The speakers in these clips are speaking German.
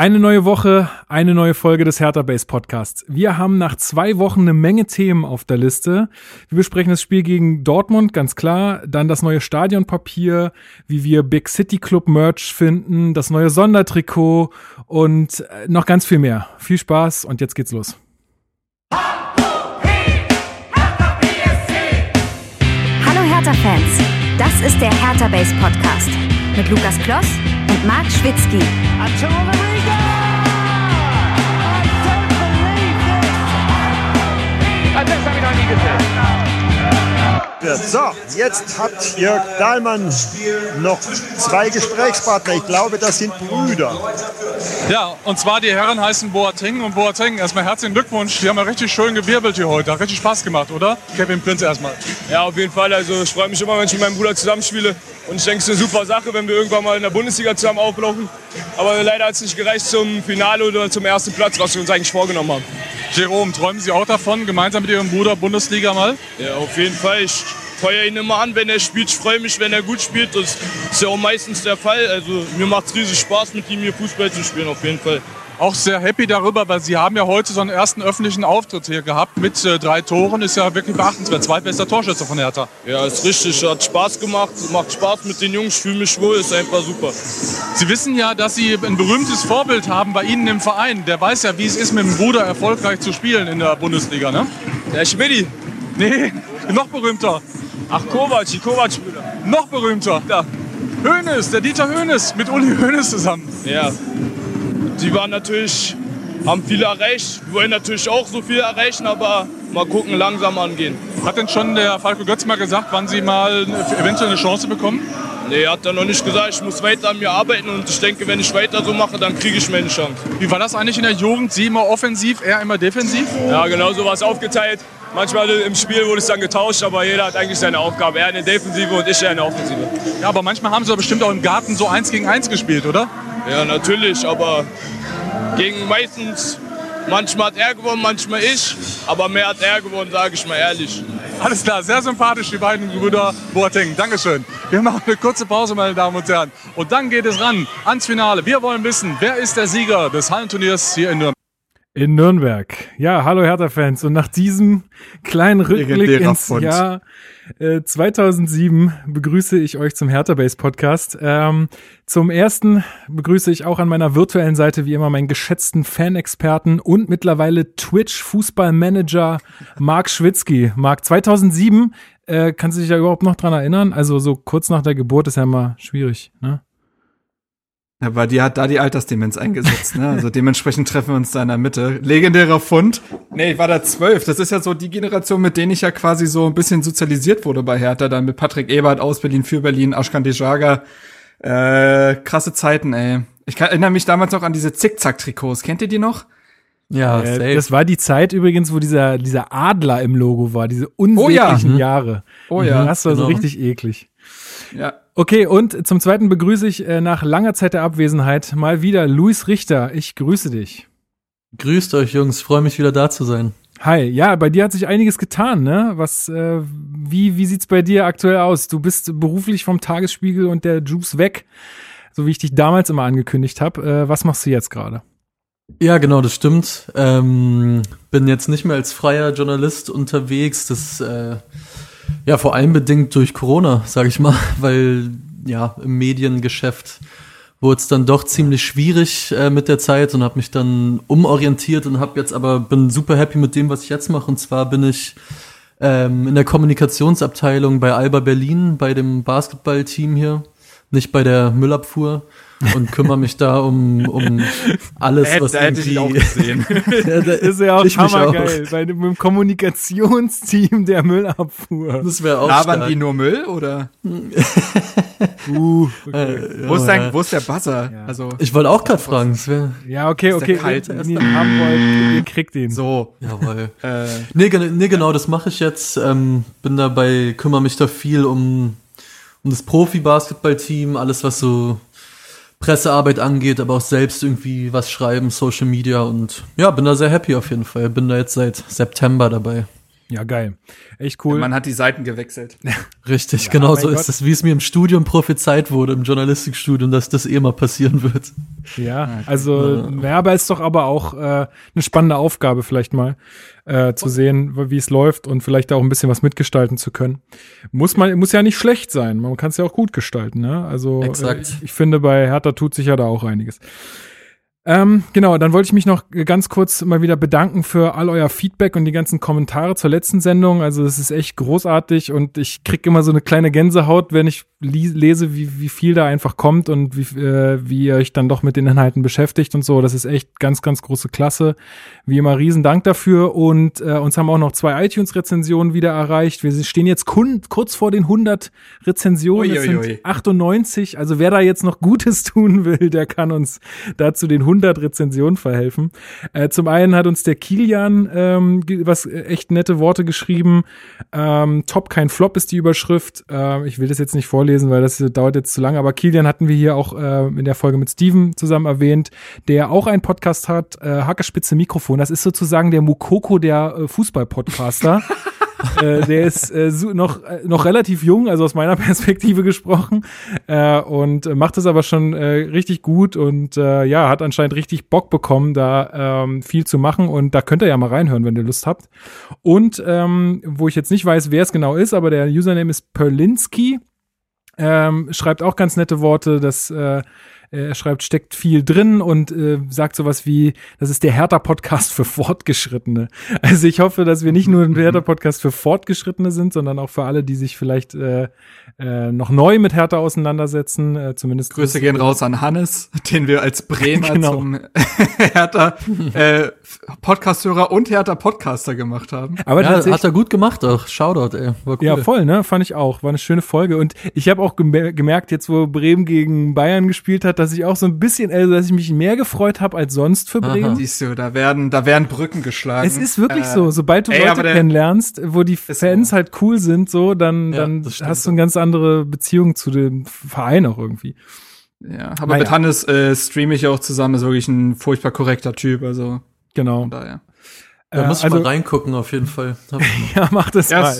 Eine neue Woche, eine neue Folge des Hertha Base Podcasts. Wir haben nach zwei Wochen eine Menge Themen auf der Liste. Wir besprechen das Spiel gegen Dortmund, ganz klar. Dann das neue Stadionpapier, wie wir Big City Club Merch finden, das neue Sondertrikot und äh, noch ganz viel mehr. Viel Spaß und jetzt geht's los. Hallo Hertha-Fans, das ist der Hertha Base Podcast mit Lukas Kloss und Marc Schwitzky. So, jetzt hat Jörg Dahlmann noch zwei Gesprächspartner. Ich glaube, das sind Brüder. Ja, und zwar die Herren heißen Boateng und Boateng. Erstmal herzlichen Glückwunsch. Die haben ja richtig schön gewirbelt hier heute. Hat richtig Spaß gemacht, oder? Kevin Prinz erstmal. Ja, auf jeden Fall. Also ich freue mich immer, wenn ich mit meinem Bruder zusammenspiele. Und ich denke, es ist eine super Sache, wenn wir irgendwann mal in der Bundesliga zusammen auflaufen. Aber leider hat es nicht gereicht zum Finale oder zum ersten Platz, was wir uns eigentlich vorgenommen haben. Jerome, träumen Sie auch davon, gemeinsam mit Ihrem Bruder Bundesliga mal? Ja, auf jeden Fall. Ich feuere ihn immer an, wenn er spielt. Ich freue mich, wenn er gut spielt. Das ist ja auch meistens der Fall. Also mir macht es riesig Spaß, mit ihm hier Fußball zu spielen, auf jeden Fall. Auch sehr happy darüber, weil Sie haben ja heute so einen ersten öffentlichen Auftritt hier gehabt mit äh, drei Toren. Ist ja wirklich beachtenswert. Zweitbester Torschütze von Hertha. Ja, ist richtig. Hat Spaß gemacht. Macht Spaß mit den Jungs. Ich fühle mich wohl. Ist einfach super. Sie wissen ja, dass Sie ein berühmtes Vorbild haben bei Ihnen im Verein. Der weiß ja, wie es ist, mit dem Bruder erfolgreich zu spielen in der Bundesliga, ne? Der Schmidti. Nee, noch berühmter. Ach, Kovac, die Kovac-Brüder. Noch berühmter. Ja. Hönes, der Dieter Hönes mit Uli Hönes zusammen. Ja. Die waren natürlich, haben viel erreicht. Wir wollen natürlich auch so viel erreichen, aber mal gucken, langsam angehen. Hat denn schon der Falco Götz mal gesagt, wann Sie mal eventuell eine Chance bekommen? Nee, hat er noch nicht gesagt. Ich muss weiter an mir arbeiten und ich denke, wenn ich weiter so mache, dann kriege ich meine Chance. Wie war das eigentlich in der Jugend? Sie immer offensiv, er immer defensiv? Ja, genau so war es aufgeteilt. Manchmal im Spiel wurde es dann getauscht, aber jeder hat eigentlich seine Aufgabe. Er in der Defensive und ich in der Offensive. Ja, aber manchmal haben Sie doch bestimmt auch im Garten so eins gegen eins gespielt, oder? Ja, natürlich, aber gegen meistens, manchmal hat er gewonnen, manchmal ich, aber mehr hat er gewonnen, sage ich mal ehrlich. Alles klar, sehr sympathisch, die beiden Brüder Boateng. Dankeschön. Wir machen eine kurze Pause, meine Damen und Herren. Und dann geht es ran ans Finale. Wir wollen wissen, wer ist der Sieger des Hallenturniers hier in Nürnberg? In Nürnberg. Ja, hallo Hertha-Fans. Und nach diesem kleinen Rückblick ins Fund. Jahr äh, 2007 begrüße ich euch zum Hertha Base Podcast. Ähm, zum ersten begrüße ich auch an meiner virtuellen Seite wie immer meinen geschätzten Fanexperten und mittlerweile Twitch-Fußballmanager Marc Schwitzky. Marc, 2007, äh, kannst du dich da überhaupt noch dran erinnern? Also so kurz nach der Geburt ist ja immer schwierig, ne? Ja, bei dir hat da die Altersdemenz eingesetzt, ne? Also dementsprechend treffen wir uns da in der Mitte. Legendärer Fund. Nee, ich war da zwölf. Das ist ja so die Generation, mit denen ich ja quasi so ein bisschen sozialisiert wurde bei Hertha. Dann mit Patrick Ebert aus Berlin für Berlin, Ashkan Dejaga. Äh, krasse Zeiten, ey. Ich kann, erinnere mich damals noch an diese Zickzack-Trikots. Kennt ihr die noch? Ja, äh, das war die Zeit übrigens, wo dieser, dieser Adler im Logo war, diese unsäglichen Mhm. Jahre. Oh ja, Das war so genau. richtig eklig. Ja. Okay, und zum zweiten begrüße ich äh, nach langer Zeit der Abwesenheit mal wieder Luis Richter. Ich grüße dich. Grüßt euch, Jungs. Freue mich wieder da zu sein. Hi, ja, bei dir hat sich einiges getan, ne? Was, äh, wie, wie sieht's bei dir aktuell aus? Du bist beruflich vom Tagesspiegel und der Juice weg, so wie ich dich damals immer angekündigt habe. Äh, was machst du jetzt gerade? Ja, genau, das stimmt. Ähm, bin jetzt nicht mehr als freier Journalist unterwegs. Das äh, ja vor allem bedingt durch Corona, sage ich mal, weil ja im Mediengeschäft wurde es dann doch ziemlich schwierig äh, mit der Zeit und habe mich dann umorientiert und habe jetzt aber bin super happy mit dem, was ich jetzt mache. Und zwar bin ich ähm, in der Kommunikationsabteilung bei Alba Berlin, bei dem Basketballteam hier, nicht bei der Müllabfuhr und kümmere mich da um, um alles, was da hätte ich auch gesehen. Ja, da- ist ja auch ich mich hammergeil. Bei dem im Kommunikationsteam der Müllabfuhr. Das wäre auch Labern stark. die nur Müll oder? Uh, Äh, Wo ist, dein, wo ist der Buzzer? Ja. Also, Ich wollte auch gerade fragen. Das wär, ja, okay, Ist der okay. kalt Wenn ihr ihn haben wollt, ihr kriegt ihn. so. jawohl. Äh, Nee, nee, genau, das mache ich jetzt. Ähm, bin dabei, kümmere mich da viel um, um das Profi-Basketball-Team, alles was so Pressearbeit angeht, aber auch selbst irgendwie was schreiben, Social Media und ja, bin da sehr happy auf jeden Fall. Bin da jetzt seit September dabei. Ja, geil. Echt cool. Man hat die Seiten gewechselt. Richtig, genau so ist es, wie es mir im Studium prophezeit wurde, im Journalistikstudium, dass das eh mal passieren wird. Ja, also, ja, aber ist doch aber auch äh, eine spannende Aufgabe vielleicht mal äh, zu sehen, wie es läuft und vielleicht auch ein bisschen was mitgestalten zu können. Muss man, muss ja nicht schlecht sein, man kann es ja auch gut gestalten, ne? Also Exakt. Äh, ich finde, bei Hertha tut sich ja da auch einiges. Ähm, genau, dann wollte ich mich noch ganz kurz mal wieder bedanken für all euer Feedback und die ganzen Kommentare zur letzten Sendung. Also es ist echt großartig und ich krieg immer so eine kleine Gänsehaut, wenn ich lese, wie, wie viel da einfach kommt und wie, äh, wie ihr euch dann doch mit den Inhalten beschäftigt und so. Das ist echt ganz, ganz große Klasse. Wie immer, riesen Dank dafür und äh, uns haben auch noch zwei iTunes-Rezensionen wieder erreicht. Wir stehen jetzt kurz vor den 100 Rezensionen. Es sind 98. Also wer da jetzt noch Gutes tun will, der kann uns dazu den 100 Rezensionen verhelfen. Äh, zum einen hat uns der Kilian ähm, was äh, echt nette Worte geschrieben. Ähm, Top, kein Flop ist die Überschrift. Äh, ich will das jetzt nicht vorlesen weil das dauert jetzt zu lange. Aber Kilian hatten wir hier auch äh, in der Folge mit Steven zusammen erwähnt, der auch einen Podcast hat, äh, Hackerspitze Mikrofon. Das ist sozusagen der Mukoko der äh, Fußball-Podcaster. äh, der ist äh, noch, äh, noch relativ jung, also aus meiner Perspektive gesprochen, äh, und macht es aber schon äh, richtig gut und äh, ja, hat anscheinend richtig Bock bekommen, da ähm, viel zu machen und da könnt ihr ja mal reinhören, wenn ihr Lust habt. Und ähm, wo ich jetzt nicht weiß, wer es genau ist, aber der Username ist Perlinski ähm, schreibt auch ganz nette Worte, dass äh, er schreibt, steckt viel drin und äh, sagt sowas wie, das ist der Hertha-Podcast für Fortgeschrittene. Also ich hoffe, dass wir nicht nur ein Hertha-Podcast für Fortgeschrittene sind, sondern auch für alle, die sich vielleicht äh, äh, noch neu mit Hertha auseinandersetzen. Äh, zumindest Grüße gehen raus an Hannes, den wir als Bremer genau. zum Hertha äh, Podcasthörer und Hertha Podcaster gemacht haben. Aber ja, hat er gut gemacht auch. Shoutout, ey. War cool. Ja, voll, ne? Fand ich auch. War eine schöne Folge. Und ich habe auch gemerkt, jetzt wo Bremen gegen Bayern gespielt hat, dass ich auch so ein bisschen, also dass ich mich mehr gefreut habe als sonst für Bremen. Aha. Siehst du, da werden, da werden Brücken geschlagen. Es ist wirklich äh, so, sobald du ey, Leute kennenlernst, wo die Fans so. halt cool sind, so, dann, ja, dann hast du eine ganz andere Beziehung zu dem Verein auch irgendwie. Ja, aber naja. mit Hannes äh, streame ich auch zusammen, ist wirklich ein furchtbar korrekter Typ, also. Genau. Daher. Da muss ich also, mal reingucken, auf jeden Fall. ja, mach das mal.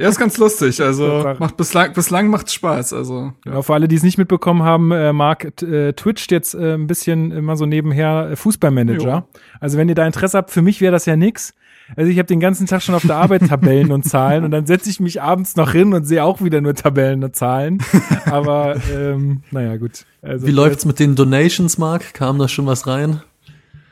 Ja, ist ganz lustig. Also macht bislang, bislang macht's Spaß. Also ja. für alle, die es nicht mitbekommen haben, äh, Marc äh, twitcht jetzt äh, ein bisschen immer so nebenher äh, Fußballmanager. Jo. Also wenn ihr da Interesse habt, für mich wäre das ja nix. Also ich habe den ganzen Tag schon auf der Arbeit Tabellen und Zahlen und dann setze ich mich abends noch hin und sehe auch wieder nur Tabellen und Zahlen. Aber ähm, naja, gut. Also, Wie läuft's mit den Donations, Marc? Kam da schon was rein?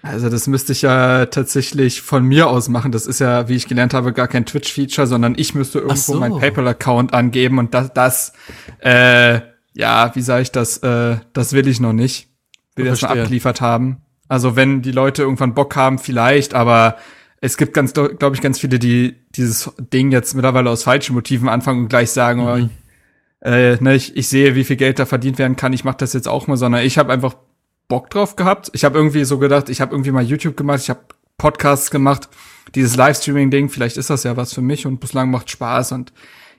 Also das müsste ich ja tatsächlich von mir aus machen. Das ist ja, wie ich gelernt habe, gar kein Twitch-Feature, sondern ich müsste irgendwo so. meinen PayPal-Account angeben und das, das, äh, ja, wie sage ich das, äh, das will ich noch nicht. Will das schon abgeliefert haben. Also wenn die Leute irgendwann Bock haben, vielleicht, aber es gibt ganz, glaube ich, ganz viele, die dieses Ding jetzt mittlerweile aus falschen Motiven anfangen und gleich sagen, mhm. oh, äh, ne, ich, ich sehe, wie viel Geld da verdient werden kann, ich mache das jetzt auch mal, sondern ich habe einfach Bock drauf gehabt. Ich habe irgendwie so gedacht, ich habe irgendwie mal YouTube gemacht, ich habe Podcasts gemacht, dieses Livestreaming-Ding, vielleicht ist das ja was für mich und bislang macht Spaß und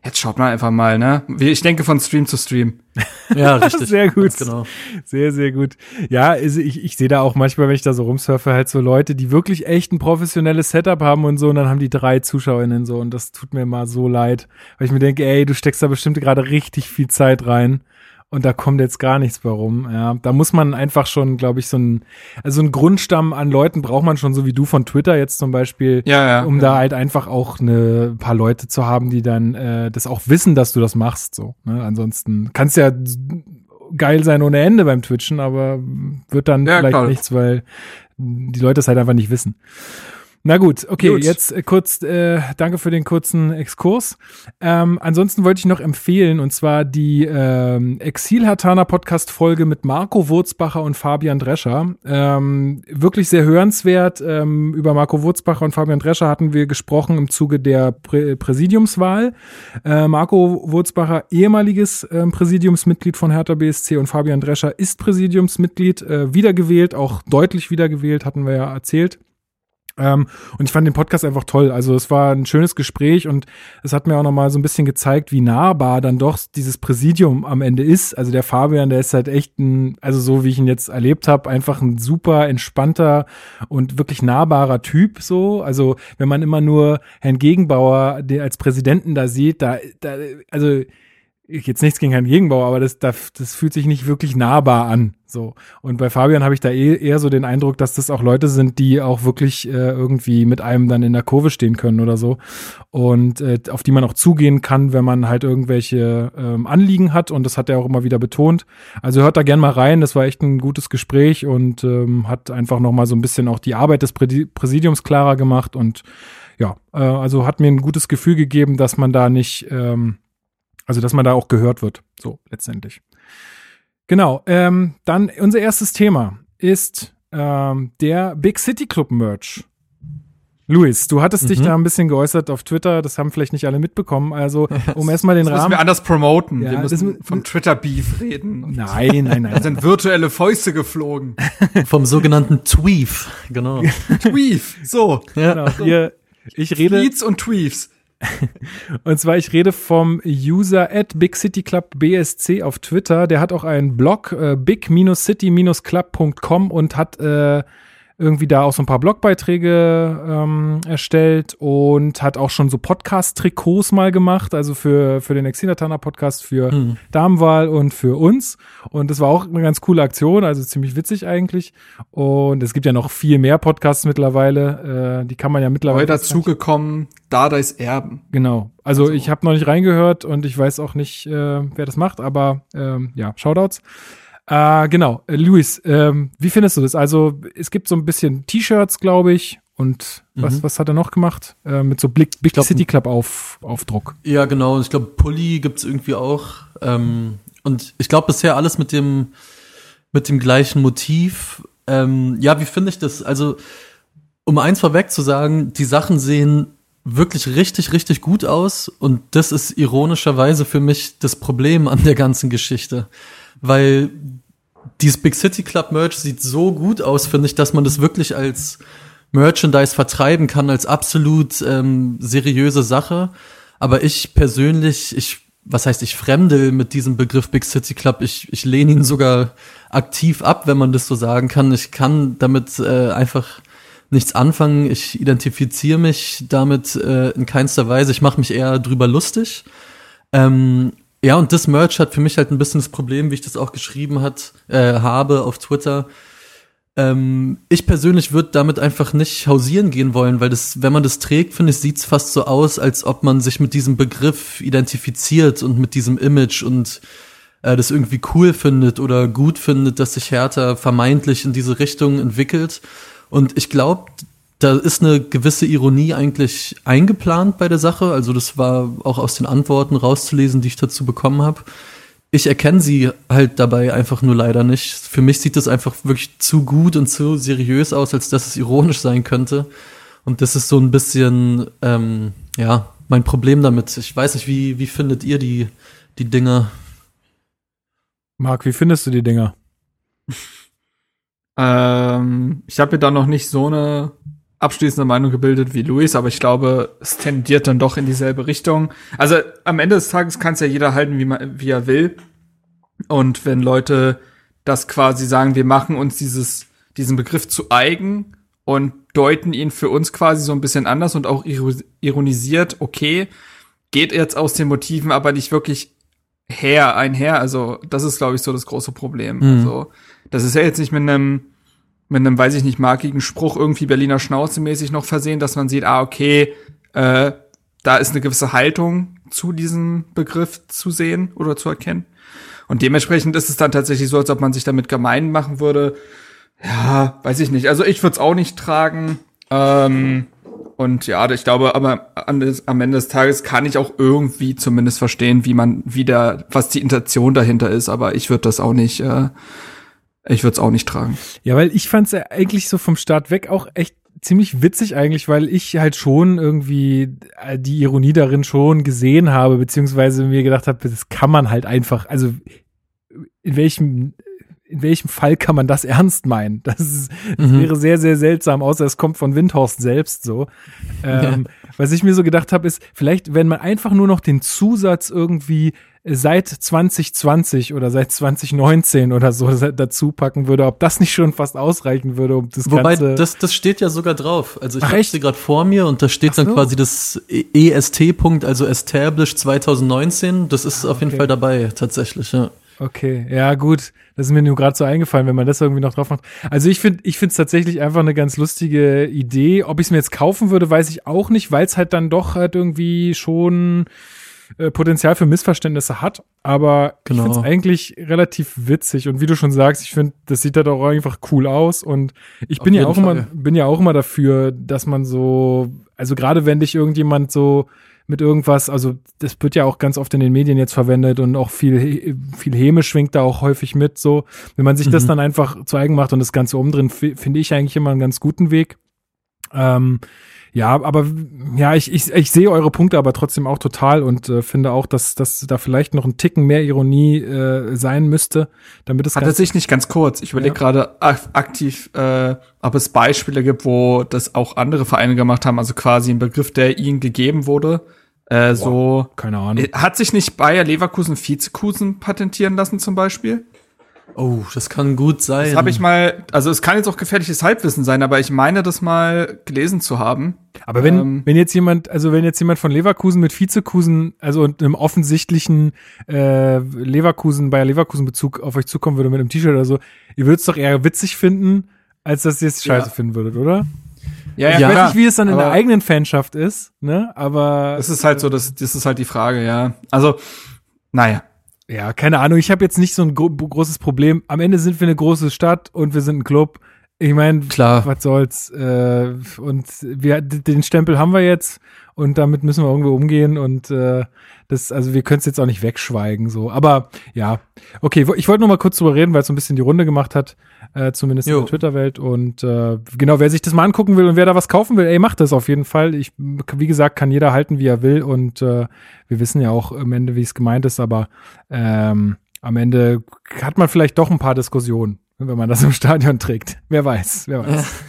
jetzt schaut man einfach mal, ne? Ich denke von Stream zu Stream. Ja, richtig. sehr gut. Genau. Sehr, sehr gut. Ja, ich, ich sehe da auch manchmal, wenn ich da so rumsurfe, halt so Leute, die wirklich echt ein professionelles Setup haben und so, und dann haben die drei ZuschauerInnen so, und das tut mir mal so leid, weil ich mir denke, ey, du steckst da bestimmt gerade richtig viel Zeit rein und da kommt jetzt gar nichts mehr rum. Ja, da muss man einfach schon, glaube ich, so ein, also ein Grundstamm an Leuten braucht man schon, so wie du von Twitter jetzt zum Beispiel, ja, ja, um ja. da halt einfach auch eine paar Leute zu haben, die dann äh, das auch wissen, dass du das machst. So, ne? ansonsten kannst ja geil sein ohne Ende beim Twitchen, aber wird dann ja, vielleicht klar. nichts, weil die Leute es halt einfach nicht wissen. Na gut, okay, gut. jetzt äh, kurz, äh, danke für den kurzen Exkurs. Ähm, ansonsten wollte ich noch empfehlen, und zwar die ähm, Exil-Hatana Podcast-Folge mit Marco Wurzbacher und Fabian Drescher. Ähm, wirklich sehr hörenswert. Ähm, über Marco Wurzbacher und Fabian Drescher hatten wir gesprochen im Zuge der Prä Präsidiumswahl. Äh, Marco Wurzbacher, ehemaliges äh, Präsidiumsmitglied von Hertha BSC und Fabian Drescher ist Präsidiumsmitglied, äh, wiedergewählt, auch deutlich wiedergewählt, hatten wir ja erzählt. Ähm, und ich fand den Podcast einfach toll. Also es war ein schönes Gespräch und es hat mir auch nochmal so ein bisschen gezeigt, wie nahbar dann doch dieses Präsidium am Ende ist. Also der Fabian, der ist halt echt ein, also so wie ich ihn jetzt erlebt habe, einfach ein super entspannter und wirklich nahbarer Typ so. Also wenn man immer nur Herrn Gegenbauer als Präsidenten da sieht, da, da also jetzt nichts gegen Herrn Gegenbauer, aber das, das, das fühlt sich nicht wirklich nahbar an. So. Und bei Fabian habe ich da eh, eher so den Eindruck, dass das auch Leute sind, die auch wirklich äh, irgendwie mit einem dann in der Kurve stehen können oder so. Und äh, auf die man auch zugehen kann, wenn man halt irgendwelche ähm, Anliegen hat. Und das hat er auch immer wieder betont. Also hört da gern mal rein. Das war echt ein gutes Gespräch und ähm, hat einfach nochmal so ein bisschen auch die Arbeit des Prä Präsidiums klarer gemacht. Und ja, äh, also hat mir ein gutes Gefühl gegeben, dass man da nicht ähm, also, dass man da auch gehört wird, so letztendlich. Genau, ähm, dann unser erstes Thema ist ähm, der Big City Club Merch. Luis, du hattest mhm. dich da ein bisschen geäußert auf Twitter, das haben vielleicht nicht alle mitbekommen. Also, um erstmal den das Rahmen. Müssen wir anders promoten. Ja, wir müssen von Twitter Beef reden. Nein, nein, nein. Da sind virtuelle Fäuste geflogen. Vom sogenannten Tweef, genau. Tweef, so. Ja. Genau, so. Hier, ich rede. Tweets und Tweefs. Und zwar, ich rede vom User at Big City Club BSC auf Twitter. Der hat auch einen Blog, äh, big-city-club.com und hat äh, irgendwie da auch so ein paar Blogbeiträge ähm, erstellt und hat auch schon so Podcast-Trikots mal gemacht, also für, für den Exinatana Podcast, für mhm. Damenwahl und für uns. Und das war auch eine ganz coole Aktion, also ziemlich witzig eigentlich. Und es gibt ja noch viel mehr Podcasts mittlerweile, äh, die kann man ja mittlerweile. Neu dazugekommen, Dardais Erben. Genau. Also, also ich habe noch nicht reingehört und ich weiß auch nicht, äh, wer das macht, aber ähm, ja, Shoutouts. Äh, genau, äh, Luis, ähm, wie findest du das? Also es gibt so ein bisschen T-Shirts, glaube ich. Und was, mhm. was hat er noch gemacht? Äh, mit so Big, Big glaub, City Club auf, Aufdruck. Ja, genau. Ich glaube, Pulli gibt's irgendwie auch. Ähm, und ich glaube bisher alles mit dem, mit dem gleichen Motiv. Ähm, ja, wie finde ich das? Also, um eins vorweg zu sagen, die Sachen sehen wirklich richtig, richtig gut aus. Und das ist ironischerweise für mich das Problem an der ganzen Geschichte weil dieses Big City Club Merch sieht so gut aus, finde ich, dass man das wirklich als Merchandise vertreiben kann, als absolut ähm, seriöse Sache. Aber ich persönlich, ich, was heißt ich fremdel mit diesem Begriff Big City Club? Ich, ich lehne ihn sogar aktiv ab, wenn man das so sagen kann. Ich kann damit äh, einfach nichts anfangen. Ich identifiziere mich damit äh, in keinster Weise. Ich mache mich eher drüber lustig. Ähm, ja, und das Merch hat für mich halt ein bisschen das Problem, wie ich das auch geschrieben hat, äh, habe auf Twitter. Ähm, ich persönlich würde damit einfach nicht hausieren gehen wollen, weil das, wenn man das trägt, finde ich, sieht's fast so aus, als ob man sich mit diesem Begriff identifiziert und mit diesem Image und äh, das irgendwie cool findet oder gut findet, dass sich Hertha vermeintlich in diese Richtung entwickelt. Und ich glaube, da ist eine gewisse Ironie eigentlich eingeplant bei der Sache. Also das war auch aus den Antworten rauszulesen, die ich dazu bekommen habe. Ich erkenne sie halt dabei einfach nur leider nicht. Für mich sieht das einfach wirklich zu gut und zu seriös aus, als dass es ironisch sein könnte. Und das ist so ein bisschen, ähm, ja, mein Problem damit. Ich weiß nicht, wie, wie findet ihr die, die Dinger? Marc, wie findest du die Dinger? ähm, ich habe mir da noch nicht so eine abschließende Meinung gebildet wie Luis, aber ich glaube, es tendiert dann doch in dieselbe Richtung. Also am Ende des Tages kann es ja jeder halten, wie, man, wie er will. Und wenn Leute das quasi sagen, wir machen uns dieses, diesen Begriff zu eigen und deuten ihn für uns quasi so ein bisschen anders und auch ironisiert, okay, geht jetzt aus den Motiven aber nicht wirklich her, einher. Also das ist, glaube ich, so das große Problem. Mhm. Also das ist ja jetzt nicht mit einem mit einem, weiß ich nicht, markigen Spruch irgendwie Berliner Schnauze mäßig noch versehen, dass man sieht, ah, okay, äh, da ist eine gewisse Haltung zu diesem Begriff zu sehen oder zu erkennen. Und dementsprechend ist es dann tatsächlich so, als ob man sich damit gemein machen würde. Ja, weiß ich nicht. Also ich würde es auch nicht tragen. Ähm, und ja, ich glaube, aber am Ende des Tages kann ich auch irgendwie zumindest verstehen, wie man wieder, was die Intention dahinter ist. Aber ich würde das auch nicht äh, ich würde es auch nicht tragen. Ja, weil ich fand es eigentlich so vom Start weg auch echt ziemlich witzig eigentlich, weil ich halt schon irgendwie äh, die Ironie darin schon gesehen habe, beziehungsweise mir gedacht habe, das kann man halt einfach, also in welchem in welchem Fall kann man das ernst meinen? Das, ist, das mhm. wäre sehr, sehr seltsam, außer es kommt von Windhorst selbst so. Ähm, ja. Was ich mir so gedacht habe, ist, vielleicht, wenn man einfach nur noch den Zusatz irgendwie seit 2020 oder seit 2019 oder so dazu packen würde, ob das nicht schon fast ausreichen würde, um das Wobei, Ganze das, das steht ja sogar drauf. Also ich habe sie gerade vor mir und da steht so. dann quasi das EST-Punkt, also Established 2019. Das ist auf jeden Fall dabei, tatsächlich, ja. Okay, ja gut, das ist mir nur gerade so eingefallen, wenn man das irgendwie noch drauf macht. Also ich finde, ich finde es tatsächlich einfach eine ganz lustige Idee. Ob ich es mir jetzt kaufen würde, weiß ich auch nicht, weil es halt dann doch halt irgendwie schon äh, Potenzial für Missverständnisse hat. Aber genau. ich finde es eigentlich relativ witzig und wie du schon sagst, ich finde, das sieht halt auch einfach cool aus und ich bin ja auch Fall. immer, bin ja auch immer dafür, dass man so, also gerade wenn dich irgendjemand so mit irgendwas, also das wird ja auch ganz oft in den Medien jetzt verwendet und auch viel, viel Häme schwingt da auch häufig mit, so. Wenn man sich mhm. das dann einfach zu eigen macht und das Ganze umdrehen, finde ich eigentlich immer einen ganz guten Weg. Ähm, ja, aber ja, ich, ich, ich sehe eure Punkte aber trotzdem auch total und äh, finde auch, dass, dass da vielleicht noch ein Ticken mehr Ironie äh, sein müsste, damit es. Hat es sich nicht ganz kurz. Ich überlege ja. gerade aktiv, äh, ob es Beispiele gibt, wo das auch andere Vereine gemacht haben, also quasi ein Begriff, der ihnen gegeben wurde. Äh, so. Keine Ahnung. Hat sich nicht Bayer Leverkusen Vizekusen patentieren lassen zum Beispiel? Oh, das kann gut sein. Das habe ich mal, also es kann jetzt auch gefährliches Halbwissen sein, aber ich meine, das mal gelesen zu haben. Aber wenn, ähm, wenn jetzt jemand, also wenn jetzt jemand von Leverkusen mit Vizekusen, also einem offensichtlichen äh, Leverkusen, Bayer Leverkusen Bezug auf euch zukommen würde mit einem T-Shirt oder so, ihr würdet es doch eher witzig finden, als dass ihr es scheiße ja. finden würdet, oder? Ja, ja, ich weiß nicht, wie es dann in der eigenen Fanschaft ist, ne? Aber. Das ist halt so, das, das ist halt die Frage, ja. Also, naja. Ja, keine Ahnung. Ich habe jetzt nicht so ein gro großes Problem. Am Ende sind wir eine große Stadt und wir sind ein Club. Ich meine, klar, was soll's. Äh, und wir den Stempel haben wir jetzt und damit müssen wir irgendwie umgehen und äh, das, also wir können es jetzt auch nicht wegschweigen so. Aber ja, okay. Ich wollte nur mal kurz drüber reden, weil es so ein bisschen die Runde gemacht hat, äh, zumindest jo. in der Twitter-Welt. Und äh, genau, wer sich das mal angucken will und wer da was kaufen will, ey, macht das auf jeden Fall. Ich, wie gesagt, kann jeder halten, wie er will und äh, wir wissen ja auch am Ende, wie es gemeint ist, aber ähm, am Ende hat man vielleicht doch ein paar Diskussionen, wenn man das im Stadion trägt. Wer weiß, wer weiß.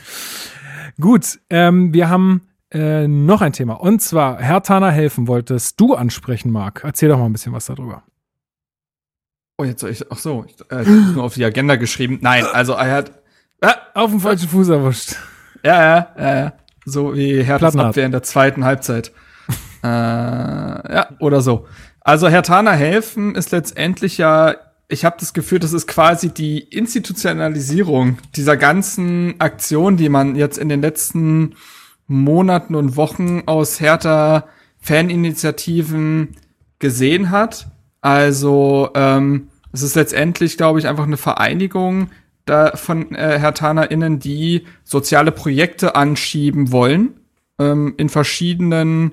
Gut, ähm, wir haben äh, noch ein Thema. Und zwar, Herr Tana helfen wolltest du ansprechen, Marc. Erzähl doch mal ein bisschen was darüber. Oh, jetzt soll ich, ach so, ich, äh, ich nur auf die Agenda geschrieben. Nein, also er hat äh, auf dem falschen Fuß erwischt. Ja, ja, ja, ja. So wie Herthas Abwehr in der zweiten Halbzeit äh, ja, oder so. Also Herr Tana helfen ist letztendlich ja, ich habe das Gefühl, das ist quasi die Institutionalisierung dieser ganzen Aktion, die man jetzt in den letzten Monaten und Wochen aus Hertha Faninitiativen gesehen hat. Also ähm, es ist letztendlich, glaube ich, einfach eine Vereinigung da von äh, HertanerInnen, die soziale Projekte anschieben wollen ähm, in verschiedenen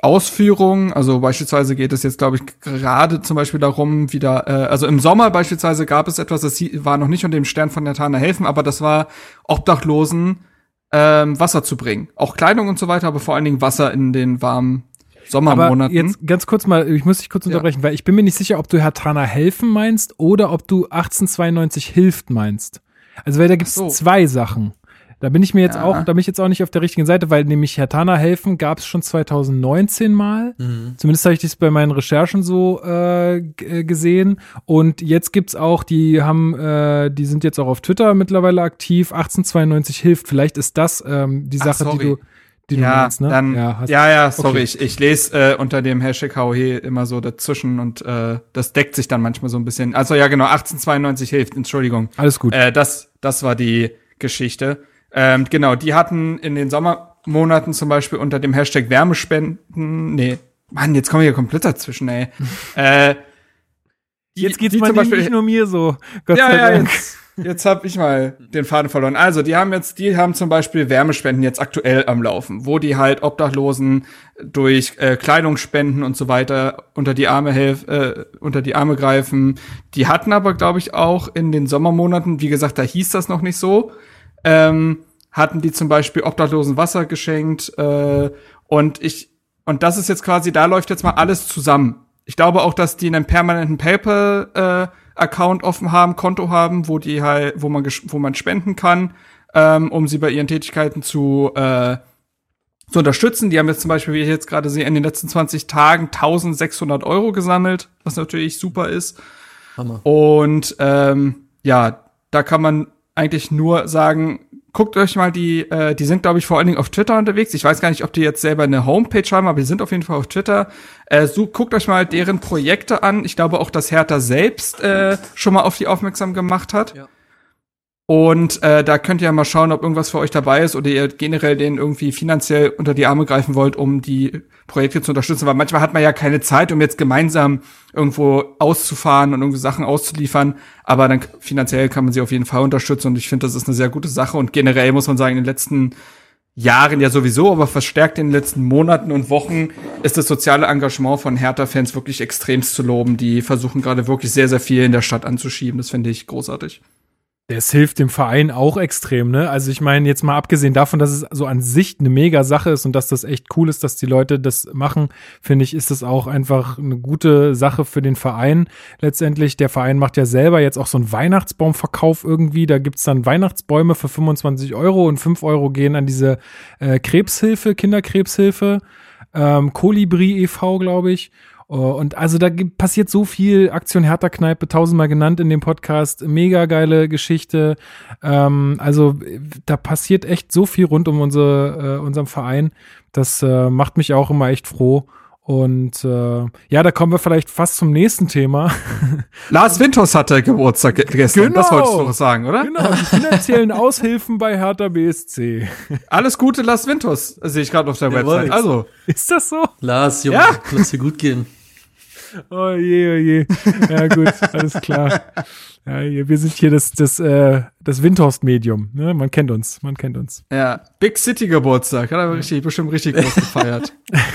Ausführungen. Also beispielsweise geht es jetzt, glaube ich, gerade zum Beispiel darum, wieder, äh, also im Sommer beispielsweise gab es etwas, das war noch nicht unter dem Stern von Netana helfen, aber das war Obdachlosen ähm, Wasser zu bringen. Auch Kleidung und so weiter, aber vor allen Dingen Wasser in den warmen Sommermonaten. Aber jetzt ganz kurz mal, ich muss dich kurz unterbrechen, ja. weil ich bin mir nicht sicher, ob du Herr Tana helfen meinst oder ob du 1892 hilft meinst. Also weil da gibt's so. zwei Sachen. Da bin ich mir jetzt ja. auch, da bin ich jetzt auch nicht auf der richtigen Seite, weil nämlich Herr Tana helfen gab es schon 2019 mal. Mhm. Zumindest habe ich das bei meinen Recherchen so äh, äh, gesehen. Und jetzt gibt's auch, die haben, äh, die sind jetzt auch auf Twitter mittlerweile aktiv. 1892 hilft. Vielleicht ist das ähm, die Sache, Ach, die du die ja, meinst, ne? Dann, ja, ja, ja, sorry, okay. ich, ich lese äh, unter dem Hashtag HOE immer so dazwischen und äh, das deckt sich dann manchmal so ein bisschen. Also ja, genau, 1892 hilft, Entschuldigung. Alles gut. Äh, das, das war die Geschichte. Ähm, genau, die hatten in den Sommermonaten zum Beispiel unter dem Hashtag Wärmespenden, nee, Mann, jetzt kommen wir hier komplett dazwischen, ey. äh, die, jetzt geht's die mal Beispiel, nicht nur mir so. Gott ja, sei ja, Dank. Jetzt, jetzt hab ich mal den Faden verloren. Also, die haben jetzt, die haben zum Beispiel Wärmespenden jetzt aktuell am Laufen, wo die halt Obdachlosen durch äh, Kleidungsspenden und so weiter unter die Arme helfen, äh, unter die Arme greifen. Die hatten aber, glaube ich, auch in den Sommermonaten, wie gesagt, da hieß das noch nicht so, ähm, hatten die zum Beispiel Obdachlosen Wasser geschenkt äh, und ich und das ist jetzt quasi, da läuft jetzt mal alles zusammen. Ich glaube auch, dass die einen permanenten PayPal Account offen haben, Konto haben, wo die halt, wo man, wo man spenden kann, ähm, um sie bei ihren Tätigkeiten zu, äh, zu unterstützen. Die haben jetzt zum Beispiel, wie ich jetzt gerade sehe, in den letzten 20 Tagen 1600 Euro gesammelt, was natürlich super ist. Hammer. Und ähm, ja, da kann man eigentlich nur sagen, guckt euch mal die, äh, die sind, glaube ich, vor allen Dingen auf Twitter unterwegs. Ich weiß gar nicht, ob die jetzt selber eine Homepage haben, aber die sind auf jeden Fall auf Twitter. Äh, so, guckt euch mal deren Projekte an. Ich glaube auch, dass Hertha selbst äh, schon mal auf die aufmerksam gemacht hat. Ja. Und äh, da könnt ihr mal schauen, ob irgendwas für euch dabei ist oder ihr generell den irgendwie finanziell unter die Arme greifen wollt, um die Projekte zu unterstützen. Weil manchmal hat man ja keine Zeit, um jetzt gemeinsam irgendwo auszufahren und irgendwie Sachen auszuliefern. Aber dann finanziell kann man sie auf jeden Fall unterstützen. Und ich finde, das ist eine sehr gute Sache. Und generell muss man sagen, in den letzten Jahren ja sowieso, aber verstärkt in den letzten Monaten und Wochen ist das soziale Engagement von Hertha-Fans wirklich extremst zu loben. Die versuchen gerade wirklich sehr, sehr viel in der Stadt anzuschieben. Das finde ich großartig. Das hilft dem Verein auch extrem, ne? Also ich meine, jetzt mal abgesehen davon, dass es so an sich eine mega Sache ist und dass das echt cool ist, dass die Leute das machen, finde ich, ist das auch einfach eine gute Sache für den Verein. Letztendlich, der Verein macht ja selber jetzt auch so einen Weihnachtsbaumverkauf irgendwie. Da gibt's dann Weihnachtsbäume für 25 Euro und 5 Euro gehen an diese äh, Krebshilfe, Kinderkrebshilfe, ähm, Kolibri e.V., glaube ich. Oh, Und also da passiert so viel. Aktion Hertha Kneipe, tausendmal genannt in dem Podcast. Mega geile Geschichte. Ähm, also da passiert echt so viel rund um unsere, äh, unserem Verein. Das äh, macht mich auch immer echt froh. Und äh, ja, da kommen wir vielleicht fast zum nächsten Thema. Lars Winters hatte Geburtstag ge- gestern. Das Genau. wolltest du doch sagen, oder? genau, die finanziellen Aushilfen bei Hertha BSC. Alles Gute, Lars Winters. Sehe ich gerade auf der Jawohl. Website. Also, Ist das so? Lars, Junge, Ja. lass dir gut gehen. Oh je, oh je. Ja, gut, alles klar. Ja, wir sind hier das, das, äh, das Windhorst-Medium. Ne? Man kennt uns, man kennt uns. ja, Big City Geburtstag. Hat er richtig, bestimmt richtig groß gefeiert.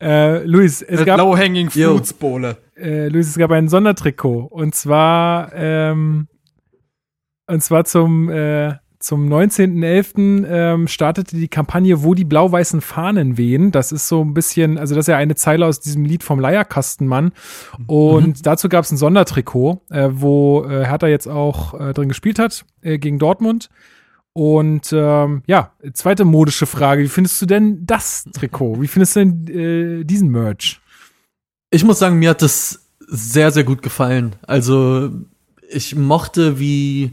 Äh, Luis, es Mit gab, Low-Hanging. Fruits Bowle. äh, Luis, es gab ein Sondertrikot. Und zwar, ähm, und zwar zum, äh, zum 19.11. Ähm, startete die Kampagne, wo die blau-weißen Fahnen wehen. Das ist so ein bisschen, also das ist ja eine Zeile aus diesem Lied vom Leierkastenmann. Und dazu gab es ein Sondertrikot, äh, wo äh, Hertha jetzt auch äh, drin gespielt hat, äh, gegen Dortmund. Und ähm, ja, zweite modische Frage, wie findest du denn das Trikot? Wie findest du denn äh, diesen Merch? Ich muss sagen, mir hat das sehr, sehr gut gefallen. Also, ich mochte, wie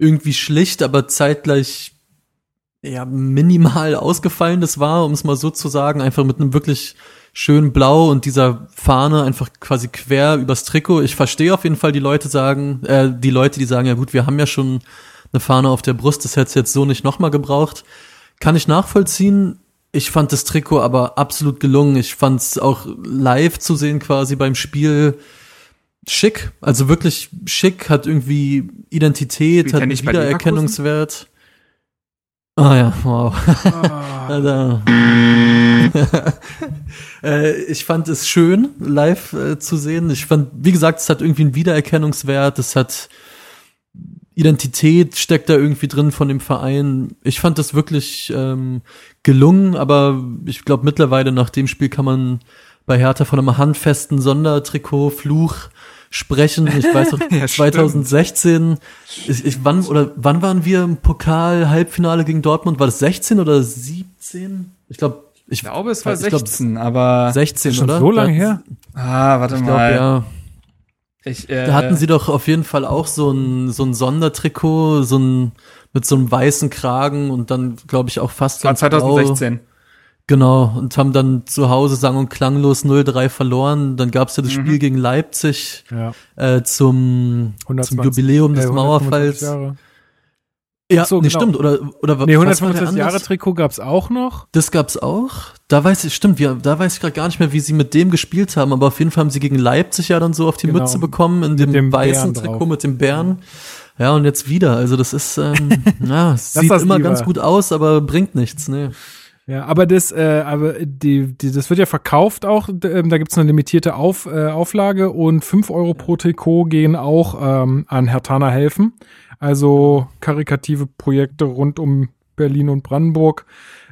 irgendwie schlicht, aber zeitgleich ja, minimal ausgefallen das war, um es mal so zu sagen. Einfach mit einem wirklich schönen Blau und dieser Fahne einfach quasi quer übers Trikot. Ich verstehe auf jeden Fall die Leute sagen, äh, die Leute, die sagen, ja gut, wir haben ja schon eine Fahne auf der Brust, das hätte es jetzt so nicht nochmal gebraucht. Kann ich nachvollziehen. Ich fand das Trikot aber absolut gelungen. Ich fand es auch live zu sehen quasi beim Spiel schick. Also wirklich schick, hat irgendwie Identität, Spielt hat einen Wiedererkennungswert. Ah ja, wow. Alter. äh, ich fand es schön, live äh, zu sehen. Ich fand, wie gesagt, es hat irgendwie einen Wiedererkennungswert, es hat Identität steckt da irgendwie drin von dem Verein. Ich fand das wirklich ähm, gelungen, aber ich glaube mittlerweile nach dem Spiel kann man bei Hertha von einem handfesten Sondertrikot-Fluch sprechen. Ich weiß noch, Ja, stimmt. 2016, ich, ich, wann, oder wann waren wir im Pokal-Halbfinale gegen Dortmund? War das 16 oder 17? Ich glaube, ich Ich glaube, es war ich glaub, 16, aber 16, Schon oder? so lange her? ah, warte Ich mal. glaube, ja. Ich, äh, Da hatten sie doch auf jeden Fall auch so ein, so ein Sondertrikot, so ein, mit so einem weißen Kragen und dann, glaube ich, auch fast das war ganz blau. 2016. Genau, und haben dann zu Hause sang- und klanglos 0-3 verloren. Dann gab's ja das Mhm. Spiel gegen Leipzig Ja, äh, zum, 120, zum Jubiläum des äh, 125 Mauerfalls. Jahre. Ja, so, nee, genau. stimmt. Oder, oder Nee, was war der 125 Jahre? Trikot gab's auch noch. Das gab's auch. Da weiß ich, stimmt, wir, da weiß ich gerade gar nicht mehr, wie sie mit dem gespielt haben, aber auf jeden Fall haben sie gegen Leipzig ja dann so auf die Genau. Mütze bekommen, in dem, dem weißen Bären drauf. Trikot mit dem Bären. Ja, und jetzt wieder. Also das ist, ähm, ja, es sieht immer lieber. ganz gut aus, aber bringt nichts, ne. Ja, aber das, äh, aber die, die, das wird ja verkauft auch. Ähm, da gibt's eine limitierte Auf, äh, Auflage und 5 Euro pro Trikot gehen auch ähm, an Hertana helfen. Also karikative Projekte rund um Berlin und Brandenburg.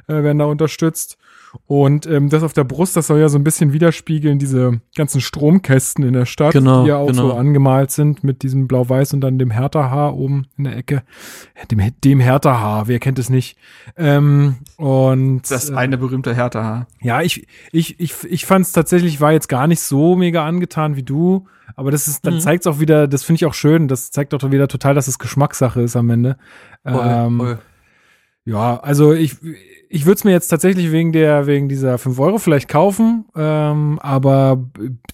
äh, werden da unterstützt. Und ähm, das auf der Brust, das soll ja so ein bisschen widerspiegeln, diese ganzen Stromkästen in der Stadt, Genau, die ja auch genau. so angemalt sind mit diesem Blau-Weiß und dann dem Hertha-Haar oben in der Ecke. Dem, dem Hertha-Haar, wer kennt es nicht? Ähm, und Das äh, eine berühmte Hertha. ja, ich, ich, ich, ich fand es tatsächlich, war jetzt gar nicht so mega angetan wie du, aber das ist, dann Mhm. zeigt es auch wieder, das finde ich auch schön, das zeigt auch wieder total, dass es Geschmackssache ist am Ende. Voll, ähm, voll. Ja, also ich, ich würde es mir jetzt tatsächlich wegen der, wegen dieser 5 Euro vielleicht kaufen, ähm, aber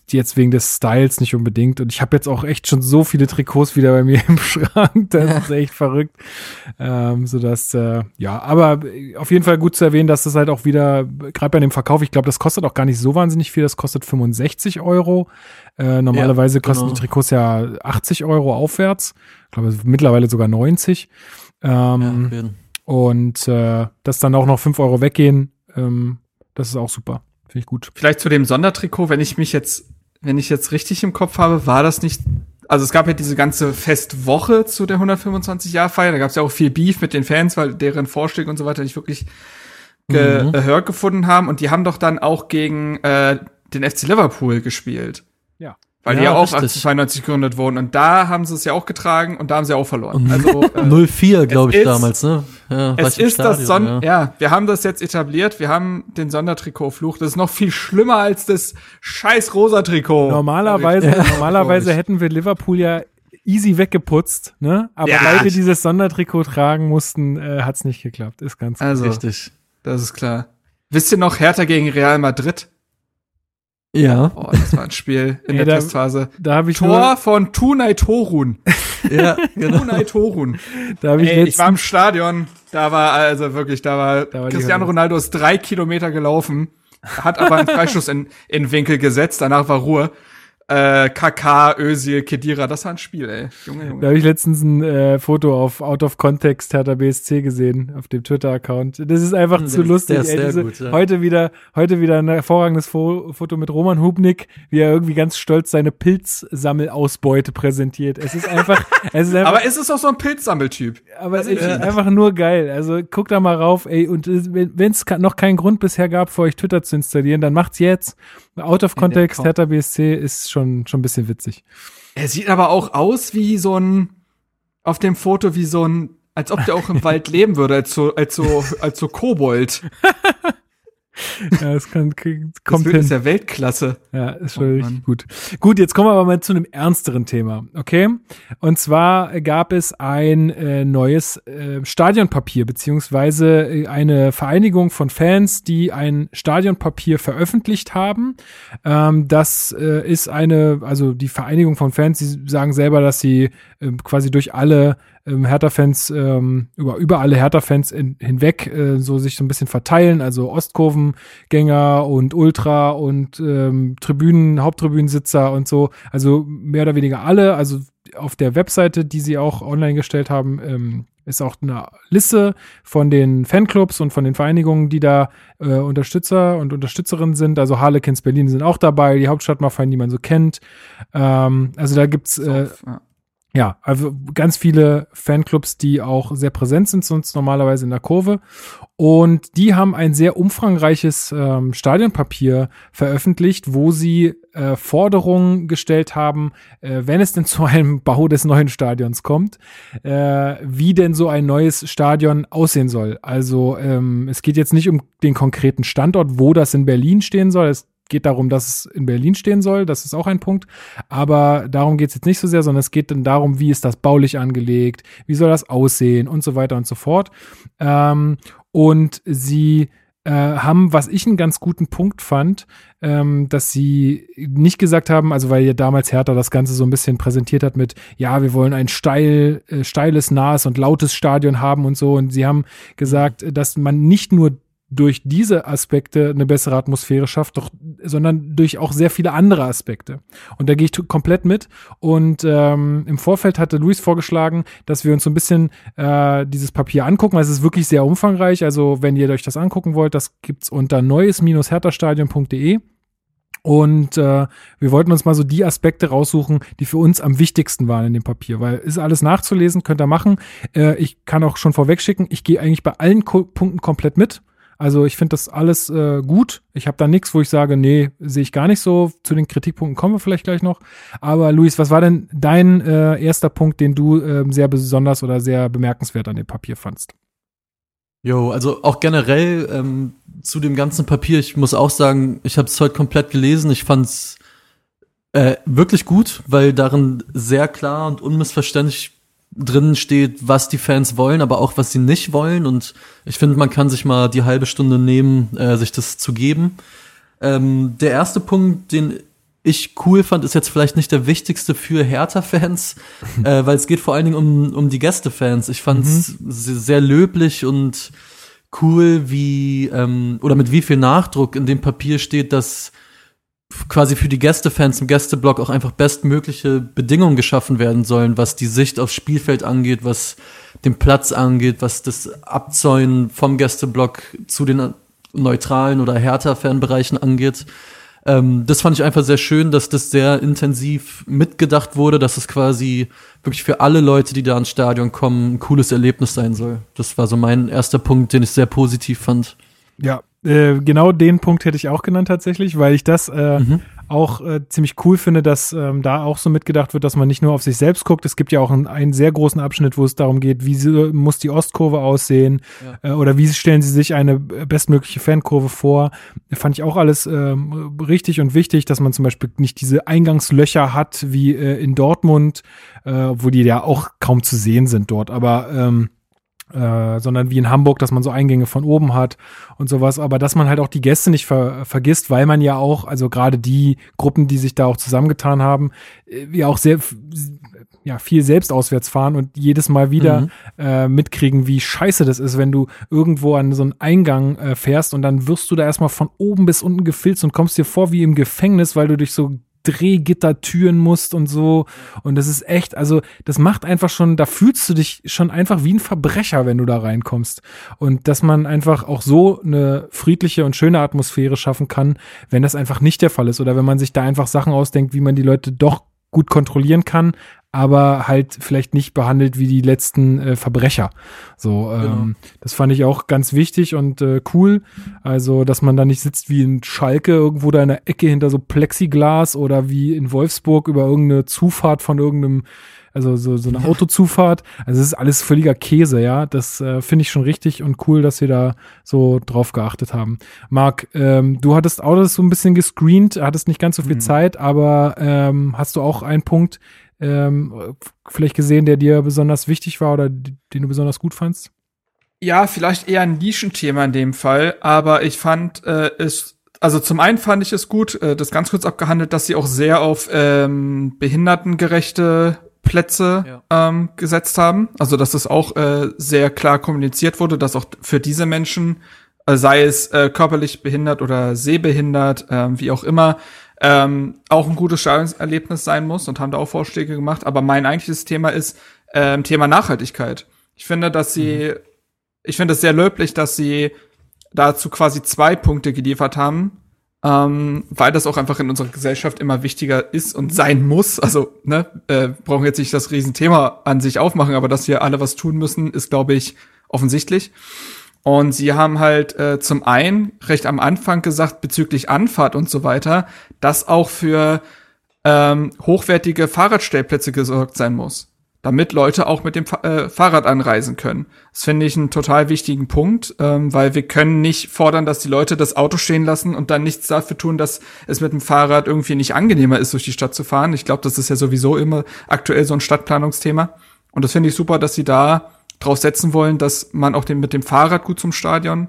jetzt wegen des Styles nicht unbedingt. Und ich habe jetzt auch echt schon so viele Trikots wieder bei mir im Schrank. Das ist echt verrückt. Ähm, so dass, äh, ja, aber auf jeden Fall gut zu erwähnen, dass das halt auch wieder, gerade bei dem Verkauf, ich glaube, das kostet auch gar nicht so wahnsinnig viel, das kostet 65 Euro. Äh, normalerweise kosten genau. die Trikots ja 80 Euro aufwärts. Ich glaube, mittlerweile sogar 90. Ähm, Ja. Und äh, dass dann auch noch 5 Euro weggehen, ähm, das ist auch super. Finde ich gut. Vielleicht zu dem Sondertrikot, wenn ich mich jetzt, wenn ich jetzt richtig im Kopf habe, war das nicht. Also es gab ja diese ganze Festwoche zu der 125-Jahr-Feier. Da gab es ja auch viel Beef mit den Fans, weil deren Vorschläge und so weiter nicht wirklich Mhm. gehört gefunden haben. Und die haben doch dann auch gegen äh, den FC Liverpool gespielt. Ja. Weil die Ja, ja auch richtig. 1892 gegründet wurden. Und da haben sie es ja auch getragen und da haben sie auch verloren. Und Also äh, 04, glaube ich, ist- damals, ne? Ja, es ist das Stadion, Son ja. ja. wir haben das jetzt etabliert, wir haben den Sondertrikotfluch. Das ist noch viel schlimmer als das scheiß rosa Trikot. Normalerweise, ich- normalerweise hätten wir Liverpool ja easy weggeputzt, ne? Aber Ja. weil wir dieses Sondertrikot tragen mussten, äh, hat's nicht geklappt. Ist ganz Also, Richtig. das ist klar. Wisst ihr noch Hertha gegen Real Madrid? Ja, Oh, das war ein Spiel in Ey, der da- Testphase. Da habe ich Tor nur, von Tunay Torun. ja, genau. Tunay Torun. da habe ich, Ey, ich war im Stadion. Da war also wirklich, da war, Da war Cristiano. Ronaldo ist drei Kilometer gelaufen, hat aber einen Freischuss in, in Winkel gesetzt. Danach war Ruhe. Äh, KK, Özil, Kedira, das war ein Spiel, ey. Junge, Junge. Da habe ich letztens ein äh, Foto auf Out of Context Hertha BSC gesehen auf dem Twitter-Account. Das ist einfach Hm, zu ist- lustig. ist ey. sehr Diese- gut, ja. Heute wieder, heute wieder ein hervorragendes Fo Foto mit Roman Hubnik, wie er irgendwie ganz stolz seine Pilzsammelausbeute präsentiert. Es ist einfach, es ist einfach, Aber ist es auch so ein Pilzsammeltyp? aber es ich ist nicht. einfach nur geil. Also guckt da mal rauf, ey. Und es- wenn es noch keinen Grund bisher gab, für euch Twitter zu installieren, dann macht's jetzt. Out of Context. Hertha BSC ist schon schon ein bisschen witzig. Er sieht aber auch aus wie so ein, auf dem Foto wie so ein, als ob der auch im Wald leben würde, als so, als so, als so Kobold. Ja, es kann, Das kommt Bild hin. ist ja Weltklasse. Ja, ist Oh schon richtig gut. Gut, jetzt kommen wir aber mal zu einem ernsteren Thema, okay? Und zwar gab es ein äh, neues äh, Stadionpapier, beziehungsweise äh, eine Vereinigung von Fans, die ein Stadionpapier veröffentlicht haben. Ähm, das äh, ist eine, also die Vereinigung von Fans, die sagen selber, dass sie äh, quasi durch alle ähm, Hertha-Fans, ähm, über, über alle Hertha-Fans in, hinweg äh, so sich so ein bisschen verteilen, also Ostkurvengänger und Ultra und ähm, Tribünen, Haupttribünensitzer und so, also mehr oder weniger alle, also auf der Webseite, die sie auch online gestellt haben, ähm, ist auch eine Liste von den Fanclubs und von den Vereinigungen, die da äh, Unterstützer und Unterstützerinnen sind. Also Harlequins Berlin sind auch dabei, die Hauptstadtmafien, die man so kennt. Ähm, also da gibt's äh, Ja. also ganz viele Fanclubs, die auch sehr präsent sind, sonst normalerweise in der Kurve. Und die haben ein sehr umfangreiches ähm, Stadionpapier veröffentlicht, wo sie äh, Forderungen gestellt haben, äh, wenn es denn zu einem Bau des neuen Stadions kommt, äh, wie denn so ein neues Stadion aussehen soll. Also ähm, es geht jetzt nicht um den konkreten Standort, wo das in Berlin stehen soll. Es geht darum, dass es in Berlin stehen soll. Das ist auch ein Punkt. Aber darum geht es jetzt nicht so sehr, sondern es geht dann darum, wie ist das baulich angelegt, wie soll das aussehen und so weiter und so fort. Ähm, und sie äh, haben, was ich einen ganz guten Punkt fand, ähm, dass sie nicht gesagt haben, also weil ja damals Hertha das Ganze so ein bisschen präsentiert hat mit, ja, wir wollen ein steil, äh, steiles, nahes und lautes Stadion haben und so. Und sie haben gesagt, dass man nicht nur durch diese Aspekte eine bessere Atmosphäre schafft, doch, sondern durch auch sehr viele andere Aspekte. Und da gehe ich komplett mit. Und ähm, im Vorfeld hatte Luis vorgeschlagen, dass wir uns so ein bisschen äh, dieses Papier angucken, weil es ist wirklich sehr umfangreich. Also wenn ihr euch das angucken wollt, das gibt's unter neues-hertastadion.de. Und äh, wir wollten uns mal so die Aspekte raussuchen, die für uns am wichtigsten waren in dem Papier, weil ist alles nachzulesen, könnt ihr machen. Äh, ich kann auch schon vorwegschicken, ich gehe eigentlich bei allen Ko Punkten komplett mit. Also ich finde das alles äh, gut. Ich habe da nichts, wo ich sage, nee, sehe ich gar nicht so. Zu den Kritikpunkten kommen wir vielleicht gleich noch. Aber Luis, was war denn dein äh, erster Punkt, den du äh, sehr besonders oder sehr bemerkenswert an dem Papier fandst? Jo, also auch generell ähm, zu dem ganzen Papier, ich muss auch sagen, ich habe es heute komplett gelesen. Ich fand's äh, wirklich gut, weil darin sehr klar und unmissverständlich drin steht, was die Fans wollen, aber auch was sie nicht wollen. Und ich finde, man kann sich mal die halbe Stunde nehmen, äh, sich das zu geben. Ähm, der erste Punkt, den ich cool fand, ist jetzt vielleicht nicht der wichtigste für Hertha-Fans, äh, weil es geht vor allen Dingen um, um die Gäste-Fans. Ich fand es mhm. sehr löblich und cool, wie ähm, oder mit wie viel Nachdruck in dem Papier steht, dass quasi für die Gästefans im Gästeblock auch einfach bestmögliche Bedingungen geschaffen werden sollen, was die Sicht aufs Spielfeld angeht, was den Platz angeht, was das Abzäunen vom Gästeblock zu den neutralen oder härter Fanbereichen angeht. Ähm, das fand ich einfach sehr schön, dass das sehr intensiv mitgedacht wurde, dass es quasi wirklich für alle Leute, die da ins Stadion kommen, ein cooles Erlebnis sein soll. Das war so mein erster Punkt, den ich sehr positiv fand. Ja, äh, genau den Punkt hätte ich auch genannt tatsächlich, weil ich das äh, mhm. auch äh, ziemlich cool finde, dass ähm, da auch so mitgedacht wird, dass man nicht nur auf sich selbst guckt. Es gibt ja auch einen, einen sehr großen Abschnitt, wo es darum geht, wie sie, muss die Ostkurve aussehen ja. äh, oder wie stellen sie sich eine bestmögliche Fankurve vor. Fand ich auch alles ähm, richtig und wichtig, dass man zum Beispiel nicht diese Eingangslöcher hat wie äh, in Dortmund, äh, wo die ja auch kaum zu sehen sind dort. Aber ähm, äh, sondern wie in Hamburg, dass man so Eingänge von oben hat und sowas, aber dass man halt auch die Gäste nicht ver vergisst, weil man ja auch, also gerade die Gruppen, die sich da auch zusammengetan haben, äh, ja auch sehr ja, viel selbst auswärts fahren und jedes Mal wieder mhm. äh, mitkriegen, wie scheiße das ist, wenn du irgendwo an so einen Eingang äh, fährst und dann wirst du da erstmal von oben bis unten gefilzt und kommst dir vor wie im Gefängnis, weil du durch so Drehgittertüren musst und so. Und das ist echt, also das macht einfach schon, da fühlst du dich schon einfach wie ein Verbrecher, wenn du da reinkommst. Und dass man einfach auch so eine friedliche und schöne Atmosphäre schaffen kann, wenn das einfach nicht der Fall ist. Oder wenn man sich da einfach Sachen ausdenkt, wie man die Leute doch gut kontrollieren kann, aber halt vielleicht nicht behandelt wie die letzten äh, Verbrecher. So, ähm, genau. das fand ich auch ganz wichtig und äh, cool. Also, dass man da nicht sitzt wie in Schalke irgendwo da in der Ecke hinter so Plexiglas oder wie in Wolfsburg über irgendeine Zufahrt von irgendeinem also so, so eine Autozufahrt. Also es ist alles völliger Käse, ja. Das äh, finde ich schon richtig und cool, dass wir da so drauf geachtet haben. Marc, ähm, du hattest auch das so ein bisschen gescreent, hattest nicht ganz so viel mhm. Zeit, aber ähm, hast du auch einen Punkt, ähm, vielleicht gesehen, der dir besonders wichtig war oder den du besonders gut fandst? Ja, vielleicht eher ein Nischenthema in dem Fall, aber ich fand äh, es, also zum einen fand ich es gut, äh, das ganz kurz abgehandelt, dass sie auch sehr auf ähm, behindertengerechte Plätze ja. ähm, gesetzt haben. Also dass es auch äh, sehr klar kommuniziert wurde, dass auch für diese Menschen, äh, sei es äh, körperlich behindert oder sehbehindert, äh, wie auch immer, ähm, auch ein gutes Stadionerlebnis sein muss und haben da auch Vorschläge gemacht. Aber mein eigentliches Thema ist ähm, Thema Nachhaltigkeit. Ich finde, dass sie, mhm. ich finde es sehr löblich, dass sie dazu quasi zwei Punkte geliefert haben, ähm, weil das auch einfach in unserer Gesellschaft immer wichtiger ist und sein muss. Also, ne, äh, brauchen jetzt nicht das Riesenthema an sich aufmachen, aber dass wir alle was tun müssen, ist, glaube ich, offensichtlich. Und sie haben halt äh, zum einen recht am Anfang gesagt, bezüglich Anfahrt und so weiter, dass auch für ähm, hochwertige Fahrradstellplätze gesorgt sein muss, damit Leute auch mit dem Fa äh, Fahrrad anreisen können. Das finde ich einen total wichtigen Punkt, ähm, weil wir können nicht fordern, dass die Leute das Auto stehen lassen und dann nichts dafür tun, dass es mit dem Fahrrad irgendwie nicht angenehmer ist, durch die Stadt zu fahren. Ich glaube, das ist ja sowieso immer aktuell so ein Stadtplanungsthema. Und das finde ich super, dass sie da drauf setzen wollen, dass man auch den, mit dem Fahrrad gut zum Stadion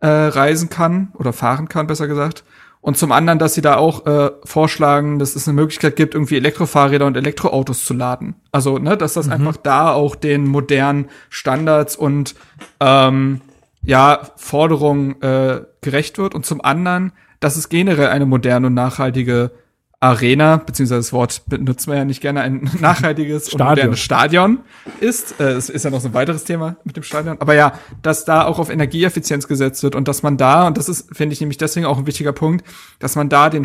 äh, reisen kann oder fahren kann, besser gesagt. Und zum anderen, dass sie da auch äh, vorschlagen, dass es eine Möglichkeit gibt, irgendwie Elektrofahrräder und Elektroautos zu laden. Also, ne, dass das mhm. einfach da auch den modernen Standards und ähm, ja, Forderungen äh, gerecht wird. Und zum anderen, dass es generell eine moderne und nachhaltige Arena, beziehungsweise das Wort benutzen wir ja nicht gerne, ein nachhaltiges Stadion. und modernes Stadion ist. Äh, es ist ja noch so ein weiteres Thema mit dem Stadion. Aber ja, dass da auch auf Energieeffizienz gesetzt wird und dass man da, und das ist, finde ich nämlich deswegen auch ein wichtiger Punkt, dass man da den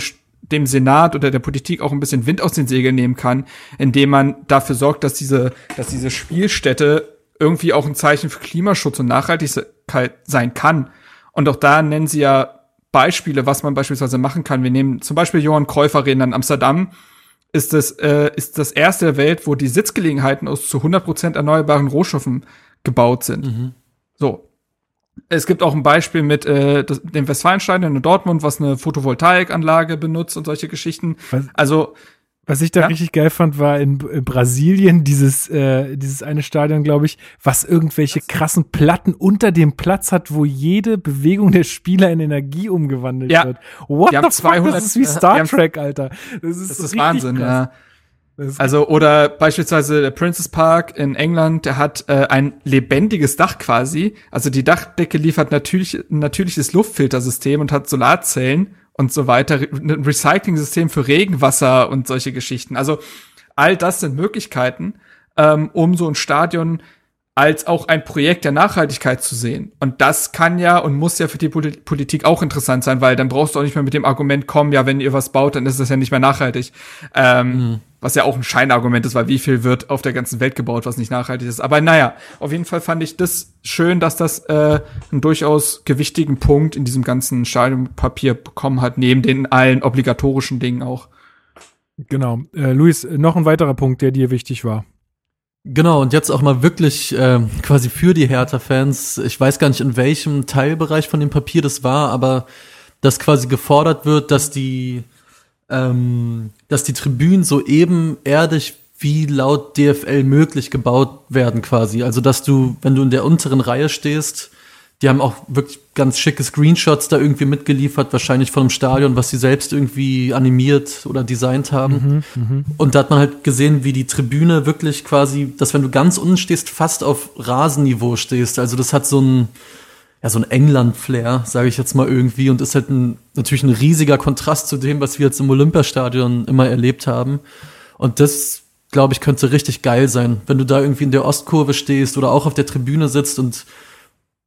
dem Senat oder der Politik auch ein bisschen Wind aus den Segeln nehmen kann, indem man dafür sorgt, dass diese, dass diese Spielstätte irgendwie auch ein Zeichen für Klimaschutz und Nachhaltigkeit sein kann. Und auch da nennen sie ja Beispiele, was man beispielsweise machen kann. Wir nehmen zum Beispiel Johann Cruyff Arena in Amsterdam. Ist das, äh, ist das erste der Welt, wo die Sitzgelegenheiten aus zu 100% erneuerbaren Rohstoffen gebaut sind. Mhm. So. Es gibt auch ein Beispiel mit äh, das, dem Westfalenstadion in Dortmund, was eine Photovoltaikanlage benutzt und solche Geschichten. Was? Also Was ich da Ja? richtig geil fand, war in, in Brasilien dieses, äh, dieses eine Stadion, glaube ich, was irgendwelche krassen Platten unter dem Platz hat, wo jede Bewegung der Spieler in Energie umgewandelt Ja. wird. What Die the fuck, 200 das ist wie die Star Trek, Alter. Das ist, Das ist Wahnsinn, krass. ja. Also, oder beispielsweise der Princess Park in England, der hat äh, ein lebendiges Dach quasi. Also die Dachdecke liefert natürlich ein natürliches Luftfiltersystem und hat Solarzellen und so weiter, ein Recycling-System für Regenwasser und solche Geschichten. Also all das sind Möglichkeiten, ähm, um so ein Stadion als auch ein Projekt der Nachhaltigkeit zu sehen. Und das kann ja und muss ja für die Poli- Politik auch interessant sein, weil dann brauchst du auch nicht mehr mit dem Argument kommen, ja, wenn ihr was baut, dann ist das ja nicht mehr nachhaltig. Ähm, Was ja auch ein Scheinargument ist, weil wie viel wird auf der ganzen Welt gebaut, was nicht nachhaltig ist. Aber naja, auf jeden Fall fand ich das schön, dass das äh, einen durchaus gewichtigen Punkt in diesem ganzen Stadionpapier bekommen hat, neben den allen obligatorischen Dingen auch. Genau. Äh, Luis, noch ein weiterer Punkt, der dir wichtig war. Genau, und jetzt auch mal wirklich ähm, quasi für die Hertha-Fans. Ich weiß gar nicht, in welchem Teilbereich von dem Papier das war, aber dass quasi gefordert wird, dass die, ähm, dass die Tribünen so ebenerdig wie laut DFL möglich gebaut werden quasi. Also dass du, wenn du in der unteren Reihe stehst, die haben auch wirklich ganz schicke Screenshots da irgendwie mitgeliefert, wahrscheinlich von einem Stadion, was sie selbst irgendwie animiert oder designt haben. Und da hat man halt gesehen, wie die Tribüne wirklich quasi, dass wenn du ganz unten stehst, fast auf Rasenniveau stehst. Also das hat so ein, ja, so ein England-Flair, sage ich jetzt mal irgendwie, und ist halt ein, natürlich ein riesiger Kontrast zu dem, was wir jetzt im Olympiastadion immer erlebt haben. Und das, glaube ich, könnte richtig geil sein, wenn du da irgendwie in der Ostkurve stehst oder auch auf der Tribüne sitzt und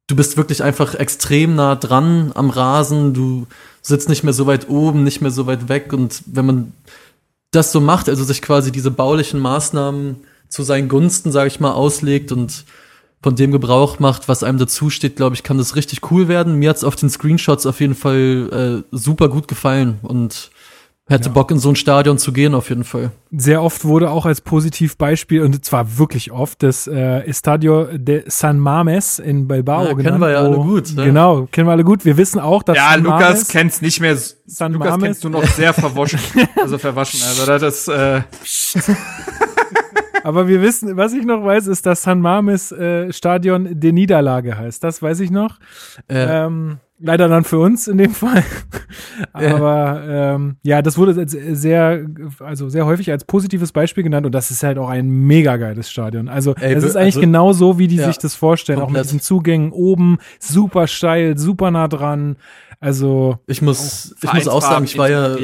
du bist wirklich einfach extrem nah dran am Rasen, du sitzt nicht mehr so weit oben, nicht mehr so weit weg und wenn man das so macht, also sich quasi diese baulichen Maßnahmen zu seinen Gunsten, sage ich mal, auslegt und von dem Gebrauch macht, was einem dazu steht, glaube ich, kann das richtig cool werden. Mir hat's auf den Screenshots auf jeden Fall äh, super gut gefallen und hätte Bock in so ein Stadion zu gehen auf jeden Fall. Sehr oft wurde auch als Positivbeispiel, und zwar wirklich oft, das äh, Estadio de San Mames in Bilbao Ja, kennen genannt. wir ja alle gut, ne? Genau, kennen wir alle gut. Wir wissen auch, dass Ja, San Lukas Mames, kennt's nicht mehr. San Lukas Mames- kennst du noch sehr verwaschen, also verwaschen. Also das, äh, aber wir wissen, was ich noch weiß, ist, dass San Mames äh, Stadion der Niederlage heißt. Das weiß ich noch. Äh, Ähm, leider dann für uns in dem Fall. Aber ähm, ja, das wurde sehr, also sehr häufig als positives Beispiel genannt und das ist halt auch ein mega geiles Stadion. Also Ey, es ist eigentlich also- genau so, wie die Ja, sich das vorstellen, auch mit komplett. diesen Zugängen oben, super steil, super nah dran. Also ich muss, ich muss auch sagen, ich war ja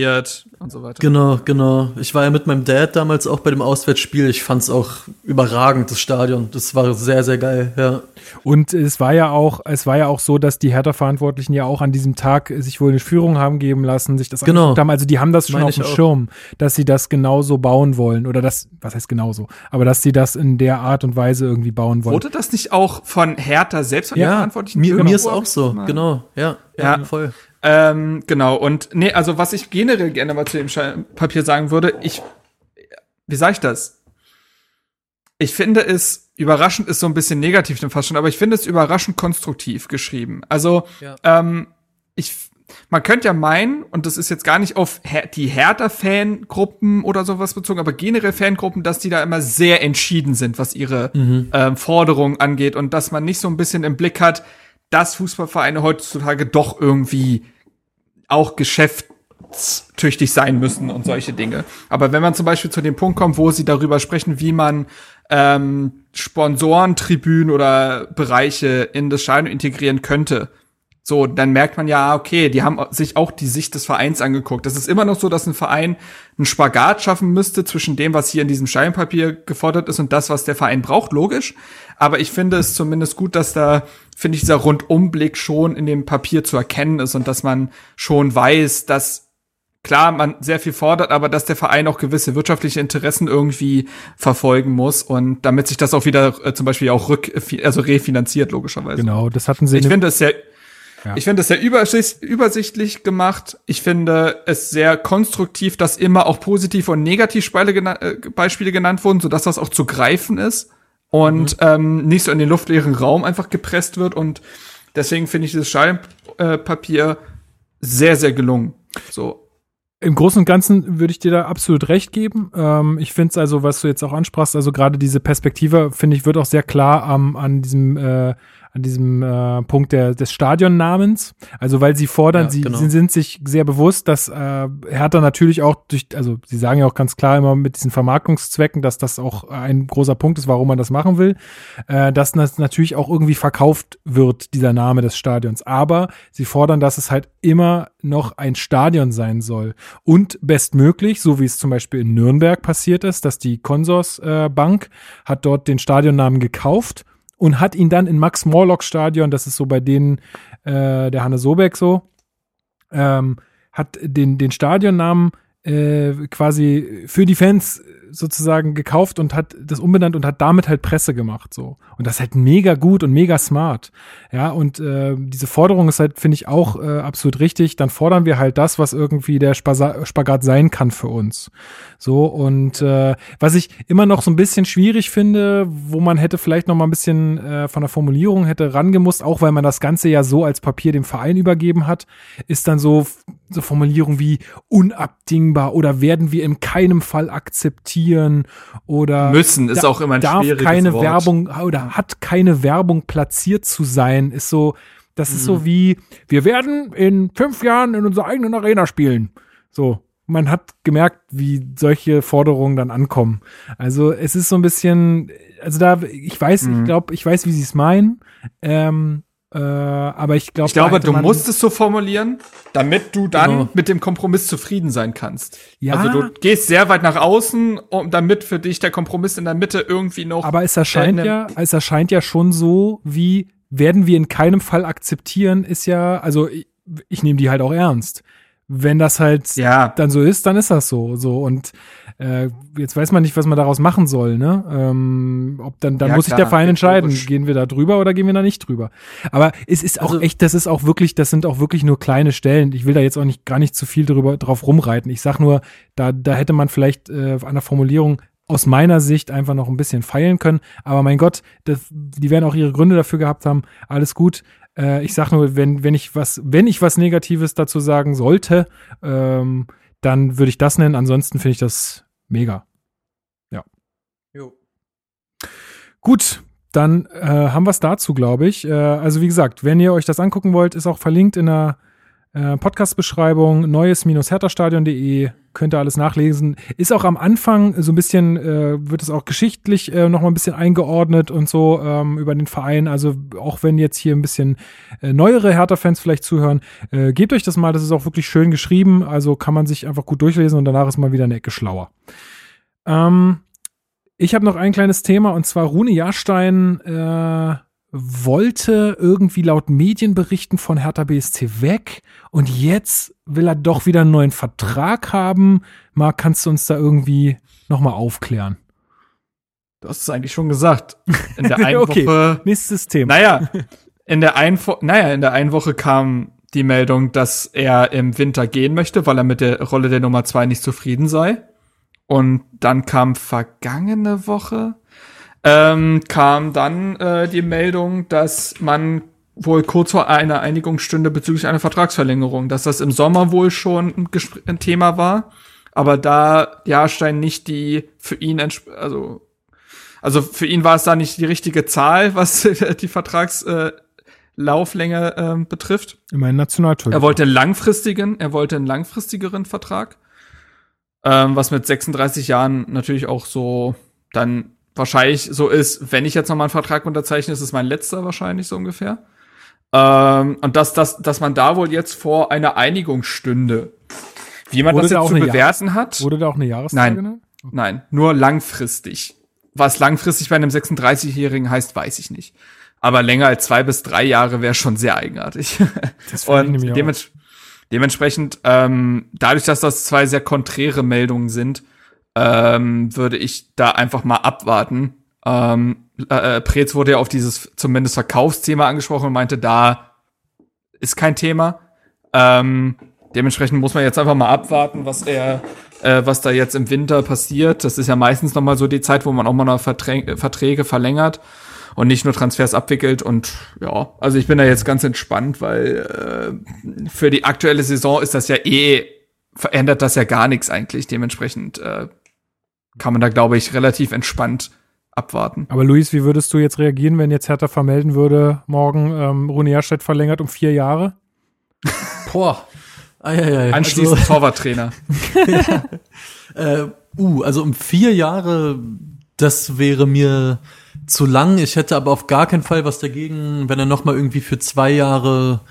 so weiter. Genau, genau. Ich war ja mit meinem Dad damals auch bei dem Auswärtsspiel. Ich fand's auch überragend, das Stadion. Das war sehr, sehr geil, ja. Und es war ja auch, es war ja auch so, dass die Hertha-Verantwortlichen ja auch an diesem Tag sich wohl eine Führung haben geben lassen, sich das Genau. haben. Also die haben das schon Meine auf dem auch. Schirm, dass sie das genauso bauen wollen. Oder das, was heißt genauso? Aber dass sie das in der Art und Weise irgendwie bauen wollen. Wurde das nicht auch von Hertha selbst von den Ja, Verantwortlichen? mir, mir ist auch so, genau, ja, Ja. ja, voll. Ähm, genau, und nee, also was ich generell gerne mal zu dem Papier sagen würde, ich, wie sage ich das? Ich finde es, überraschend ist so ein bisschen negativ dann fast schon, aber ich finde es überraschend konstruktiv geschrieben. Also, Ja. ähm, ich, man könnte ja meinen, und das ist jetzt gar nicht auf die Hertha-Fangruppen oder sowas bezogen, aber generell Fangruppen, dass die da immer sehr entschieden sind, was ihre ähm, Forderungen angeht und dass man nicht so ein bisschen im Blick hat, dass Fußballvereine heutzutage doch irgendwie auch geschäftstüchtig sein müssen und solche Dinge. Aber wenn man zum Beispiel zu dem Punkt kommt, wo sie darüber sprechen, wie man ähm, Sponsoren, Tribünen oder Bereiche in das Stadion integrieren könnte, so, dann merkt man ja, okay, die haben sich auch die Sicht des Vereins angeguckt. Das ist immer noch so, dass ein Verein einen Spagat schaffen müsste zwischen dem, was hier in diesem Steinpapier gefordert ist und das, was der Verein braucht, logisch. Aber ich finde es zumindest gut, dass da, finde ich, dieser Rundumblick schon in dem Papier zu erkennen ist und dass man schon weiß, dass klar, man sehr viel fordert, aber dass der Verein auch gewisse wirtschaftliche Interessen irgendwie verfolgen muss und damit sich das auch wieder äh, zum Beispiel auch rück, also refinanziert, logischerweise. Genau, das hatten sie. Ich in- finde es sehr, Ja. Ich finde es sehr übersicht, übersichtlich gemacht. Ich finde es sehr konstruktiv, dass immer auch positive und Negativbeispiele gena äh, Beispiele genannt wurden, sodass das auch zu greifen ist und mhm. ähm, nicht so in den luftleeren Raum einfach gepresst wird. Und deswegen finde ich dieses Schallpapier sehr, sehr gelungen. So. Im Großen und Ganzen würde ich dir da absolut recht geben. Ähm, ich finde es also, was du jetzt auch ansprachst, also gerade diese Perspektive, finde ich, wird auch sehr klar ähm, an diesem äh, an diesem äh, Punkt der, des Stadionnamens. Also weil sie fordern, ja, sie, genau. sie sind sich sehr bewusst, dass äh, Hertha natürlich auch durch, also sie sagen ja auch ganz klar immer mit diesen Vermarktungszwecken, dass das auch ein großer Punkt ist, warum man das machen will, äh, dass das natürlich auch irgendwie verkauft wird, dieser Name des Stadions. Aber sie fordern, dass es halt immer noch ein Stadion sein soll. Und bestmöglich, so wie es zum Beispiel in Nürnberg passiert ist, dass die Consors äh, Bank hat dort den Stadionnamen gekauft und hat ihn dann in Max Morlock Stadion, das ist so bei denen äh, der Hanne Sobeck so, ähm, hat den, den Stadionnamen äh, quasi für die Fans sozusagen gekauft und hat das umbenannt und hat damit halt Presse gemacht so. Und das ist halt mega gut und mega smart. Ja und äh, diese Forderung ist halt finde ich auch äh, absolut richtig. Dann fordern wir halt das was irgendwie der Spagat sein kann für uns. So und äh, was ich immer noch so ein bisschen schwierig finde wo man hätte vielleicht noch mal ein bisschen äh, von der Formulierung hätte rangemusst auch weil man das ganze ja so als Papier dem Verein übergeben hat ist dann so so Formulierung wie unabdingbar oder werden wir in keinem Fall akzeptieren oder müssen ist auch immer ein darf schwieriges keine Wort. Werbung oder hat keine Werbung platziert zu sein, ist so, das ist so mhm. wie, wir werden in fünf Jahren in unserer eigenen Arena spielen. So. Man hat gemerkt, wie solche Forderungen dann ankommen. Also es ist so ein bisschen, also da, ich weiß, mhm. ich glaube, ich weiß, wie sie es meinen. Ähm, äh, aber ich, glaub, ich glaube, du musst es so formulieren, damit du dann genau. mit dem Kompromiss zufrieden sein kannst. Ja. Also du gehst sehr weit nach außen, um, damit für dich der Kompromiss in der Mitte irgendwie noch. Aber es erscheint ja, es erscheint ja schon so, wie werden wir in keinem Fall akzeptieren, ist ja, also ich, ich nehme die halt auch ernst. Wenn das halt ja. dann so ist, dann ist das so. So und äh, jetzt weiß man nicht, was man daraus machen soll, ne? Ähm, ob dann, dann ja, muss sich der Verein entscheiden, gehen wir da drüber oder gehen wir da nicht drüber. Aber es ist auch also, echt, das ist auch wirklich, das sind auch wirklich nur kleine Stellen. Ich will da jetzt auch nicht gar nicht zu viel drüber drauf rumreiten. Ich sag nur, da, da hätte man vielleicht äh, an der Formulierung aus meiner Sicht einfach noch ein bisschen feilen können. Aber mein Gott, das, die werden auch ihre Gründe dafür gehabt haben. Alles gut. Äh, ich sag nur, wenn, wenn ich was, wenn ich was Negatives dazu sagen sollte, ähm, dann würde ich das nennen. Ansonsten finde ich das mega. Ja. Jo. Gut, dann äh, haben wir es dazu, glaube ich. Äh, also wie gesagt, wenn ihr euch das angucken wollt, ist auch verlinkt in der äh, Podcast-Beschreibung neues-hertha-stadion.de könnt ihr alles nachlesen. Ist auch am Anfang so ein bisschen, äh, wird es auch geschichtlich äh, noch mal ein bisschen eingeordnet und so ähm, über den Verein. Also auch wenn jetzt hier ein bisschen äh, neuere Hertha-Fans vielleicht zuhören, äh, gebt euch das mal. Das ist auch wirklich schön geschrieben. Also kann man sich einfach gut durchlesen und danach ist man wieder eine Ecke schlauer. Ähm, ich habe noch ein kleines Thema und zwar Rune Jahrstein äh, wollte irgendwie laut Medienberichten von Hertha BSC weg und jetzt will er doch wieder einen neuen Vertrag haben. Marc, kannst du uns da irgendwie nochmal aufklären? Du hast es eigentlich schon gesagt. In der einen okay, Woche. Nächstes Thema. Naja, in der einen, naja, in der einen Woche kam die Meldung, dass er im Winter gehen möchte, weil er mit der Rolle der Nummer zwei nicht zufrieden sei. Und dann kam vergangene Woche, ähm, kam dann äh, die Meldung, dass man wohl kurz vor einer Einigung stünde bezüglich einer Vertragsverlängerung, dass das im Sommer wohl schon ein, ein Thema war, aber da Jahrstein nicht die für ihn also also für ihn war es da nicht die richtige Zahl, was die Vertragslauflänge äh, äh, betrifft. Immerhin Nationaltorhüter. Er wollte einen langfristigen, er wollte einen langfristigeren Vertrag, ähm, was mit 36 Jahren natürlich auch so dann wahrscheinlich so ist, wenn ich jetzt nochmal einen Vertrag unterzeichne, ist es mein letzter wahrscheinlich so ungefähr. Ähm, und dass, dass, dass man da wohl jetzt vor einer Einigung stünde. Wie man wurde das jetzt zu bewerten Jahres hat. Wurde da auch eine Jahreszeit Nein? Okay. nein, nur langfristig. Was langfristig bei einem 36-Jährigen heißt, weiß ich nicht. Aber länger als zwei bis drei Jahre wäre schon sehr eigenartig. Das und dements dementsprechend, ähm, dadurch, dass das zwei sehr konträre Meldungen sind, ähm, würde ich da einfach mal abwarten. Ähm, äh, äh, Preetz wurde ja auf dieses zumindest Verkaufsthema angesprochen und meinte, da ist kein Thema. Ähm, dementsprechend muss man jetzt einfach mal abwarten, was er, äh, was da jetzt im Winter passiert. Das ist ja meistens noch mal so die Zeit, wo man auch mal noch Verträ Verträge verlängert und nicht nur Transfers abwickelt. Und ja, also ich bin da jetzt ganz entspannt, weil äh, für die aktuelle Saison ist das ja eh, verändert das ja gar nichts eigentlich. Dementsprechend äh, kann man da, glaube ich, relativ entspannt abwarten. Aber Luis, wie würdest du jetzt reagieren, wenn jetzt Hertha vermelden würde, morgen ähm, Rune Jahrstedt verlängert um vier Jahre? Boah. Eieiei. Anschließend also, Torwarttrainer. ja. äh, uh, also um vier Jahre, das wäre mir zu lang. Ich hätte aber auf gar keinen Fall was dagegen, wenn er noch mal irgendwie für zwei Jahre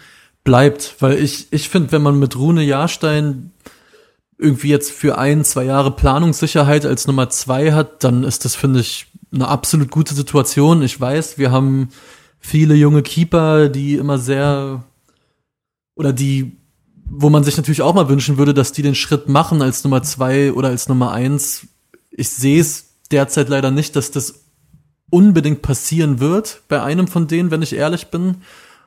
bleibt, weil ich ich finde, wenn man mit Rune Jahrstein irgendwie jetzt für ein, zwei Jahre Planungssicherheit als Nummer zwei hat, dann ist das, finde ich, eine absolut gute Situation. Ich weiß, wir haben viele junge Keeper, die immer sehr oder die, wo man sich natürlich auch mal wünschen würde, dass die den Schritt machen als Nummer zwei oder als Nummer eins. Ich sehe es derzeit leider nicht, dass das unbedingt passieren wird bei einem von denen, wenn ich ehrlich bin.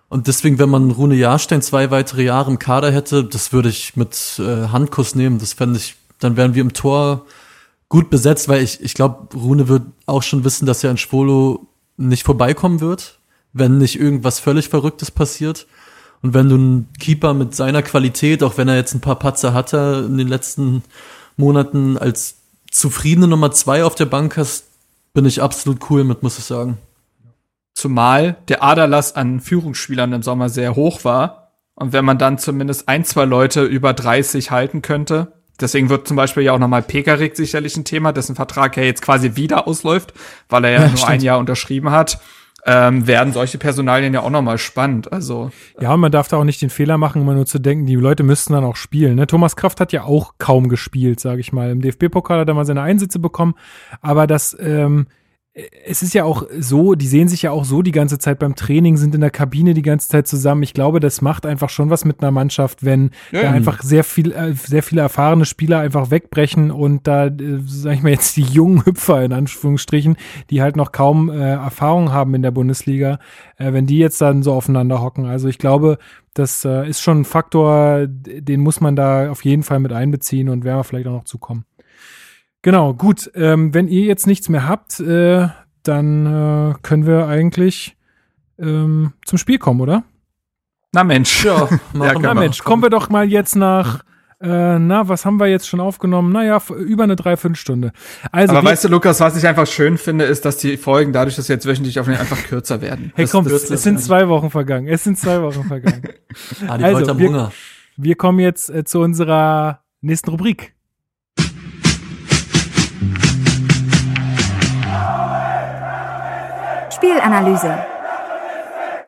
Und deswegen, wenn man Rune Jahrstein zwei weitere Jahre im Kader hätte, das würde ich mit äh, Handkuss nehmen. Das fände ich, dann wären wir im Tor gut besetzt, weil ich, ich glaube, Rune wird auch schon wissen, dass er in Schwolo nicht vorbeikommen wird, wenn nicht irgendwas völlig Verrücktes passiert. Und wenn du einen Keeper mit seiner Qualität, auch wenn er jetzt ein paar Patzer hatte in den letzten Monaten, als zufriedene Nummer zwei auf der Bank hast, bin ich absolut cool mit, muss ich sagen. Zumal der Aderlass an Führungsspielern im Sommer sehr hoch war. Und wenn man dann zumindest ein, zwei Leute über 30 halten könnte, deswegen wird zum Beispiel ja auch nochmal Pekarik sicherlich ein Thema, dessen Vertrag ja jetzt quasi wieder ausläuft, weil er ja, ja nur stimmt. ein Jahr unterschrieben hat. Ähm, werden solche Personalien ja auch nochmal spannend. Also ja, und man darf da auch nicht den Fehler machen, immer nur zu denken, die Leute müssten dann auch spielen. Ne? Thomas Kraft hat ja auch kaum gespielt, sage ich mal. Im DFB-Pokal hat er mal seine Einsätze bekommen, aber das ähm, es ist ja auch so, die sehen sich ja auch so die ganze Zeit beim Training, sind in der Kabine die ganze Zeit zusammen. Ich glaube, das macht einfach schon was mit einer Mannschaft, wenn ja. da einfach sehr viel, äh, sehr viele erfahrene Spieler einfach wegbrechen und da, äh, sag ich mal jetzt die jungen Hüpfer in Anführungsstrichen, die halt noch kaum äh, Erfahrung haben in der Bundesliga, äh, wenn die jetzt dann so aufeinander hocken. Also ich glaube, das äh, ist schon ein Faktor, den muss man da auf jeden Fall mit einbeziehen und werden wir vielleicht auch noch zukommen. Genau, gut. Ähm, wenn ihr jetzt nichts mehr habt, äh, dann äh, können wir eigentlich ähm, zum Spiel kommen, oder? Na Mensch. Ja, ja na Mensch, kommen wir doch mal jetzt nach äh, na, was haben wir jetzt schon aufgenommen? Naja, über eine Dreiviertelstunde. Also Aber weißt du, Lukas, was ich einfach schön finde, ist, dass die Folgen dadurch, dass sie jetzt wöchentlich aufnehmen, einfach kürzer werden. Hey, komm, es sind zwei Wochen vergangen. Es sind zwei Wochen vergangen. ah, die also, wir, Hunger. wir kommen jetzt äh, zu unserer nächsten Rubrik. Spielanalyse.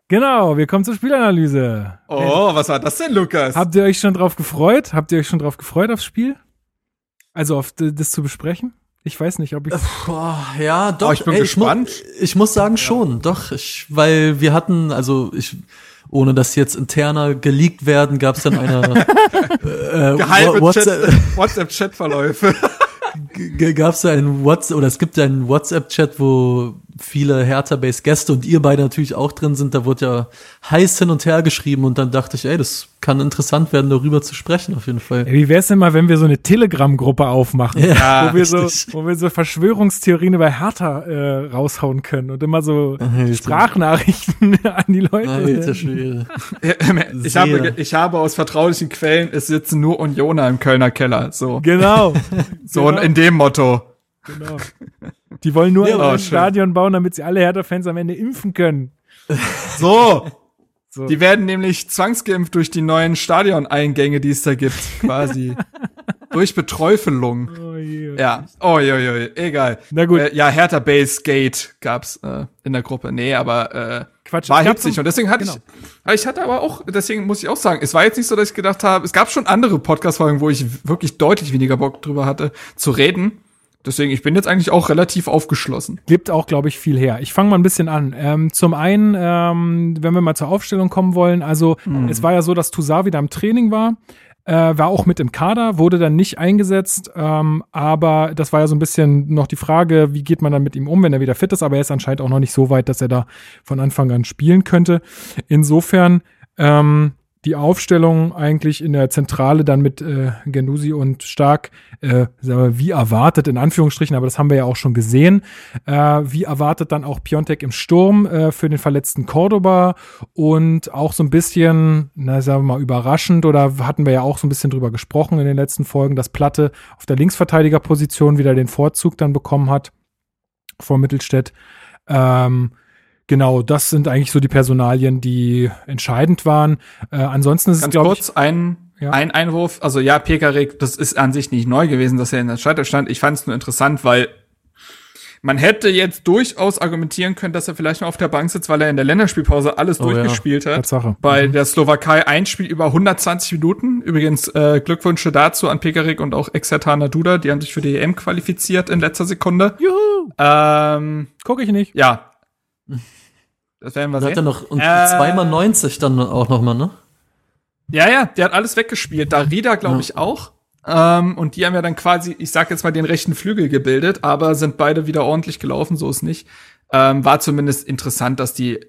Genau, wir kommen zur Spielanalyse. Oh, was war das denn, Lukas? Habt ihr euch schon drauf gefreut? Habt ihr euch schon drauf gefreut aufs Spiel? Also auf das zu besprechen? Ich weiß nicht, ob ich. Boah, ja, doch. Oh, ich bin Ey, gespannt. Ich, mu ich, muss sagen, ja. schon, doch. Ich, weil wir hatten, also ich, ohne dass jetzt interner geleakt werden, gab es dann eine äh, Geheime WhatsApp-Chat-Verläufe. WhatsApp gab es einen WhatsApp oder es gibt einen WhatsApp-Chat, wo viele Hertha-Base-Gäste und ihr beide natürlich auch drin sind. Da wurde ja heiß hin und her geschrieben und dann dachte ich, ey, das kann interessant werden, darüber zu sprechen, auf jeden Fall. Wie wär's denn mal, wenn wir so eine Telegram-Gruppe aufmachen, ja, wo, wir so, wo wir so Verschwörungstheorien über Hertha äh, raushauen können und immer so Alter. Sprachnachrichten an die Leute. Alter Schwede. ich, habe, ich habe aus vertraulichen Quellen, es sitzen nur Unioner im Kölner Keller. So. Genau. so genau. in dem Motto. Genau. Die wollen nur ja, ein Stadion bauen, damit sie alle Hertha-Fans am Ende impfen können. So. so. Die werden nämlich zwangsgeimpft durch die neuen Stadioneingänge, die es da gibt, quasi. durch Beträufelung. Oh je, oh ja. Oh je, oh je, egal. Na gut. Äh, ja, Hertha Base Gate gab's äh, in der Gruppe. Nee, aber äh, Quatsch, war hitzig. Und deswegen hatte genau. ich, ich hatte aber auch, deswegen muss ich auch sagen, es war jetzt nicht so, dass ich gedacht habe, es gab schon andere Podcast-Folgen, wo ich wirklich deutlich weniger Bock drüber hatte, zu reden. Deswegen, ich bin jetzt eigentlich auch relativ aufgeschlossen. Gibt auch, glaube ich, viel her. Ich fange mal ein bisschen an. Ähm, zum einen, ähm, wenn wir mal zur Aufstellung kommen wollen, also mhm. es war ja so, dass Toussaint wieder im Training war. Äh, war auch mit im Kader, wurde dann nicht eingesetzt, ähm, aber das war ja so ein bisschen noch die Frage, wie geht man dann mit ihm um, wenn er wieder fit ist, aber er ist anscheinend auch noch nicht so weit, dass er da von Anfang an spielen könnte. Insofern ähm, die Aufstellung eigentlich in der Zentrale dann mit äh, Gendusi und Stark, äh, wie erwartet, in Anführungsstrichen, aber das haben wir ja auch schon gesehen, äh, wie erwartet dann auch Piontek im Sturm äh, für den verletzten Cordoba und auch so ein bisschen, na, sagen wir mal, überraschend oder hatten wir ja auch so ein bisschen drüber gesprochen in den letzten Folgen, dass Platte auf der Linksverteidigerposition wieder den Vorzug dann bekommen hat vor Mittelstädt. Ähm, Genau, das sind eigentlich so die Personalien, die entscheidend waren. Äh, ansonsten ist Ganz es, glaube kurz, ich, ein, Ja. ein Einwurf. Also ja, Pekarik, das ist an sich nicht neu gewesen, dass er in der Startelf stand. Ich fand es nur interessant, weil man hätte jetzt durchaus argumentieren können, dass er vielleicht noch auf der Bank sitzt, weil er in der Länderspielpause alles Oh ja, durchgespielt hat. Tatsache. Bei der Slowakei ein Spiel über 120 Minuten. Übrigens äh, Glückwünsche dazu an Pekarik und auch Exertana Duda, die haben sich für die EM qualifiziert in letzter Sekunde. Juhu, Ähm, gucke ich nicht. ja. Das werden wir Da hat er sehen. noch, und Äh, zweimal 90 dann auch nochmal, ne? Ja, ja, der hat alles weggespielt. Darida, glaube Ja. ich, auch. Ähm, und die haben ja dann quasi, ich sag jetzt mal, den rechten Flügel gebildet, aber sind beide wieder ordentlich gelaufen, so ist nicht. Ähm, war zumindest interessant, dass die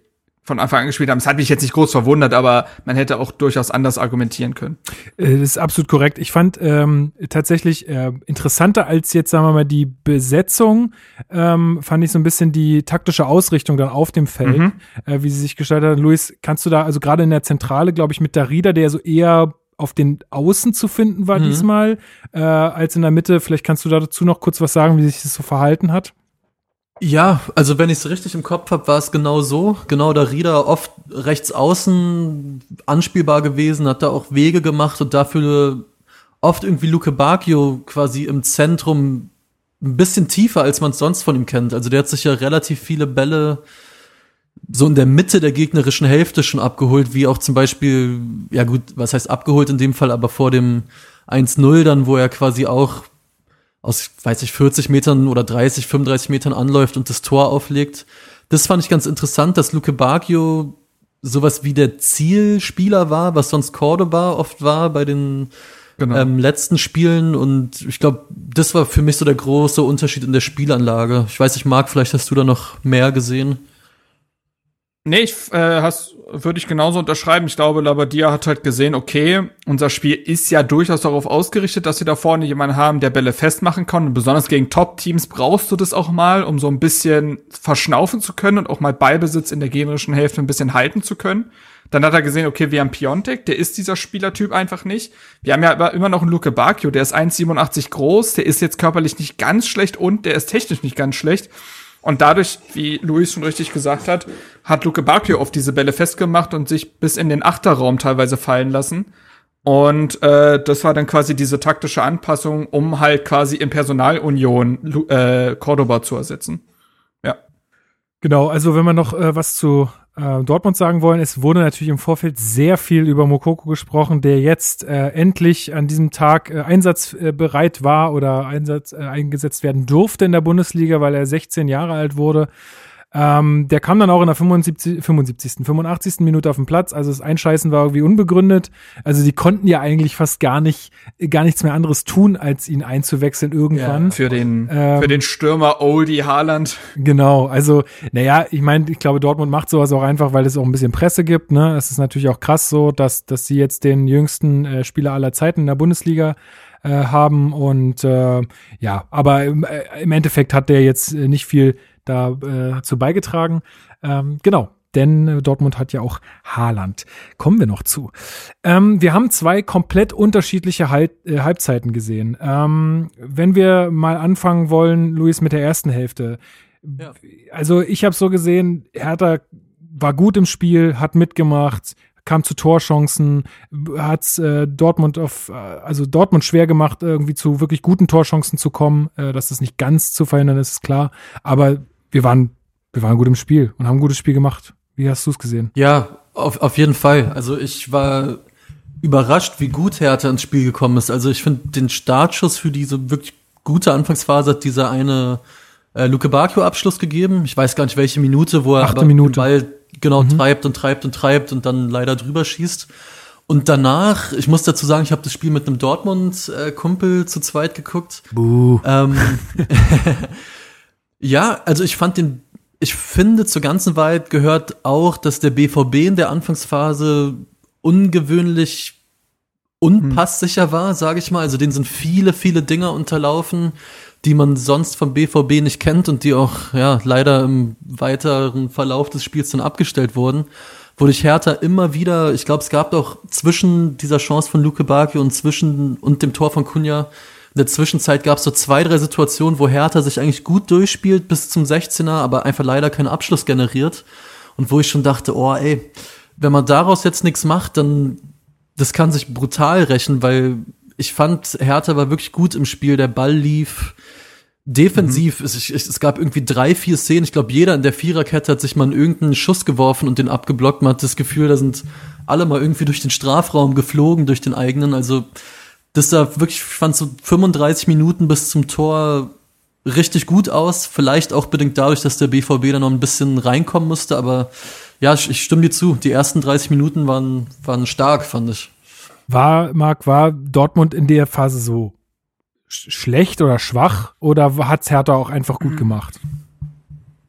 von Anfang an gespielt haben. Es hat mich jetzt nicht groß verwundert, aber man hätte auch durchaus anders argumentieren können. Äh, Das ist absolut korrekt. Ich fand ähm, tatsächlich äh, interessanter als jetzt, sagen wir mal, die Besetzung, ähm, fand ich so ein bisschen die taktische Ausrichtung dann auf dem Feld, Mhm. äh, wie sie sich gestaltet hat. Luis, kannst du da, also gerade in der Zentrale, glaube ich, mit Darida, der so eher auf den Außen zu finden war Mhm. diesmal, äh, als in der Mitte. Vielleicht kannst du dazu noch kurz was sagen, wie sich das so verhalten hat. Ja, also wenn ich es richtig im Kopf habe, war es genau so. Genau, da Rieder oft rechts außen anspielbar gewesen, hat da auch Wege gemacht und dafür oft irgendwie Luke Bacchio quasi im Zentrum ein bisschen tiefer, als man es sonst von ihm kennt. Also der hat sich ja relativ viele Bälle so in der Mitte der gegnerischen Hälfte schon abgeholt, wie auch zum Beispiel, ja gut, was heißt abgeholt in dem Fall, aber vor dem 1-0 dann, wo er quasi auch aus, weiß ich, 40 Metern oder 30, 35 Metern anläuft und das Tor auflegt. Das fand ich ganz interessant, dass Luke Bacchio sowas wie der Zielspieler war, was sonst Cordoba oft war bei den Genau. ähm, letzten Spielen. Und ich glaube, das war für mich so der große Unterschied in der Spielanlage. Ich weiß nicht, Marc, vielleicht hast du da noch mehr gesehen. Nee, ich äh, hast würde ich genauso unterschreiben. Ich glaube, Labadia hat halt gesehen, okay, unser Spiel ist ja durchaus darauf ausgerichtet, dass wir da vorne jemanden haben, der Bälle festmachen kann. Und besonders gegen Top-Teams brauchst du das auch mal, um so ein bisschen verschnaufen zu können und auch mal Ballbesitz in der gegnerischen Hälfte ein bisschen halten zu können. Dann hat er gesehen, okay, wir haben Piontek, der ist dieser Spielertyp einfach nicht. Wir haben ja aber immer noch einen Luke Bacchio, der ist 1,87 groß, der ist jetzt körperlich nicht ganz schlecht und der ist technisch nicht ganz schlecht. Und dadurch, wie Luis schon richtig gesagt hat, hat Luke Bacchio auf diese Bälle festgemacht und sich bis in den Achterraum teilweise fallen lassen. Und äh, das war dann quasi diese taktische Anpassung, um halt quasi in Personalunion Lu äh, Cordoba zu ersetzen. Ja. Genau, also wenn wir noch äh, was zu äh, Dortmund sagen wollen, es wurde natürlich im Vorfeld sehr viel über Mokoko gesprochen, der jetzt äh, endlich an diesem Tag äh, einsatzbereit war oder Einsatz, äh, eingesetzt werden durfte in der Bundesliga, weil er 16 Jahre alt wurde. Ähm, der kam dann auch in der 75, 75. 85. Minute auf den Platz. Also das Einscheißen war irgendwie unbegründet. Also die konnten ja eigentlich fast gar nicht, gar nichts mehr anderes tun, als ihn einzuwechseln irgendwann. Für den, Ähm, für den Stürmer Oldie Haaland. Genau, also, naja, ich meine, ich glaube, Dortmund macht sowas auch einfach, weil es auch ein bisschen Presse gibt. Ne? Es ist natürlich auch krass so, dass, dass sie jetzt den jüngsten äh, Spieler aller Zeiten in der Bundesliga äh, haben. Und äh, ja, aber im, äh, im Endeffekt hat der jetzt äh, nicht viel dazu beigetragen. Ähm, genau. Denn äh, Dortmund hat ja auch Haaland. Kommen wir noch zu. Ähm, wir haben zwei komplett unterschiedliche Halb äh, Halbzeiten gesehen. Ähm, wenn wir mal anfangen wollen, Luis, mit der ersten Hälfte. Ja. Also ich habe so gesehen, Hertha war gut im Spiel, hat mitgemacht, kam zu Torchancen, hat äh, Dortmund auf, äh, also Dortmund schwer gemacht, irgendwie zu wirklich guten Torchancen zu kommen. Äh, dass das nicht ganz zu verhindern ist, ist klar. Aber wir waren, wir waren gut im Spiel und haben ein gutes Spiel gemacht. Wie hast du es gesehen? Ja, auf, auf jeden Fall. Also ich war überrascht, wie gut Hertha ins Spiel gekommen ist. Also ich finde den Startschuss für diese wirklich gute Anfangsphase hat dieser eine äh, Luke Bacchio Abschluss gegeben. Ich weiß gar nicht welche Minute, wo er Achte aber Minute. den Ball genau treibt und treibt und treibt und dann leider drüber schießt. Und danach, ich muss dazu sagen, ich habe das Spiel mit einem Dortmund-Kumpel zu zweit geguckt. Buh. Ähm, ja, also ich fand den, ich finde zur ganzen Wahrheit gehört auch, dass der BVB in der Anfangsphase ungewöhnlich unpasssicher war, sage ich mal. Also denen sind viele, viele Dinger unterlaufen, die man sonst vom BVB nicht kennt und die auch ja leider im weiteren Verlauf des Spiels dann abgestellt wurden. Wodurch Hertha immer wieder, ich glaube, es gab doch zwischen dieser Chance von Luke Bakio und zwischen und dem Tor von Kunja, in der Zwischenzeit gab es so zwei, drei Situationen, wo Hertha sich eigentlich gut durchspielt bis zum 16er, aber einfach leider keinen Abschluss generiert. Und wo ich schon dachte, oh ey, wenn man daraus jetzt nichts macht, dann das kann sich brutal rächen, weil ich fand, Hertha war wirklich gut im Spiel, der Ball lief defensiv. Mhm. Es, es, gab irgendwie drei, vier Szenen. Ich glaube, jeder in der Viererkette hat sich mal irgendeinen Schuss geworfen und den abgeblockt. Man hat das Gefühl, da sind alle mal irgendwie durch den Strafraum geflogen, durch den eigenen. Also, das sah wirklich, ich fand so 35 Minuten bis zum Tor richtig gut aus. Vielleicht auch bedingt dadurch, dass der BVB da noch ein bisschen reinkommen musste, aber ja, ich stimme dir zu. Die ersten 30 Minuten waren, waren stark, fand ich. War, Marc, war Dortmund in der Phase so schlecht oder schwach oder hat's Hertha auch einfach gut gemacht?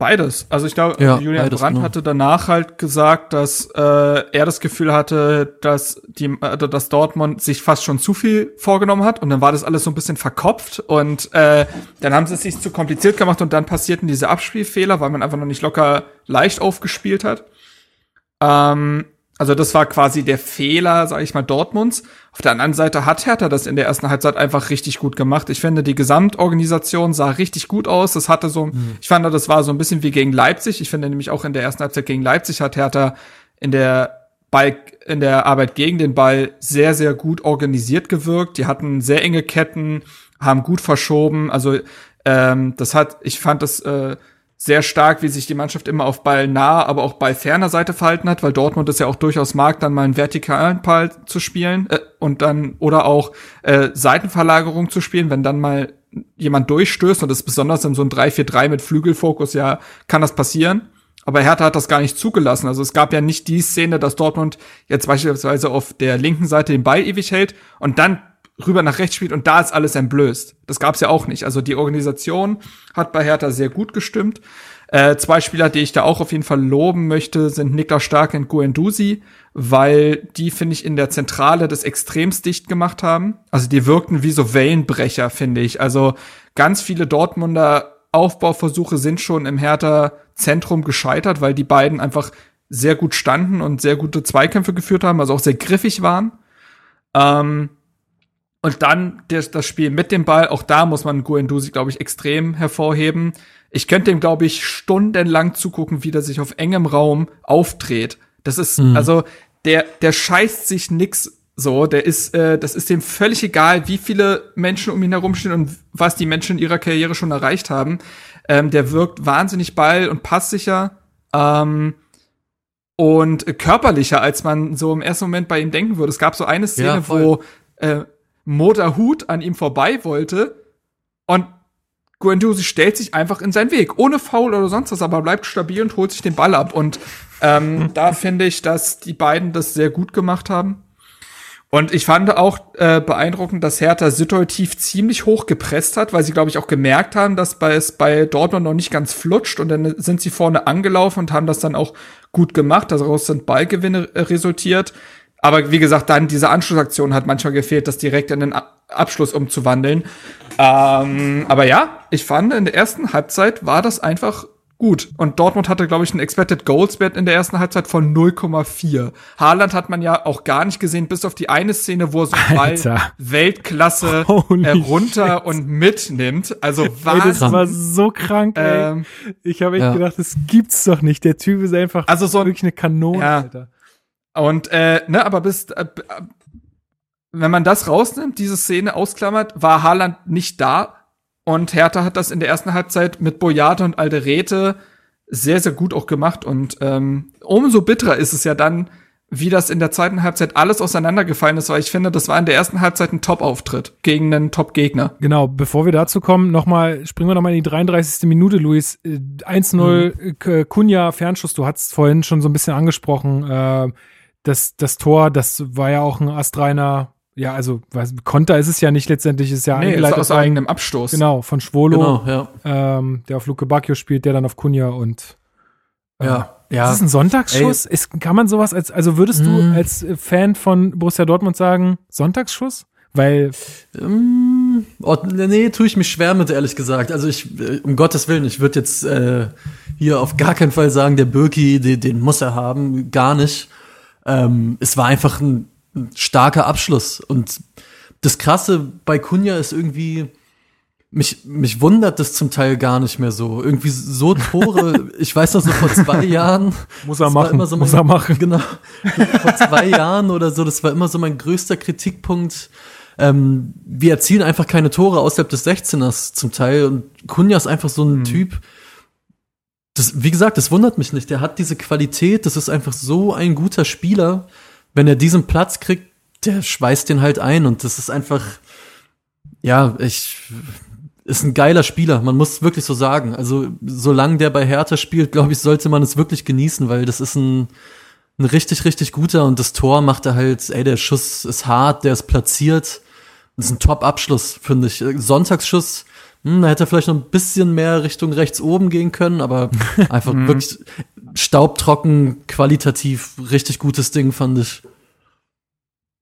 Beides. Also ich glaube, ja, Julian beides, Brandt genau. hatte danach halt gesagt, dass äh, er das Gefühl hatte, dass die, äh, dass Dortmund sich fast schon zu viel vorgenommen hat und dann war das alles so ein bisschen verkopft und äh, dann haben sie es sich zu kompliziert gemacht und dann passierten diese Abspielfehler, weil man einfach noch nicht locker leicht aufgespielt hat. Ähm, also das war quasi der Fehler, sage ich mal, Dortmunds. Auf der anderen Seite hat Hertha das in der ersten Halbzeit einfach richtig gut gemacht. Ich finde, die Gesamtorganisation sah richtig gut aus. Das hatte so, mhm. ich fand, das war so ein bisschen wie gegen Leipzig. Ich finde nämlich auch in der ersten Halbzeit gegen Leipzig hat Hertha in der Ball, in der Arbeit gegen den Ball sehr, sehr gut organisiert gewirkt. Die hatten sehr enge Ketten, haben gut verschoben. Also ähm, das hat, ich fand das äh, sehr stark, wie sich die Mannschaft immer auf Ball nah, aber auch Ball ferner Seite verhalten hat, weil Dortmund es ja auch durchaus mag, dann mal einen vertikalen Ball zu spielen äh, und dann oder auch äh, Seitenverlagerung zu spielen, wenn dann mal jemand durchstößt und das ist besonders in so ein 3-4-3 mit Flügelfokus, ja, kann das passieren. Aber Hertha hat das gar nicht zugelassen. Also es gab ja nicht die Szene, dass Dortmund jetzt beispielsweise auf der linken Seite den Ball ewig hält und dann rüber nach rechts spielt und da ist alles entblößt. Das gab's ja auch nicht. Also die Organisation hat bei Hertha sehr gut gestimmt. Äh, zwei Spieler, die ich da auch auf jeden Fall loben möchte, sind Niklas Stark und Guendouzi, weil die, finde ich, in der Zentrale das extremst dicht gemacht haben. Also die wirkten wie so Wellenbrecher, finde ich. Also ganz viele Dortmunder Aufbauversuche sind schon im Hertha-Zentrum gescheitert, weil die beiden einfach sehr gut standen und sehr gute Zweikämpfe geführt haben, also auch sehr griffig waren. Ähm, und dann das, das Spiel mit dem Ball, auch da muss man Guendouzi, glaube ich, extrem hervorheben. Ich könnte ihm, glaube ich, stundenlang zugucken, wie der sich auf engem Raum aufdreht. Das ist, mhm. also, der, der scheißt sich nix so, der ist, äh, das ist dem völlig egal, wie viele Menschen um ihn herumstehen und was die Menschen in ihrer Karriere schon erreicht haben. Ähm, der wirkt wahnsinnig ball- und passsicher. Ähm, und körperlicher, als man so im ersten Moment bei ihm denken würde. Es gab so eine Szene, ja, wo äh, Moderhut an ihm vorbei wollte und Guendouzi stellt sich einfach in seinen Weg, ohne Foul oder sonst was, aber bleibt stabil und holt sich den Ball ab. Und ähm, da finde ich, dass die beiden das sehr gut gemacht haben. Und ich fand auch äh, beeindruckend, dass Hertha situativ ziemlich hoch gepresst hat, weil sie, glaube ich, auch gemerkt haben, dass bei, es bei Dortmund noch nicht ganz flutscht. Und dann sind sie vorne angelaufen und haben das dann auch gut gemacht. Daraus sind Ballgewinne äh, resultiert. Aber wie gesagt, dann diese Anschlussaktion hat manchmal gefehlt, das direkt in den Abschluss umzuwandeln. Ähm, aber ja, ich fand, in der ersten Halbzeit war das einfach gut. Und Dortmund hatte, glaube ich, einen Expected Goals Wert in der ersten Halbzeit von 0,4. Haaland hat man ja auch gar nicht gesehen, bis auf die eine Szene, wo er so Ball Weltklasse äh, runter shit. und mitnimmt. Also war das war so krank, ey. Ähm, ich habe echt ja. gedacht, das gibt's doch nicht. Der Typ ist einfach also so wirklich eine Kanone, ja. Alter. Und äh, ne, aber bis äh, wenn man das rausnimmt, diese Szene ausklammert, war Haaland nicht da und Hertha hat das in der ersten Halbzeit mit Boyata und Alderete sehr sehr gut auch gemacht und ähm, umso bitterer ist es ja dann, wie das in der zweiten Halbzeit alles auseinandergefallen ist, weil ich finde, das war in der ersten Halbzeit ein Top-Auftritt gegen einen Top-Gegner. Genau, bevor wir dazu kommen, nochmal, springen wir nochmal in die 33. Minute, Luis. 1-0 mhm. Kunja, Fernschuss, du hast vorhin schon so ein bisschen angesprochen. Äh, das, das Tor, das war ja auch ein astreiner, ja, also was, Konter ist es ja nicht letztendlich, ist ja nee, eingeleitet ist aus eigenem Abstoß. Genau, von Schwolo, genau, ja. ähm, der auf Luke Bacchio spielt, der dann auf Kunja und äh, ja. Ja. Ist es ein Sonntagsschuss? Ist, kann man sowas als, also würdest du Mm. als Fan von Borussia Dortmund sagen, Sonntagsschuss? Weil, Ähm, oh, nee, tue ich mich schwer mit, ehrlich gesagt. Also ich, äh, um Gottes Willen, ich würde jetzt äh, hier auf gar keinen Fall sagen, der Birki, den, den muss er haben, gar nicht. Ähm, es war einfach ein, starker Abschluss. Und das Krasse bei Kunja ist irgendwie, mich, mich wundert das zum Teil gar nicht mehr so. Irgendwie so Tore, ich weiß das noch vor zwei Jahren. Muss er machen, immer so muss mein- er machen. Genau. Vor zwei Jahren oder so, das war immer so mein größter Kritikpunkt. Ähm, wir erzielen einfach keine Tore außerhalb des 16ers zum Teil und Kunja ist einfach so ein Typ. Das, wie gesagt, das wundert mich nicht. Der hat diese Qualität, das ist einfach so ein guter Spieler. Wenn er diesen Platz kriegt, der schweißt den halt ein und das ist einfach, ja, ich, ist ein geiler Spieler, man muss wirklich so sagen. Also, solange der bei Hertha spielt, glaube ich, sollte man es wirklich genießen, weil das ist ein, ein richtig, richtig guter und das Tor macht er halt, ey, der Schuss ist hart, der ist platziert. Das ist ein Top-Abschluss, finde ich. Sonntagsschuss, hm, da hätte er vielleicht noch ein bisschen mehr Richtung rechts oben gehen können, aber einfach wirklich staubtrocken, qualitativ richtig gutes Ding, fand ich.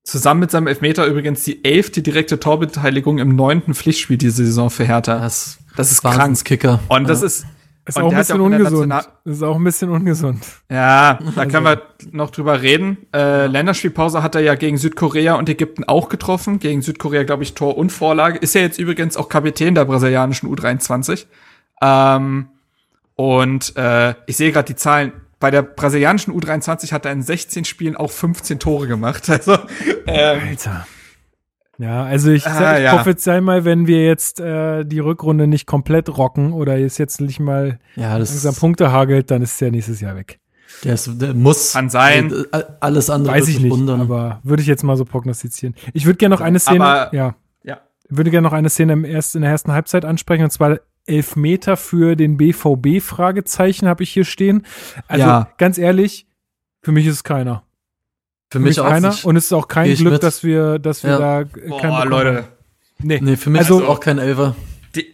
Zusammen mit seinem Elfmeter übrigens die elfte direkte Torbeteiligung im neunten Pflichtspiel diese Saison für Hertha. Das, Das ist krank. Wahnsinnskicker. Und das Ja. ist, ist und auch ein hat ja bisschen auch ungesund. Ist auch ein bisschen ungesund. Ja, da können wir noch drüber reden. Äh, Länderspielpause hat er ja gegen Südkorea und Ägypten auch getroffen. Gegen Südkorea, glaube ich, Tor und Vorlage. Ist ja jetzt übrigens auch Kapitän der brasilianischen U23. Ähm, und äh, ich sehe gerade die Zahlen. Bei der brasilianischen U23 hat er in 16 Spielen auch 15 Tore gemacht. Also ähm, Alter. Ja, also ich, Ah, sag, ich ja. prophezei mal, wenn wir jetzt äh, die Rückrunde nicht komplett rocken oder es jetzt nicht mal Ja, das langsam Punkte hagelt, dann ist es ja nächstes Jahr weg. der, ist, der muss. Kann sein. Äh, Alles andere Weiß ich nicht, wundern. aber würde ich jetzt mal so prognostizieren. Ich würde gerne noch eine Szene, Aber- ja, ja. würde gerne noch eine Szene im erst, in der ersten Halbzeit ansprechen, und zwar Elfmeter für den BVB, Fragezeichen habe ich hier stehen. Also Ja. ganz ehrlich, für mich ist es keiner. Für mich auch keiner. nicht. Und es ist auch kein Glück, mit. dass wir, dass wir Ja. da Boah, Leute. Nee. Nee, für mich Also- ist auch kein Elfer. Die,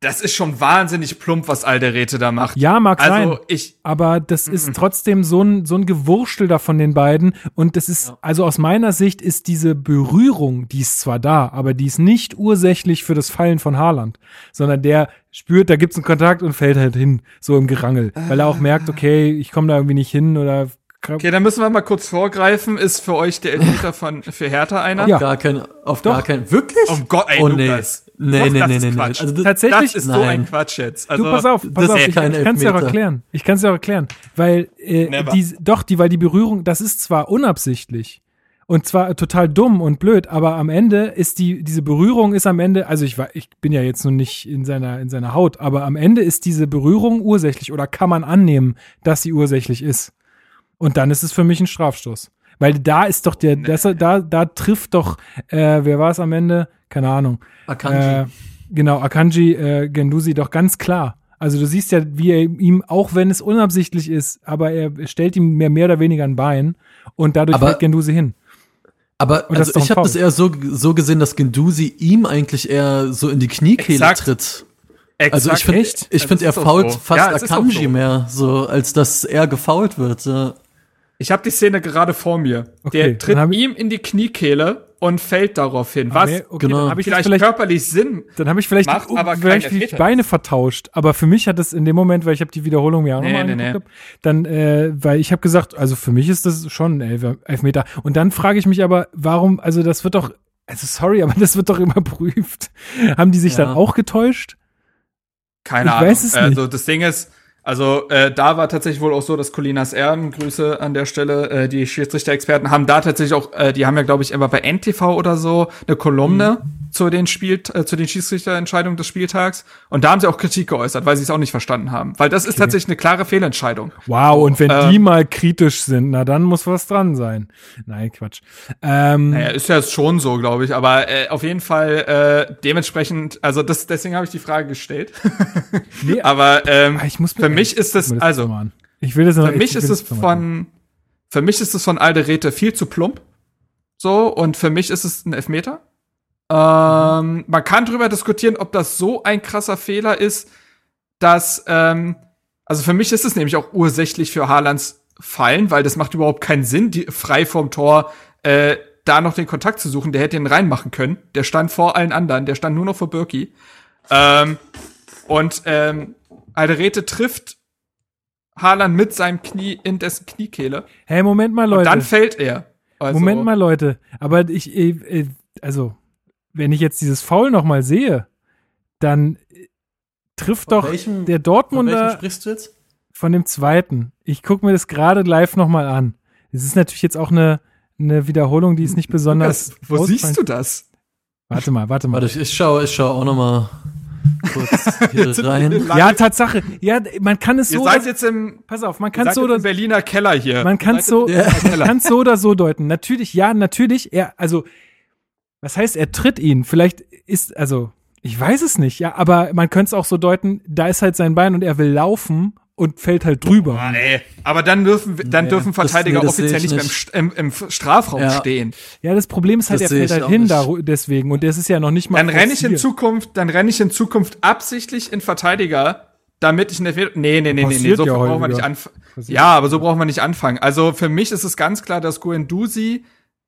das ist schon wahnsinnig plump, was Alderete da macht. Ja, mag sein. Also ich, Aber das ist trotzdem so ein, so ein Gewurschtel da von den beiden. Und das ist, also aus meiner Sicht ist diese Berührung, die ist zwar da, aber die ist nicht ursächlich für das Fallen von Haaland, sondern der spürt, da gibt's einen Kontakt und fällt halt hin, so im Gerangel. Weil er auch merkt, okay, ich komme da irgendwie nicht hin oder Okay, dann müssen wir mal kurz vorgreifen. Ist für euch der Elfmeter von für Hertha einer? Ja. Gar kein, auf Doch. gar kein. Wirklich? Oh Gott, ey, oh, nee. Lukas. Nee, Doch, nee, das nee, ist nee, nee. Quatsch. Also, das, tatsächlich. Das ist so Nein. ein Quatsch jetzt. Also, du, pass auf, pass auf, ich, ich kann es dir auch erklären. Ich kann es dir auch erklären. Weil, äh, Never. die, doch, die, weil die Berührung, das ist zwar unabsichtlich und zwar total dumm und blöd, aber am Ende ist die, diese Berührung ist am Ende, also ich war, ich bin ja jetzt noch nicht in seiner, in seiner Haut, aber am Ende ist diese Berührung ursächlich oder kann man annehmen, dass sie ursächlich ist. Und dann ist es für mich ein Strafstoß. Weil da ist doch der, das, da, da trifft doch, äh, wer war es am Ende? Keine Ahnung. Akanji. Äh, genau, Akanji äh, Gendusi doch ganz klar. Also du siehst ja, wie er ihm, auch wenn es unabsichtlich ist, aber er stellt ihm mehr, mehr oder weniger ein Bein und dadurch Aber- fällt Gendusi hin. Aber also ich habe das eher so, so gesehen, dass Gendusi ihm eigentlich eher so in die Kniekehle Exakt. tritt. exakt. Also ich finde, ich Das finde, er fault so. fast Ja, Akanji so. mehr, so als dass er gefault wird. Ja. Ich habe die Szene gerade vor mir. Okay, der tritt ihm in die Kniekehle und fällt darauf hin. Was Nee, okay, Genau. habe ich vielleicht, vielleicht, körperlich Sinn dann habe ich vielleicht, macht, oh, aber vielleicht die Beine vertauscht. Aber für mich hat es in dem Moment, weil ich habe die Wiederholung mir auch Nee, nochmal nee, angeguckt, hab, dann, äh, weil ich habe gesagt, also für mich ist das schon ein Elf Elfmeter. Und dann frage ich mich aber, warum, also das wird doch, also sorry, aber das wird doch überprüft. Haben die sich Ja. dann auch getäuscht? Keine Ich Ahnung. Also das Ding ist, also äh, da war tatsächlich wohl auch so, dass Colinas Erben, Grüße an der Stelle, äh, die Schiedsrichter-Experten haben da tatsächlich auch, äh, die haben ja glaube ich immer bei NTV oder so eine Kolumne Mhm. zu den Spiel, äh, zu den Schiedsrichterentscheidungen des Spieltags und da haben sie auch Kritik geäußert, weil sie es auch nicht verstanden haben, weil das ist tatsächlich eine klare Fehlentscheidung. Wow, und wenn ähm, die mal kritisch sind, na dann muss was dran sein. Nein, Quatsch. Ähm, Naja, ist ja schon so, glaube ich, aber äh, auf jeden Fall äh, dementsprechend, also das, deswegen habe ich die Frage gestellt. nee, aber ähm, ich muss mir- mich ist das also ich will das Für mich ich ist es von, für mich ist es von Alderete viel zu plump. So, und für mich ist es ein Elfmeter. Ähm, man kann drüber diskutieren, ob das so ein krasser Fehler ist, dass, ähm, Also für mich ist es nämlich auch ursächlich für Haalands Fallen, weil das macht überhaupt keinen Sinn, die, frei vom Tor äh, da noch den Kontakt zu suchen. Der hätte ihn reinmachen können. Der stand vor allen anderen. Der stand nur noch vor Birki. Ähm, und ähm, Alderete trifft Haaland mit seinem Knie in dessen Kniekehle. Hey, Moment mal, Leute. Und dann fällt er. Also, Moment mal, Leute. Aber ich, äh, also, wenn ich jetzt dieses Foul noch mal sehe, dann trifft Von doch welchem- der Von Dortmunder welchem sprichst du jetzt? von dem zweiten. Ich gucke mir das gerade live noch mal an. Es ist natürlich jetzt auch eine, eine Wiederholung, die ist nicht besonders. Lukas, wo siehst du das? Warte mal, warte mal. Warte, ich, ich schaue ich schau auch noch mal kurz hier rein. Ja, Tatsache. Ja, man kann es Ihr so. seid oder- jetzt im, pass auf, man kann es so oder im Berliner Keller hier. Man kann es so, Ja. so oder so deuten. Natürlich, ja, natürlich. Er, also, was heißt, er tritt ihn? Vielleicht ist, also, ich weiß es nicht, ja, aber man könnte es auch so deuten, da ist halt sein Bein und er will laufen und fällt halt drüber. Ah, ey. Aber dann dürfen, dann Nee, dürfen das- Verteidiger nee, das offiziell nicht ich mehr im, im, im Strafraum Ja. stehen. Ja, das Problem ist halt, Das er fällt halt hin nicht. da, deswegen. Und das ist ja noch nicht mal. Dann renne ich in. Zukunft, dann renne ich in Zukunft absichtlich in Verteidiger, damit ich eine Nee, nee, nee, nee, nee, Passiert so ja brauchen wir nicht anfangen. Ja, aber so brauchen wir nicht anfangen. Also für mich ist es ganz klar, dass Guendouzi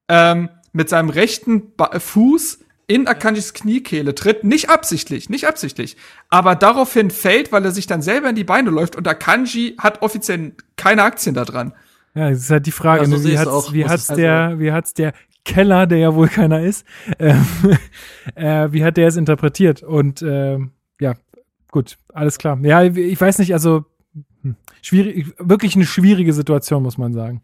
ähm, mit seinem rechten ba Fuß in Akanjis Kniekehle tritt, nicht absichtlich, nicht absichtlich, aber daraufhin fällt, weil er sich dann selber in die Beine läuft und Akanji hat offiziell keine Aktien da dran. Ja, das ist halt die Frage, Ja, so ne, wie hat's, auch. wie hat's also- der, wie hat's der Keller, der ja wohl keiner ist, ähm, äh, wie hat der es interpretiert? Und ähm, ja, gut, alles klar. Ja, ich weiß nicht, also hm, schwierig, wirklich eine schwierige Situation, muss man sagen.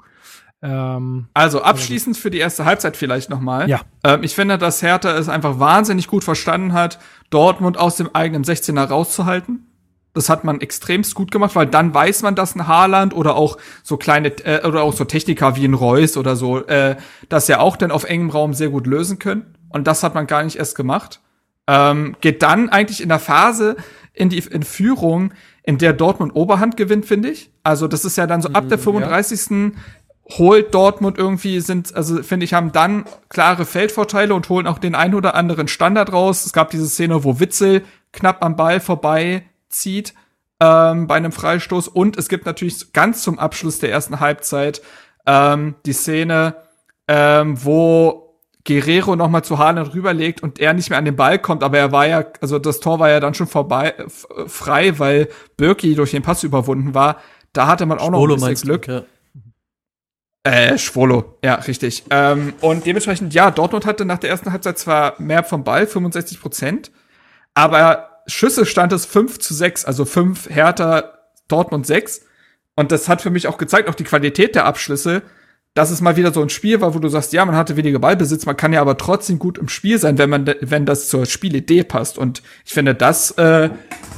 Ähm, Also abschließend für die erste Halbzeit vielleicht nochmal. Ja. Ähm, ich finde, dass Hertha es einfach wahnsinnig gut verstanden hat, Dortmund aus dem eigenen 16er rauszuhalten. Das hat man extremst gut gemacht, weil dann weiß man, dass ein Haaland oder auch so kleine äh, oder auch so Techniker wie ein Reus oder so, äh, das ja auch dann auf engem Raum sehr gut lösen können. Und das hat man gar nicht erst gemacht. Ähm, geht dann eigentlich in der Phase in die in Führung, in der Dortmund Oberhand gewinnt, finde ich. Also das ist ja dann so ab der 35. holt Dortmund irgendwie sind also finde ich haben dann klare Feldvorteile und holen auch den ein oder anderen Standard raus. Es gab diese Szene, wo Witzel knapp am Ball vorbei zieht ähm, bei einem Freistoß und es gibt natürlich ganz zum Abschluss der ersten Halbzeit ähm, die Szene, ähm, wo Guerrero noch mal zu Haaland rüberlegt und er nicht mehr an den Ball kommt, aber er war ja, also das Tor war ja dann schon vorbei, frei, weil Birki durch den Pass überwunden war. Da hatte man auch noch Polo ein bisschen Glück. Ja. Äh, Schwolo, ja, richtig. Ähm, und dementsprechend, ja, Dortmund hatte nach der ersten Halbzeit zwar mehr vom Ball, 65 Prozent, aber Schüsse stand es 5 zu 6, also 5 Hertha, Dortmund 6. Und das hat für mich auch gezeigt, auch die Qualität der Abschlüsse, dass es mal wieder so ein Spiel war, wo du sagst, ja, man hatte weniger Ballbesitz, man kann ja aber trotzdem gut im Spiel sein, wenn man, wenn das zur Spielidee passt. Und ich finde, das äh,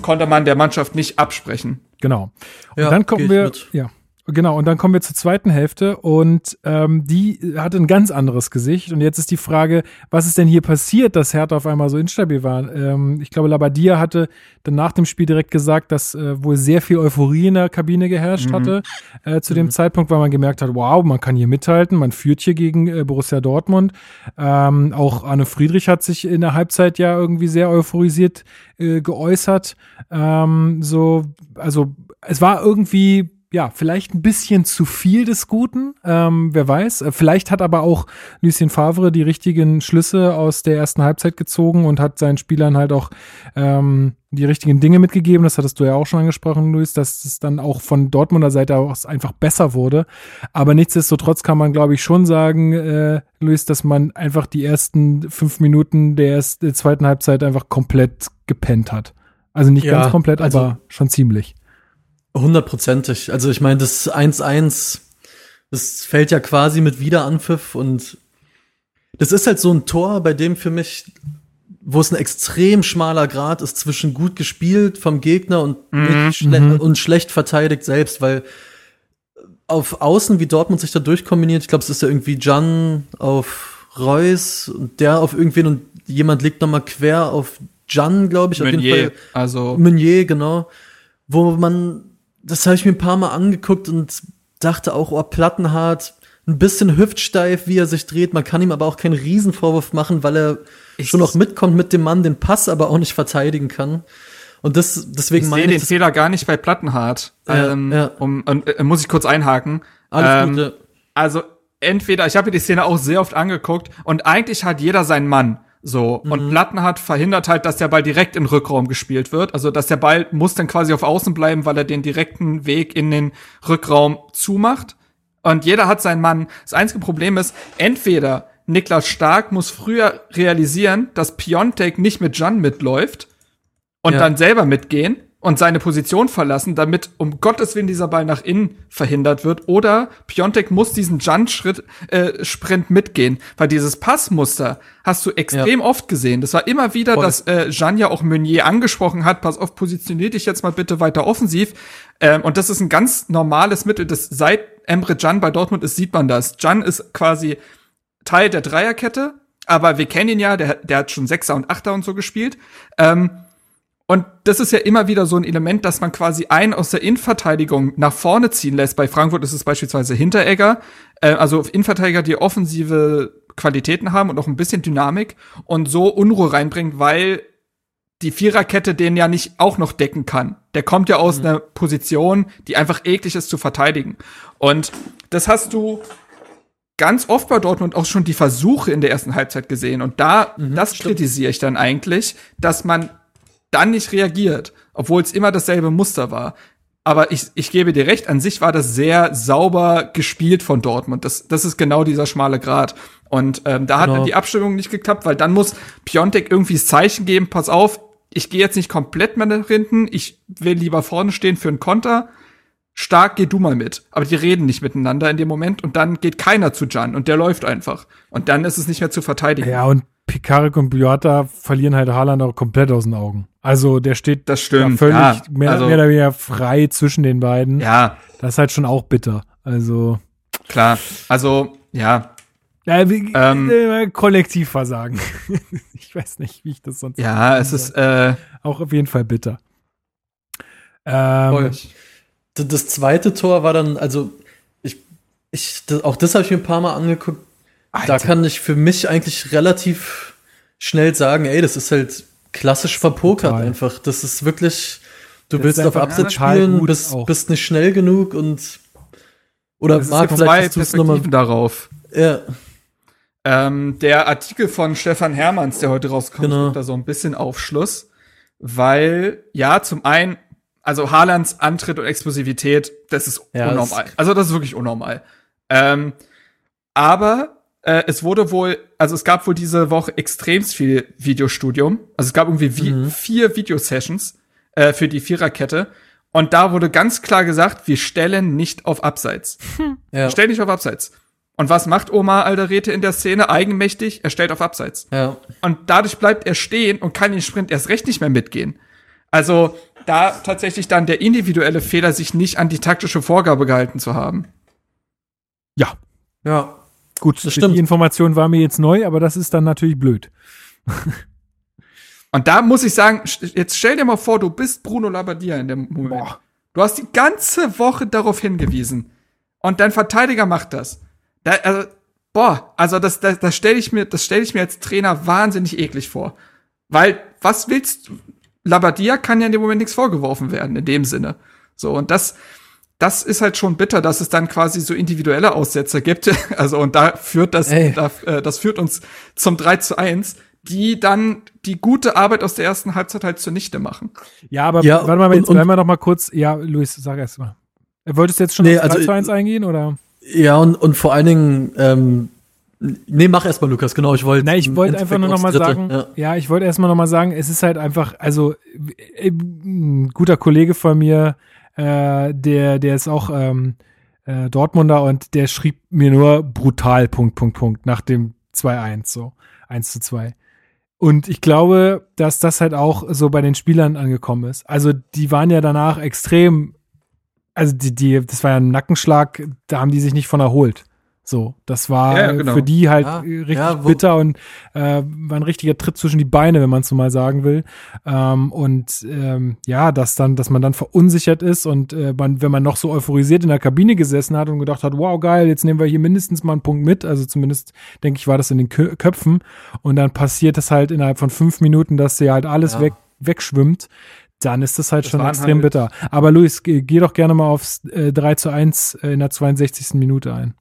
konnte man der Mannschaft nicht absprechen. Genau. Und Ja, dann kommen wir, mit. ja, genau. Und dann kommen wir zur zweiten Hälfte und ähm, die hatte ein ganz anderes Gesicht. Und jetzt ist die Frage, was ist denn hier passiert, dass Hertha auf einmal so instabil war? Ähm, ich glaube, Labadia hatte dann nach dem Spiel direkt gesagt, dass äh, wohl sehr viel Euphorie in der Kabine geherrscht hatte äh, zu dem Zeitpunkt, weil man gemerkt hat, wow, man kann hier mithalten, man führt hier gegen äh, Borussia Dortmund. Ähm, auch Arne Friedrich hat sich in der Halbzeit ja irgendwie sehr euphorisiert äh, geäußert. Ähm, so, also es war irgendwie ja, vielleicht ein bisschen zu viel des Guten, ähm, wer weiß. Äh, Vielleicht hat aber auch Lucien Favre die richtigen Schlüsse aus der ersten Halbzeit gezogen und hat seinen Spielern halt auch ähm, die richtigen Dinge mitgegeben. Das hattest du ja auch schon angesprochen, Luis, dass es dann auch von Dortmunder Seite aus einfach besser wurde. Aber nichtsdestotrotz kann man, glaube ich, schon sagen, äh, Luis, dass man einfach die ersten fünf Minuten der, erst, der zweiten Halbzeit einfach komplett gepennt hat. Also nicht Ja, ganz komplett, also- aber schon ziemlich. Hundertprozentig. Also ich meine, das 1-1, das fällt ja quasi mit Wiederanpfiff und das ist halt so ein Tor, bei dem für mich, wo es ein extrem schmaler Grad ist zwischen gut gespielt vom Gegner und, nicht schle und schlecht verteidigt selbst, weil auf Außen, wie Dortmund sich da durchkombiniert, ich glaube, es ist ja irgendwie Jan auf Reus und der auf irgendwen und jemand liegt noch mal quer auf Jan, glaube ich, auf jeden Meunier, Fall. also Meunier, genau. Wo man, das habe ich mir ein paar Mal angeguckt und dachte auch, oh, Plattenhart, ein bisschen hüftsteif, wie er sich dreht. Man kann ihm aber auch keinen Riesenvorwurf machen, weil er schon noch mitkommt mit dem Mann, den Pass aber auch nicht verteidigen kann. Und das, deswegen Ich meine den ich, das- Fehler gar nicht bei Plattenhardt. Ja, ähm, ja. Um, und, äh, muss ich kurz einhaken. alles ähm, Gute. Also entweder, ich habe mir die Szene auch sehr oft angeguckt und eigentlich hat jeder seinen Mann. So, Mhm. und Plattenhardt verhindert halt, dass der Ball direkt in Rückraum gespielt wird. Also, dass der Ball muss dann quasi auf Außen bleiben, weil er den direkten Weg in den Rückraum zumacht. Und jeder hat seinen Mann. Das einzige Problem ist, entweder Niklas Stark muss früher realisieren, dass Piontek nicht mit Jan mitläuft und Ja. dann selber mitgehen und seine Position verlassen, damit um Gottes Willen dieser Ball nach innen verhindert wird. Oder Piontek muss diesen Jan-Schritt, äh, Sprint mitgehen, weil dieses Passmuster hast du extrem oft gesehen. Das war immer wieder, Voll. dass äh, Jan ja auch Meunier angesprochen hat, pass auf, positionier dich jetzt mal bitte weiter offensiv. Ähm, und das ist ein ganz normales Mittel, das seit Emre Can bei Dortmund ist, sieht man das. Can ist quasi Teil der Dreierkette, aber wir kennen ihn ja, der, der hat schon Sechser und Achter und so gespielt. Ähm, und das ist ja immer wieder so ein Element, dass man quasi einen aus der Innenverteidigung nach vorne ziehen lässt. Bei Frankfurt ist es beispielsweise Hinteregger, äh, also Innenverteidiger, die offensive Qualitäten haben und auch ein bisschen Dynamik und so Unruhe reinbringt, weil die Viererkette den ja nicht auch noch decken kann. Der kommt ja aus einer Position, die einfach eklig ist zu verteidigen. Und das hast du ganz oft bei Dortmund auch schon die Versuche in der ersten Halbzeit gesehen. Und da, das kritisiere ich dann eigentlich, dass man dann nicht reagiert, obwohl es immer dasselbe Muster war. Aber ich, ich gebe dir recht, an sich war das sehr sauber gespielt von Dortmund. Das, das ist genau dieser schmale Grat. Und ähm, da hat Genau. dann die Abstimmung nicht geklappt, weil dann muss Piontek irgendwie das Zeichen geben, pass auf, ich gehe jetzt nicht komplett mehr nach hinten, ich will lieber vorne stehen für einen Konter. Stark, geh du mal mit. Aber die reden nicht miteinander in dem Moment und dann geht keiner zu Jan und der läuft einfach. Und dann ist es nicht mehr zu verteidigen. Ja, und Pikarik und Boyata verlieren halt Haaland auch komplett aus den Augen. Also der steht Das stimmt, ja völlig ja. mehr, Also- mehr oder weniger frei zwischen den beiden. Ja, Das ist halt schon auch bitter. Also klar. Also, ja, ja, wie, Ähm. äh, Kollektivversagen. ich weiß nicht, wie ich das sonst ja, es ist, äh, auch auf jeden Fall bitter. Ähm, Das zweite Tor war dann, also ich, ich das, auch das habe ich mir ein paar Mal angeguckt. Da kann ich für mich eigentlich relativ schnell sagen, ey, das ist halt klassisch verpokert Total. einfach. Das ist wirklich, du Das willst auf Absatz spielen, bist, auch. bist nicht schnell genug und oder es Marc, vielleicht hast du es nochmal. Darauf. Ja, Ähm, der Artikel von Stefan Hermanns, der heute rauskommt, Genau. da so ein bisschen Aufschluss, weil, ja, zum einen, also Haalands Antritt und Explosivität, das ist Ja, unnormal. das- also das ist wirklich unnormal. Ähm, aber äh, es wurde wohl, also es gab wohl diese Woche extremst viel Videostudium. Also es gab irgendwie vi Mhm. vier Videosessions äh, für die Viererkette. Und da wurde ganz klar gesagt, wir stellen nicht auf Abseits. ja, Stell nicht auf Abseits. Und was macht Omar Alderete in der Szene? Eigenmächtig, er stellt auf Abseits. ja. Und dadurch bleibt er stehen und kann den Sprint erst recht nicht mehr mitgehen. Also da tatsächlich dann der individuelle Fehler, sich nicht an die taktische Vorgabe gehalten zu haben. ja, Ja, gut, Das stimmt. die Information war mir jetzt neu, aber das ist dann natürlich blöd. Und da muss ich sagen, jetzt stell dir mal vor, du bist Bruno Labbadia in dem Moment. Boah. Du hast die ganze Woche darauf hingewiesen. Und dein Verteidiger macht das. Da, also, boah, also das, das, das stelle ich mir, das stelle ich mir als Trainer wahnsinnig eklig vor. Weil, was willst du? Labadia kann ja in dem Moment nichts vorgeworfen werden, in dem Sinne. So, und das, das ist halt schon bitter, dass es dann quasi so individuelle Aussetzer gibt. Also, und da führt das, da, äh, das führt uns zum 3 zu 1, die dann die gute Arbeit aus der ersten Halbzeit halt zunichte machen. Ja, aber Ja, warte mal, jetzt und- bleiben wir doch mal kurz. Ja, Luis, sag erst mal. Wolltest du jetzt schon Nee, auf also 3 zu 1 ich- eingehen, oder? ja und, und vor allen Dingen, ähm, nee, mach erst mal, Lukas, genau, ich wollte. Na, ich wollte einfach nur noch mal aufs Dritte, sagen, Ja. ja, ich wollte erstmal noch mal sagen, es ist halt einfach, also äh, ein guter Kollege von mir, äh, der, der ist auch ähm, äh, Dortmunder und der schrieb mir nur brutal, Punkt, Punkt, Punkt, nach dem 2-1, so, 1 zu 2. Und ich glaube, dass das halt auch so bei den Spielern angekommen ist. Also die waren ja danach extrem, also die, die, das war ja ein Nackenschlag, da haben die sich nicht von erholt. So, das war Ja, genau. für die halt Ja, äh, richtig ja, bitter und äh, war ein richtiger Tritt zwischen die Beine, wenn man es so mal sagen will. Ähm, und ähm, ja, dass dann, dass man dann verunsichert ist und äh, man, wenn man noch so euphorisiert in der Kabine gesessen hat und gedacht hat, wow, geil, jetzt nehmen wir hier mindestens mal einen Punkt mit. Also zumindest denke ich, war das in den Kö Köpfen. Und dann passiert es halt innerhalb von fünf Minuten, dass dir halt alles Ja. weg, wegschwimmt. Dann ist das halt Das schon extrem halt- bitter. Aber Luis, geh, geh doch gerne mal aufs äh, 3 zu 1 in der 62. Minute ein.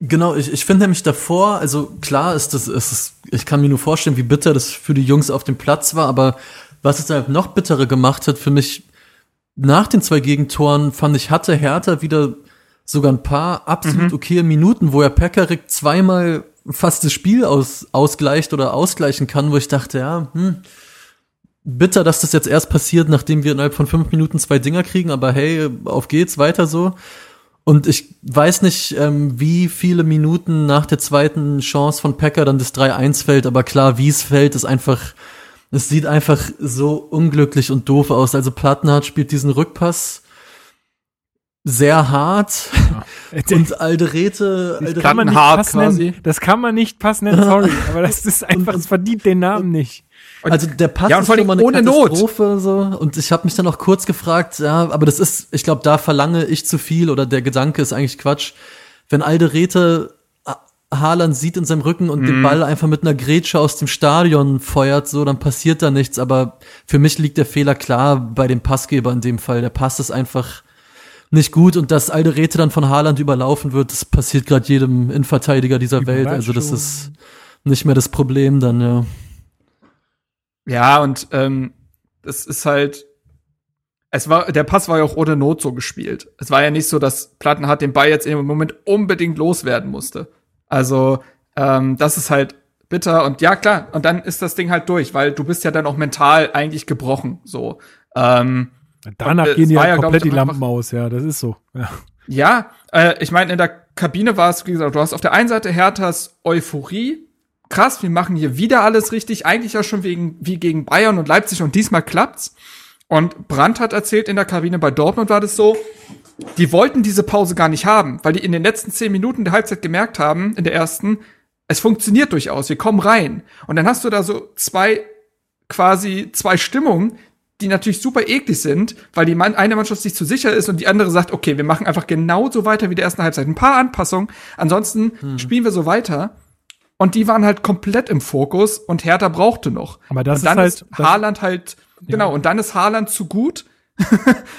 Genau, ich, ich finde nämlich davor, also klar ist das, ist es, ich kann mir nur vorstellen, wie bitter das für die Jungs auf dem Platz war, aber was es dann noch bitterer gemacht hat für mich, nach den zwei Gegentoren fand ich, hatte Hertha wieder sogar ein paar absolut okaye Minuten, wo er Pekarik zweimal fast das Spiel aus, ausgleicht oder ausgleichen kann, wo ich dachte, ja, hm, bitter, dass das jetzt erst passiert, nachdem wir innerhalb von fünf Minuten zwei Dinger kriegen, aber hey, auf geht's, weiter so. Und ich weiß nicht, ähm, wie viele Minuten nach der zweiten Chance von Pecker dann das 3-1 fällt, aber klar, wie es fällt, ist einfach, es sieht einfach so unglücklich und doof aus. Also Plattenhardt spielt diesen Rückpass sehr hart und Alderete, Das Alderete kann man nicht Plattenhart Pass nennen. quasi. Das kann man nicht Pass nennen, sorry. Aber das ist einfach, es verdient den Namen nicht. Also der Pass Ja, und ist schon mal eine ohne Not. Katastrophe so und ich habe mich dann auch kurz gefragt, ja, aber das ist, ich glaube, da verlange ich zu viel oder der Gedanke ist eigentlich Quatsch. Wenn Alderete Ha- Haaland sieht in seinem Rücken und Mhm. den Ball einfach mit einer Grätsche aus dem Stadion feuert, so, dann passiert da nichts. Aber für mich liegt der Fehler klar bei dem Passgeber in dem Fall. Der Pass ist einfach nicht gut und dass Alderete dann von Haaland überlaufen wird, das passiert gerade jedem Innenverteidiger dieser Welt. Also das ist nicht mehr das Problem dann, ja. Ja, und ähm, es ist halt, es war, der Pass war ja auch ohne Not so gespielt. Es war ja nicht so, dass Plattenhardt den Ball jetzt im Moment unbedingt loswerden musste. Also, ähm, das ist halt bitter und ja, klar, und dann ist das Ding halt durch, weil du bist ja dann auch mental eigentlich gebrochen, so. Ähm, Danach Und, gehen die ja, komplett ich, die Lampen aus, ja, das ist so. Ja. Ja, äh, ich meine, in der Kabine war es, wie gesagt, du hast auf der einen Seite Herthas Euphorie. Krass, wir machen hier wieder alles richtig. Eigentlich ja schon wegen, wie gegen Bayern und Leipzig und diesmal klappt's. Und Brandt hat erzählt, in der Kabine bei Dortmund war das so, die wollten diese Pause gar nicht haben, weil die in den letzten zehn Minuten der Halbzeit gemerkt haben, in der ersten, es funktioniert durchaus, wir kommen rein. Und dann hast du da so zwei, quasi zwei Stimmungen, die natürlich super eklig sind, weil die eine Mannschaft sich zu sicher ist und die andere sagt, okay, wir machen einfach genauso weiter wie der ersten Halbzeit. Ein paar Anpassungen, ansonsten Hm. spielen wir so weiter. Und die waren halt komplett im Fokus und Hertha brauchte noch. Aber das und dann ist halt- das- Haaland halt, genau, und dann ist Haaland zu gut,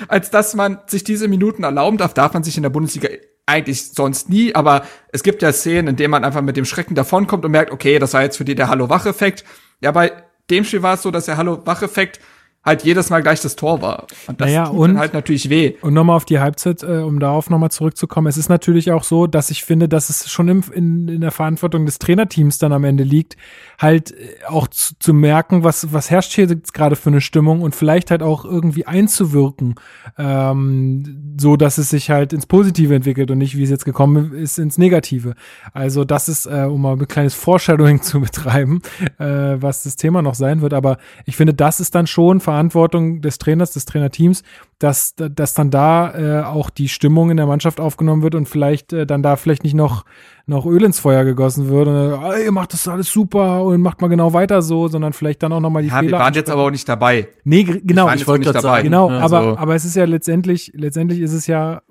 als dass man sich diese Minuten erlauben darf, darf man sich in der Bundesliga eigentlich sonst nie, aber es gibt ja Szenen, in denen man einfach mit dem Schrecken davonkommt und merkt, okay, das war jetzt für die der Hallo-Wach-Effekt. Ja, bei dem Spiel war es so, dass der Hallo-Wach-Effekt halt jedes Mal gleich das Tor war. Und das Naja, tut und- dann halt natürlich weh. Und nochmal auf die Halbzeit, äh, um darauf nochmal zurückzukommen. Es ist natürlich auch so, dass ich finde, dass es schon im, in, in der Verantwortung des Trainerteams dann am Ende liegt, halt äh, auch zu, zu merken, was, was herrscht hier jetzt gerade für eine Stimmung und vielleicht halt auch irgendwie einzuwirken, ähm, so dass es sich halt ins Positive entwickelt und nicht, wie es jetzt gekommen ist, ins Negative. Also das ist, äh, um mal ein kleines Foreshadowing zu betreiben, äh, was das Thema noch sein wird. Aber ich finde, das ist dann schon Verantwortung des Trainers, des Trainerteams, dass, dass dann da äh, auch die Stimmung in der Mannschaft aufgenommen wird und vielleicht äh, dann da vielleicht nicht noch, noch Öl ins Feuer gegossen wird und "Ah, ihr macht das alles super und macht mal genau weiter so, sondern vielleicht dann auch nochmal die Ja, wir Fehler. waren jetzt aber auch nicht dabei. nee, genau, ich jetzt wollte nicht dabei. sagen, genau, Ja, aber, so. aber es ist ja letztendlich, letztendlich ist es ja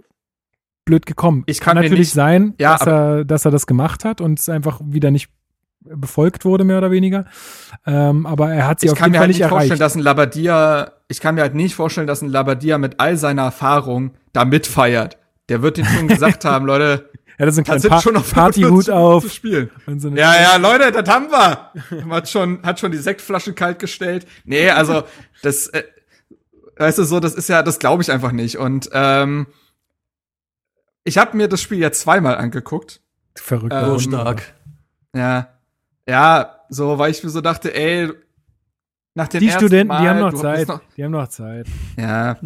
blöd gekommen. Ich kann mir natürlich nicht- sein, Ja, dass er, dass er das gemacht hat und es einfach wieder nicht befolgt wurde, mehr oder weniger. Ähm, aber er hat sie Ich auf kann jeden mir Fall halt nicht nicht vorstellen, erreicht. dass ein Labadia, ich kann mir halt nicht vorstellen, dass ein Labadia mit all seiner Erfahrung da mitfeiert. Der wird den schon gesagt haben, Leute, Er hat so einen das kleinen sind pa schon auf Partyhut zu auf. spielen. So Ja, ja, Leute, das haben wir. Hat schon, hat schon die Sektflasche kalt gestellt. Nee, also das, äh, weißt du so, das ist ja, das glaube ich einfach nicht. Und ähm, ich habe mir das Spiel ja zweimal angeguckt. Verrückt. Ähm, So stark. Ja, ja, so, weil ich mir so dachte, ey, nach dem die ersten Studenten, Mal, die haben noch Zeit. Noch, Die haben noch Zeit. ja,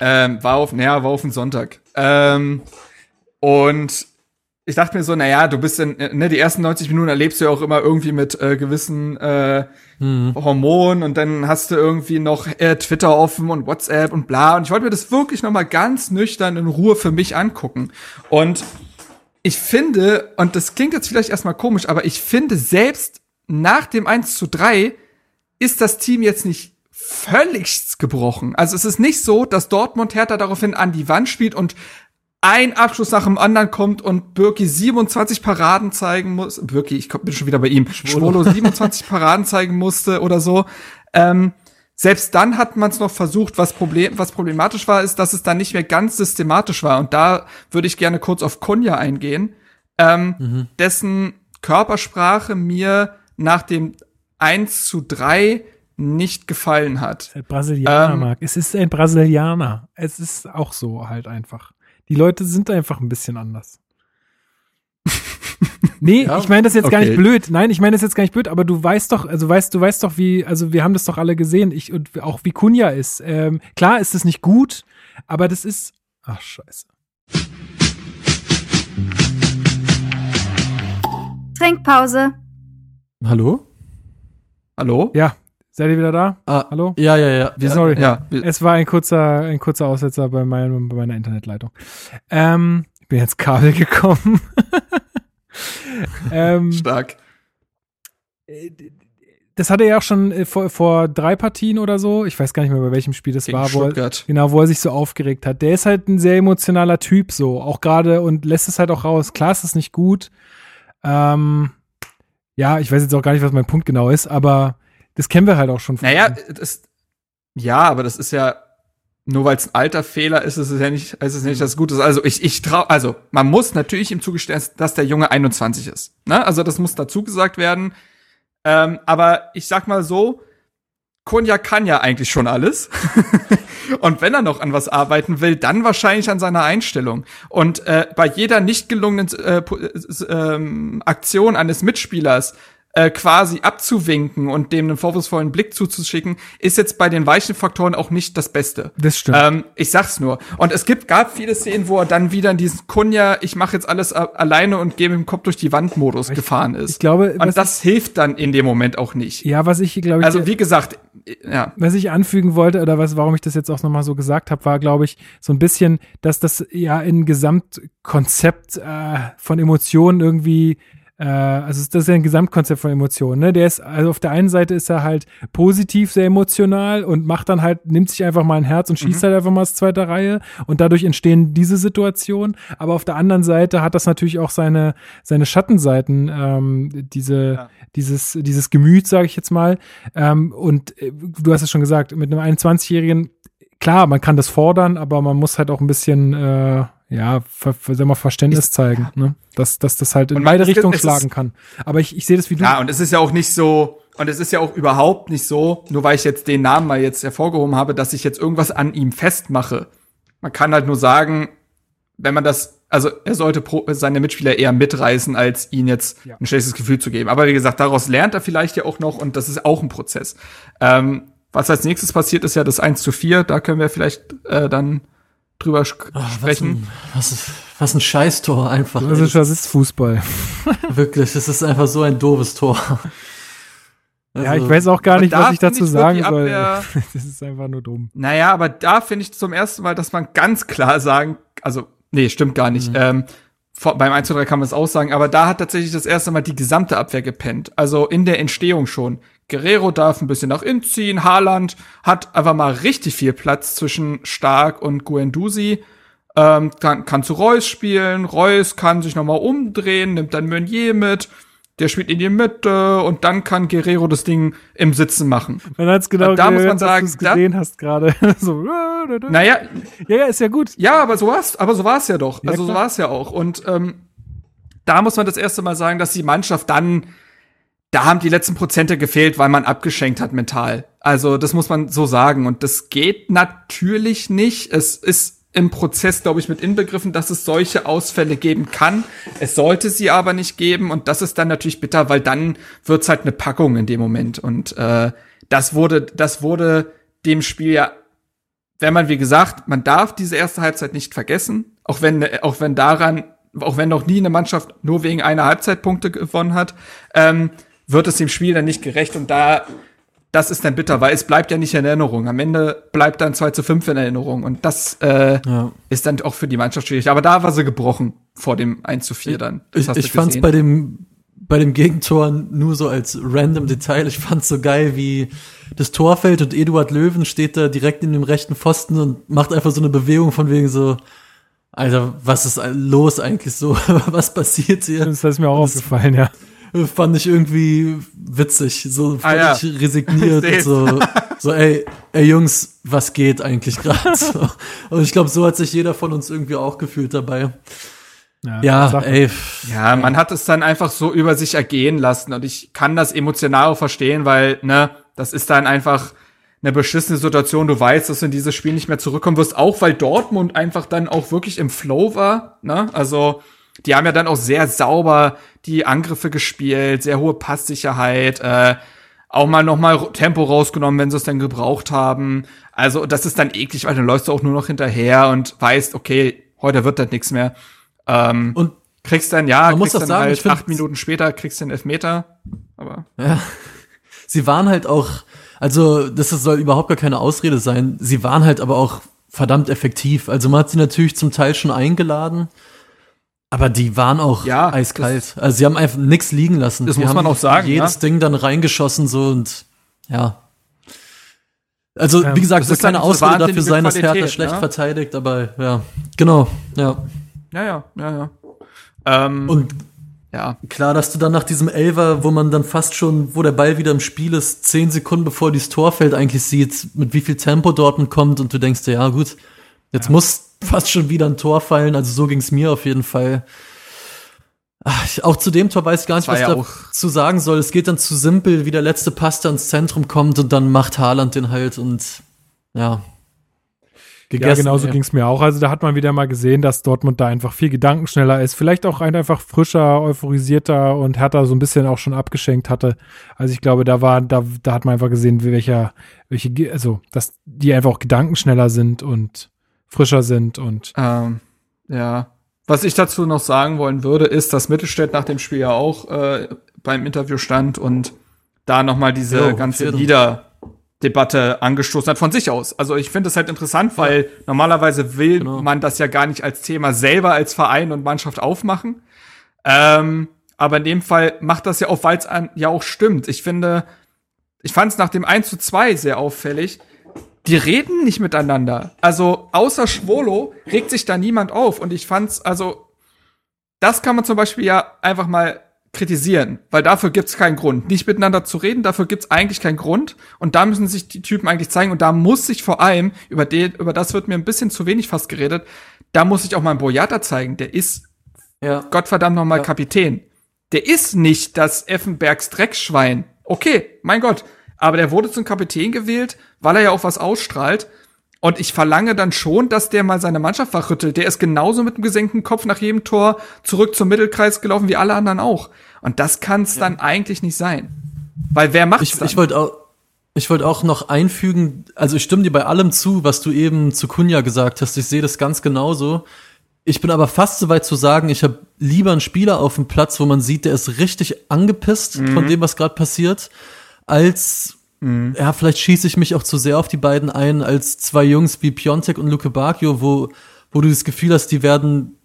ähm, war auf, naja, war auf den Sonntag. Ähm, und ich dachte mir so, naja, du bist in, ne, die ersten 90 Minuten erlebst du ja auch immer irgendwie mit äh, gewissen äh, Hormonen und dann hast du irgendwie noch äh, Twitter offen und WhatsApp und bla. Und ich wollte mir das wirklich noch mal ganz nüchtern in Ruhe für mich angucken. Und ich finde, und das klingt jetzt vielleicht erstmal komisch, aber ich finde, selbst nach dem 1 zu 3 ist das Team jetzt nicht völlig gebrochen. Also es ist nicht so, dass Dortmund Hertha daraufhin an die Wand spielt und ein Abschluss nach dem anderen kommt und Birki 27 Paraden zeigen muss. Birki, ich bin schon wieder bei ihm. Schwolo 27 Paraden zeigen musste oder so. Ähm, selbst dann hat man es noch versucht, was, Problem, was problematisch war, ist, dass es dann nicht mehr ganz systematisch war. Und da würde ich gerne kurz auf Konya eingehen, ähm, Mhm. dessen Körpersprache mir nach dem 1 zu 3 nicht gefallen hat. Brasilianer, Ähm, Marc. Es ist ein Brasilianer. Es ist auch so halt einfach. Die Leute sind einfach ein bisschen anders. nee, Ja, ich meine das jetzt gar okay. nicht blöd. Nein, ich meine das jetzt gar nicht blöd, aber du weißt doch, also weißt, du weißt doch, wie, also wir haben das doch alle gesehen, ich und auch wie Kunja ist. Ähm, klar ist es nicht gut, aber das ist. Ach, scheiße. Trinkpause. Hallo? Hallo? Ja, seid ihr wieder da? Ah, Hallo? Ja, ja, ja. Wir sorry. Ja, wir- Es war ein kurzer, ein kurzer Aussetzer bei, meinem, bei meiner Internetleitung. Ähm, ich bin jetzt Kabel gekommen. ähm, stark. das hatte er ja auch schon äh, vor, vor drei Partien oder so. Ich weiß gar nicht mehr, bei welchem Spiel das Gegen war, wo er, genau, wo er sich so aufgeregt hat. Der ist halt ein sehr emotionaler Typ, so auch gerade und lässt es halt auch raus. Klar ist es nicht gut. Ähm, ja, ich weiß jetzt auch gar nicht, was mein Punkt genau ist, aber das kennen wir halt auch schon. von Naja, das, ja, aber das ist ja, nur weil es ein alter Fehler ist, ist es ja nicht, ist es nicht das Gute. Also ich, ich trau, also man muss natürlich ihm zugestehen, dass der Junge 21 ist. Ne? Also das muss dazu gesagt werden. Ähm, aber ich sag mal so, Kunja kann ja eigentlich schon alles. Und wenn er noch an was arbeiten will, dann wahrscheinlich an seiner Einstellung. Und äh, bei jeder nicht gelungenen äh, äh, Aktion eines Mitspielers äh, quasi abzuwinken und dem einen vorwurfsvollen Blick zuzuschicken, ist jetzt bei den weichen Faktoren auch nicht das Beste. Das stimmt. Ähm, ich sag's nur. Und es gibt, gab viele Szenen, wo er dann wieder in diesen Kunja, ich mache jetzt alles a- alleine und gehe mit dem Kopf durch die Wand Modus gefahren ist. ich glaube, und das hilft dann in dem Moment auch nicht. ja, was ich glaube ich Also wie gesagt, ja. was ich anfügen wollte oder was, warum ich das jetzt auch nochmal so gesagt habe, war, glaube ich, so ein bisschen, dass das ja ein Gesamtkonzept äh, von Emotionen irgendwie, äh, also das ist ja ein Gesamtkonzept von Emotionen, ne? Der ist, also auf der einen Seite ist er halt positiv sehr emotional und macht dann halt, nimmt sich einfach mal ein Herz und schießt halt einfach mal aus zweiter Reihe und dadurch entstehen diese Situationen. Aber auf der anderen Seite hat das natürlich auch seine, seine Schattenseiten, ähm, diese, Ja. dieses, dieses Gemüt, sage ich jetzt mal. Ähm, und äh, du hast es schon gesagt, mit einem 21-Jährigen, klar, man kann das fordern, aber man muss halt auch ein bisschen, äh, ja, ver, ver, sag mal, Verständnis zeigen, ne? dass, dass das halt in Und beide Richtungen es ist- schlagen kann. Aber ich, ich sehe das wie du. Ja, und es ist ja auch nicht so, und es ist ja auch überhaupt nicht so, nur weil ich jetzt den Namen mal jetzt hervorgehoben habe, dass ich jetzt irgendwas an ihm festmache. Man kann halt nur sagen, wenn man das, also er sollte pro, seine Mitspieler eher mitreißen, als ihnen jetzt Ja. ein schlechtes Gefühl zu geben. Aber wie gesagt, daraus lernt er vielleicht ja auch noch und das ist auch ein Prozess. Ähm, was als nächstes passiert, ist ja das 1 zu 4. Da können wir vielleicht äh, dann drüber Ach, was, sprechen. ein, was, ist, was ein Scheißtor einfach. das ist, das ist Fußball. Wirklich, es ist einfach so ein doofes Tor. ja, Also, ich weiß auch gar nicht, was ich dazu ich, sagen soll. Das ist einfach nur dumm. Naja, aber da finde ich zum ersten Mal, dass man ganz klar sagen, also, nee, stimmt gar nicht. Ähm, vor, beim 1 zu 3 kann man es auch sagen, aber da hat tatsächlich das erste Mal die gesamte Abwehr gepennt. Also in der Entstehung schon. Guerrero darf ein bisschen nach innen ziehen, Haaland hat einfach mal richtig viel Platz zwischen Stark und Guendouzi. Ähm, kann, kann zu Reus spielen, Reus kann sich nochmal umdrehen, nimmt dann Meunier mit, der spielt in die Mitte und dann kann Guerrero das Ding im Sitzen machen. Man hat's genau da muss man gehört, sagen, dass du da- es gesehen hast gerade. so, Naja, ja, ja, ist ja gut. Ja, aber so war's, aber so war's ja doch. Ja, also so klar. war's ja auch. Und ähm, da muss man das erste Mal sagen, dass die Mannschaft dann, da haben die letzten Prozente gefehlt, weil man abgeschenkt hat mental. Also das muss man so sagen. Und das geht natürlich nicht. Es ist im Prozess, glaube ich, mit inbegriffen, dass es solche Ausfälle geben kann. Es sollte sie aber nicht geben. Und das ist dann natürlich bitter, weil dann wird's halt eine Packung in dem Moment. Und äh, das wurde, das wurde dem Spiel ja wenn man, wie gesagt, man darf diese erste Halbzeit nicht vergessen, auch wenn, auch wenn daran, auch wenn noch nie eine Mannschaft nur wegen einer Halbzeitpunkte gewonnen hat, ähm, wird es dem Spiel dann nicht gerecht und da, das ist dann bitter, weil es bleibt ja nicht in Erinnerung. Am Ende bleibt dann 2 zu 5 in Erinnerung und das äh, Ja. ist dann auch für die Mannschaft schwierig. Aber da war sie gebrochen vor dem 1 zu 4 dann. Das Ich, ich fand's bei dem bei dem Gegentor nur so als random Detail. Ich fand's so geil, wie das Tor fällt und Eduard Löwen steht da direkt in dem rechten Pfosten und macht einfach so eine Bewegung von wegen so, Alter, was ist los eigentlich so? Was passiert hier? Das ist mir auch aufgefallen, ja. Fand ich irgendwie witzig, so Ah, ja. völlig resigniert Ich und so. So, ey, ey Jungs, was geht eigentlich gerade? so. Und ich glaube, so hat sich jeder von uns irgendwie auch gefühlt dabei. Ja, ja ey. Ja, man hat es dann einfach so über sich ergehen lassen und ich kann das emotional auch verstehen, weil, ne, das ist dann einfach eine beschissene Situation. Du weißt, dass du in dieses Spiel nicht mehr zurückkommen wirst, auch weil Dortmund einfach dann auch wirklich im Flow war, ne? Also, die haben ja dann auch sehr sauber die Angriffe gespielt, sehr hohe Passsicherheit, äh, auch mal noch mal Tempo rausgenommen, wenn sie es dann gebraucht haben. Also das ist dann eklig, weil dann läufst du auch nur noch hinterher und weißt, okay, heute wird das nichts mehr. Ähm, und kriegst dann, ja, das dann sagen, halt acht Minuten später kriegst du den Elfmeter. Aber ja, sie waren halt auch, also das soll überhaupt gar keine Ausrede sein. Sie waren halt aber auch verdammt effektiv. Also man hat sie natürlich zum Teil schon eingeladen. Aber die waren auch ja, eiskalt. Also sie haben einfach nichts liegen lassen. Das die muss man auch sagen. Jedes ja? Ding dann reingeschossen so und ja. Also wie gesagt, das, ist keine Ausrede dafür sein, dass Hertha schlecht ne? verteidigt, aber ja, genau, ja. Ja, ja, ja, ja. Ähm, und ja. Klar, dass du dann nach diesem Elver, wo man dann fast schon, wo der Ball wieder im Spiel ist, zehn Sekunden bevor dieses Torfeld eigentlich sieht, mit wie viel Tempo dort kommt und du denkst dir, ja gut, jetzt ja. muss fast schon wieder ein Tor fallen. Also so ging es mir auf jeden Fall. Ach, auch zu dem Tor weiß ich gar nicht, was ja da zu sagen soll. Es geht dann zu simpel, wie der letzte Pass da ins Zentrum kommt und dann macht Haaland den halt und ja. Gegessen, ja, genauso ja. ging es mir auch. Also da hat man wieder mal gesehen, dass Dortmund da einfach viel gedankenschneller ist. Vielleicht auch einfach frischer, euphorisierter und Hertha so ein bisschen auch schon abgeschenkt hatte. Also ich glaube, da war, da, da hat man einfach gesehen, welcher, welche, also, dass die einfach auch gedankenschneller sind und frischer sind und. Ähm, ja. Was ich dazu noch sagen wollen würde, ist, dass Mittelstädt nach dem Spiel ja auch äh, beim Interview stand und da nochmal diese jo, ganze Liederdebatte angestoßen hat von sich aus. Also ich finde es halt interessant, weil ja. normalerweise will genau. man das ja gar nicht als Thema selber als Verein und Mannschaft aufmachen. Ähm, aber in dem Fall macht das ja auch, weil es ja auch stimmt. Ich finde, ich fand es nach dem 1 zu 2 sehr auffällig, die reden nicht miteinander. Also außer Schwolo regt sich da niemand auf. Und ich fand's, also, das kann man zum Beispiel ja einfach mal kritisieren, weil dafür gibt's keinen Grund. Nicht miteinander zu reden, dafür gibt's eigentlich keinen Grund. Und da müssen sich die Typen eigentlich zeigen. Und da muss sich vor allem, über, den, über das wird mir ein bisschen zu wenig fast geredet, da muss sich auch mal ein Boyata zeigen. Der ist, ja. Gottverdammt nochmal ja. Kapitän. Der ist nicht das Effenbergs Dreckschwein. Okay, mein Gott. Aber der wurde zum Kapitän gewählt weil er ja auch was ausstrahlt. Und ich verlange dann schon, dass der mal seine Mannschaft wachrüttelt. Der ist genauso mit dem gesenkten Kopf nach jedem Tor zurück zum Mittelkreis gelaufen wie alle anderen auch. Und das kann es ja. dann eigentlich nicht sein. Weil wer macht's ich, dann? Ich wollte auch, ich wollte auch noch einfügen, also ich stimme dir bei allem zu, was du eben zu Kunja gesagt hast. Ich sehe das ganz genauso. Ich bin aber fast so weit zu sagen, ich habe lieber einen Spieler auf dem Platz, wo man sieht, der ist richtig angepisst mhm. von dem, was gerade passiert, als Mhm. Ja, vielleicht schieße ich mich auch zu sehr auf die beiden ein, als zwei Jungs wie Piontek und Luke Bacchio, wo, wo du das Gefühl hast, die werden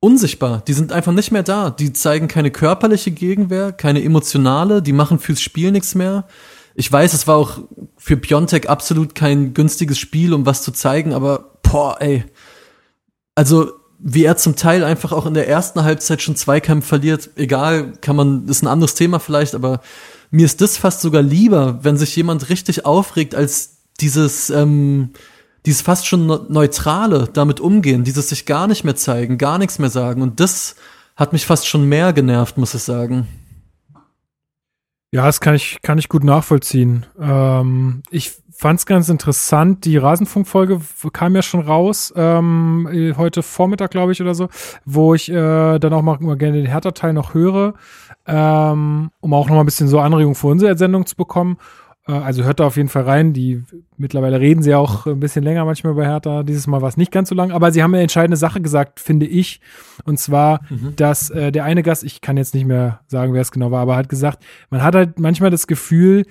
unsichtbar. Die sind einfach nicht mehr da. Die zeigen keine körperliche Gegenwehr, keine emotionale, die machen fürs Spiel nichts mehr. Ich weiß, es war auch für Piontek absolut kein günstiges Spiel, um was zu zeigen, aber boah, ey. Also, wie er zum Teil einfach auch in der ersten Halbzeit schon Zweikämpfe verliert, egal, kann man, ist ein anderes Thema vielleicht, aber mir ist das fast sogar lieber, wenn sich jemand richtig aufregt, als dieses, ähm, dieses fast schon neutrale damit umgehen, dieses sich gar nicht mehr zeigen, gar nichts mehr sagen. Und das hat mich fast schon mehr genervt, muss ich sagen. Ja, das kann ich, kann ich gut nachvollziehen. Ähm, ich fand es ganz interessant. Die Rasenfunkfolge kam ja schon raus, ähm, heute Vormittag, glaube ich, oder so, wo ich äh, dann auch mal, mal gerne den Hertha-Teil noch höre ähm, um auch noch mal ein bisschen so Anregung für unsere Sendung zu bekommen. Äh, also hört da auf jeden Fall rein. Die mittlerweile reden sie auch ein bisschen länger manchmal über Hertha. Dieses Mal war es nicht ganz so lang, aber sie haben eine entscheidende Sache gesagt, finde ich. Und zwar, mhm. dass äh, der eine Gast, ich kann jetzt nicht mehr sagen, wer es genau war, aber hat gesagt, man hat halt manchmal das Gefühl,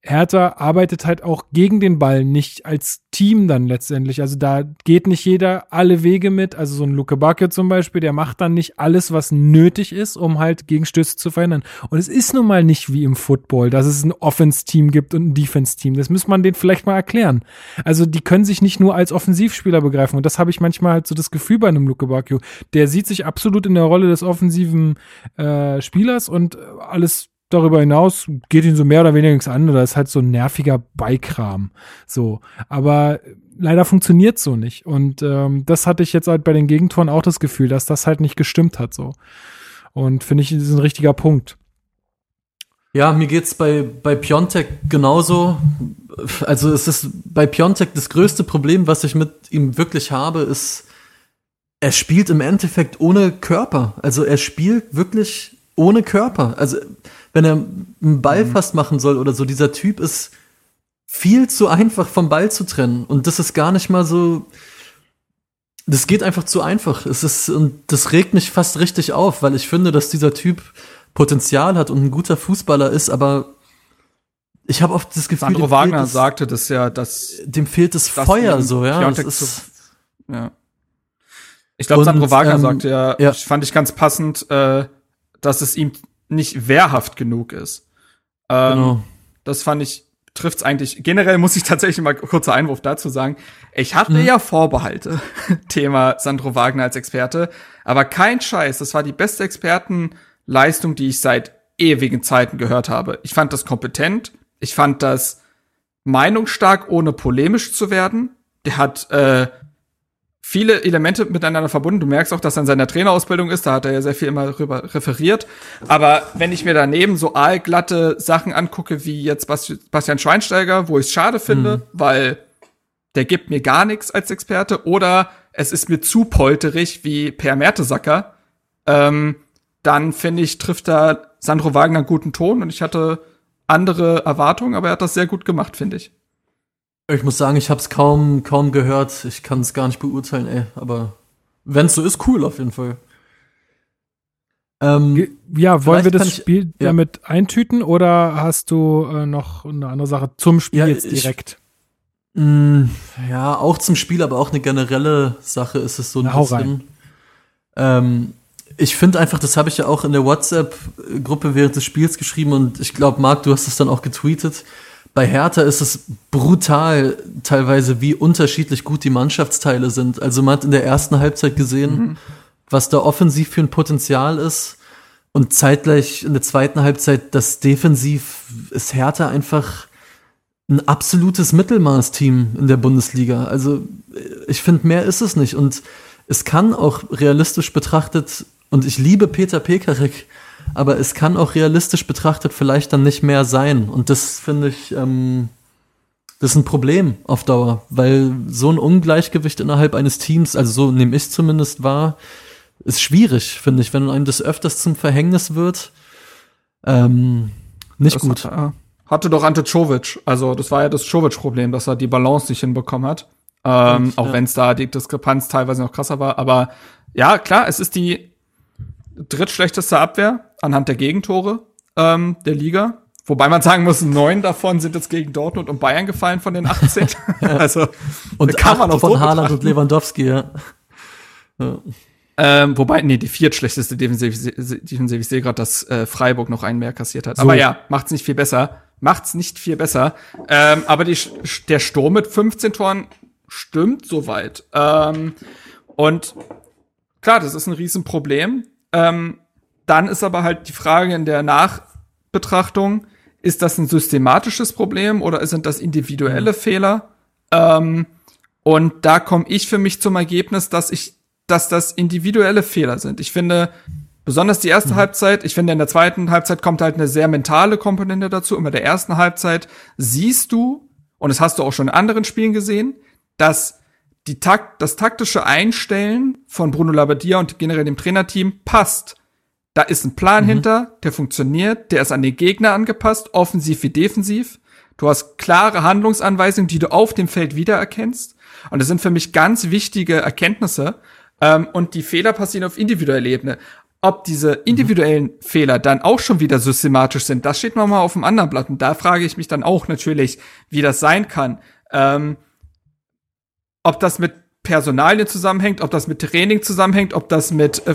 Hertha arbeitet halt auch gegen den Ball, nicht als Team dann letztendlich. Also da geht nicht jeder alle Wege mit. Also so ein Luke Bacchio zum Beispiel, der macht dann nicht alles, was nötig ist, um halt Gegenstöße zu verhindern. Und es ist nun mal nicht wie im Football, dass es ein Offense-Team gibt und ein Defense-Team. Das muss man denen vielleicht mal erklären. Also die können sich nicht nur als Offensivspieler begreifen. Und das habe ich manchmal halt so das Gefühl bei einem Luke Bacchio. Der sieht sich absolut in der Rolle des offensiven äh, Spielers und alles darüber hinaus geht ihn so mehr oder weniger nichts an. Oder ist halt so ein nerviger Beikram. So. Aber leider funktioniert so nicht. Und ähm, das hatte ich jetzt halt bei den Gegentoren auch das Gefühl, dass das halt nicht gestimmt hat. So. Und finde ich, das ist ein richtiger Punkt. Ja, mir geht's bei, bei Piontek genauso. Also es ist bei Piontek das größte Problem, was ich mit ihm wirklich habe, ist, er spielt im Endeffekt ohne Körper. Also er spielt wirklich ohne Körper. Also wenn er einen Ball mhm. fast machen soll oder so, dieser Typ ist viel zu einfach vom Ball zu trennen. Und das ist gar nicht mal so. Das geht einfach zu einfach. Es ist, und das regt mich fast richtig auf, weil ich finde, dass dieser Typ Potenzial hat und ein guter Fußballer ist, aber ich habe oft das Gefühl, Sandro Wagner das, sagte das ja, dass dem fehlt das, Feuer so, ja. Das ist, ja. Ich glaube, Sandro Wagner ähm, sagte ja, ja, fand ich ganz passend, äh, dass es ihm nicht wehrhaft genug ist. Ähm, genau. Das fand ich trifft's eigentlich. Generell muss ich tatsächlich mal kurzer Einwurf dazu sagen. Ich hatte mhm. ja Vorbehalte, Thema Sandro Wagner als Experte, aber kein Scheiß. Das war die beste Expertenleistung, die ich seit ewigen Zeiten gehört habe. Ich fand das kompetent. Ich fand das meinungsstark, ohne polemisch zu werden. Der hat äh, viele Elemente miteinander verbunden. Du merkst auch, dass er in seiner Trainerausbildung ist, da hat er ja sehr viel immer darüber referiert. Aber wenn ich mir daneben so aalglatte Sachen angucke, wie jetzt Bastian Schweinsteiger, wo ich es schade finde, mhm. weil der gibt mir gar nichts als Experte, oder es ist mir zu polterig wie Per Mertesacker, ähm, dann finde ich, trifft da Sandro Wagner einen guten Ton und ich hatte andere Erwartungen, aber er hat das sehr gut gemacht, finde ich. Ich muss sagen, ich habe es kaum, kaum gehört. Ich kann es gar nicht beurteilen, ey. Aber wenn es so ist, cool auf jeden Fall. Ähm, ja, wollen wir das Spiel ich, damit ja. eintüten oder hast du äh, noch eine andere Sache zum Spiel ja, jetzt direkt? Ich, mh, mm, ja, auch zum Spiel, aber auch eine generelle Sache ist es so ein Na, bisschen. Ähm, ich finde einfach, das habe ich ja auch in der WhatsApp-Gruppe während des Spiels geschrieben und ich glaube, Marc, du hast es dann auch getweetet bei Hertha ist es brutal teilweise, wie unterschiedlich gut die Mannschaftsteile sind. Also man hat in der ersten Halbzeit gesehen, mhm. was da offensiv für ein Potenzial ist. Und zeitgleich in der zweiten Halbzeit, das defensiv ist Hertha einfach ein absolutes Mittelmaßteam in der Bundesliga. Also ich finde, mehr ist es nicht. Und es kann auch realistisch betrachtet, und ich liebe Peter Pekarek, aber es kann auch realistisch betrachtet vielleicht dann nicht mehr sein. Und das finde ich, ähm, das ist ein Problem auf Dauer, weil so ein Ungleichgewicht innerhalb eines Teams, also so nehme ich zumindest wahr, ist schwierig, finde ich, wenn einem das öfters zum Verhängnis wird. Ähm, nicht das gut. Hat, hatte doch Ante Czovic, also das war ja das Czovic-Problem, dass er die Balance nicht hinbekommen hat. Ähm, Und, auch ja. wenn es da die Diskrepanz teilweise noch krasser war. Aber ja, klar, es ist die drittschlechteste Abwehr anhand der Gegentore ähm, der Liga. Wobei man sagen muss, neun davon sind jetzt gegen Dortmund und Bayern gefallen von den 18. also und kann man auch von so Haaland und Lewandowski, ja. ja. Ähm, wobei, nee, die viertschlechteste Defensive, Defensive ich sehe gerade, dass äh, Freiburg noch einen mehr kassiert hat. So. Aber ja, macht's nicht viel besser. Macht's nicht viel besser. Ähm, aber die, der Sturm mit 15 Toren stimmt soweit. Ähm, und klar, das ist ein Riesenproblem. Ähm, dann ist aber halt die Frage in der Nachbetrachtung, ist das ein systematisches Problem oder sind das individuelle mhm. Fehler? Ähm, und da komme ich für mich zum Ergebnis, dass ich, dass das individuelle Fehler sind. Ich finde, besonders die erste mhm. Halbzeit, ich finde in der zweiten Halbzeit kommt halt eine sehr mentale Komponente dazu. Und bei der ersten Halbzeit siehst du, und das hast du auch schon in anderen Spielen gesehen, dass die Takt, das taktische Einstellen von Bruno Labbadia und generell dem Trainerteam passt. Da ist ein Plan mhm. hinter, der funktioniert, der ist an den Gegner angepasst, offensiv wie defensiv. Du hast klare Handlungsanweisungen, die du auf dem Feld wiedererkennst. Und das sind für mich ganz wichtige Erkenntnisse. Ähm, und die Fehler passieren auf individueller Ebene. Ob diese individuellen mhm. Fehler dann auch schon wieder systematisch sind, das steht nochmal auf dem anderen Blatt. Und da frage ich mich dann auch natürlich, wie das sein kann. Ähm, ob das mit Personalien zusammenhängt, ob das mit Training zusammenhängt, ob das mit äh,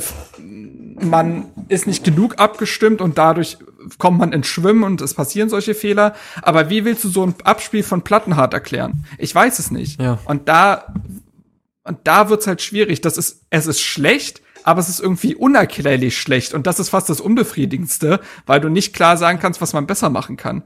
man ist nicht genug abgestimmt und dadurch kommt man ins Schwimmen und es passieren solche Fehler. Aber wie willst du so ein Abspiel von Plattenhart erklären? Ich weiß es nicht. Ja. Und da und da wird's halt schwierig. Das ist es ist schlecht, aber es ist irgendwie unerklärlich schlecht. Und das ist fast das Unbefriedigendste, weil du nicht klar sagen kannst, was man besser machen kann.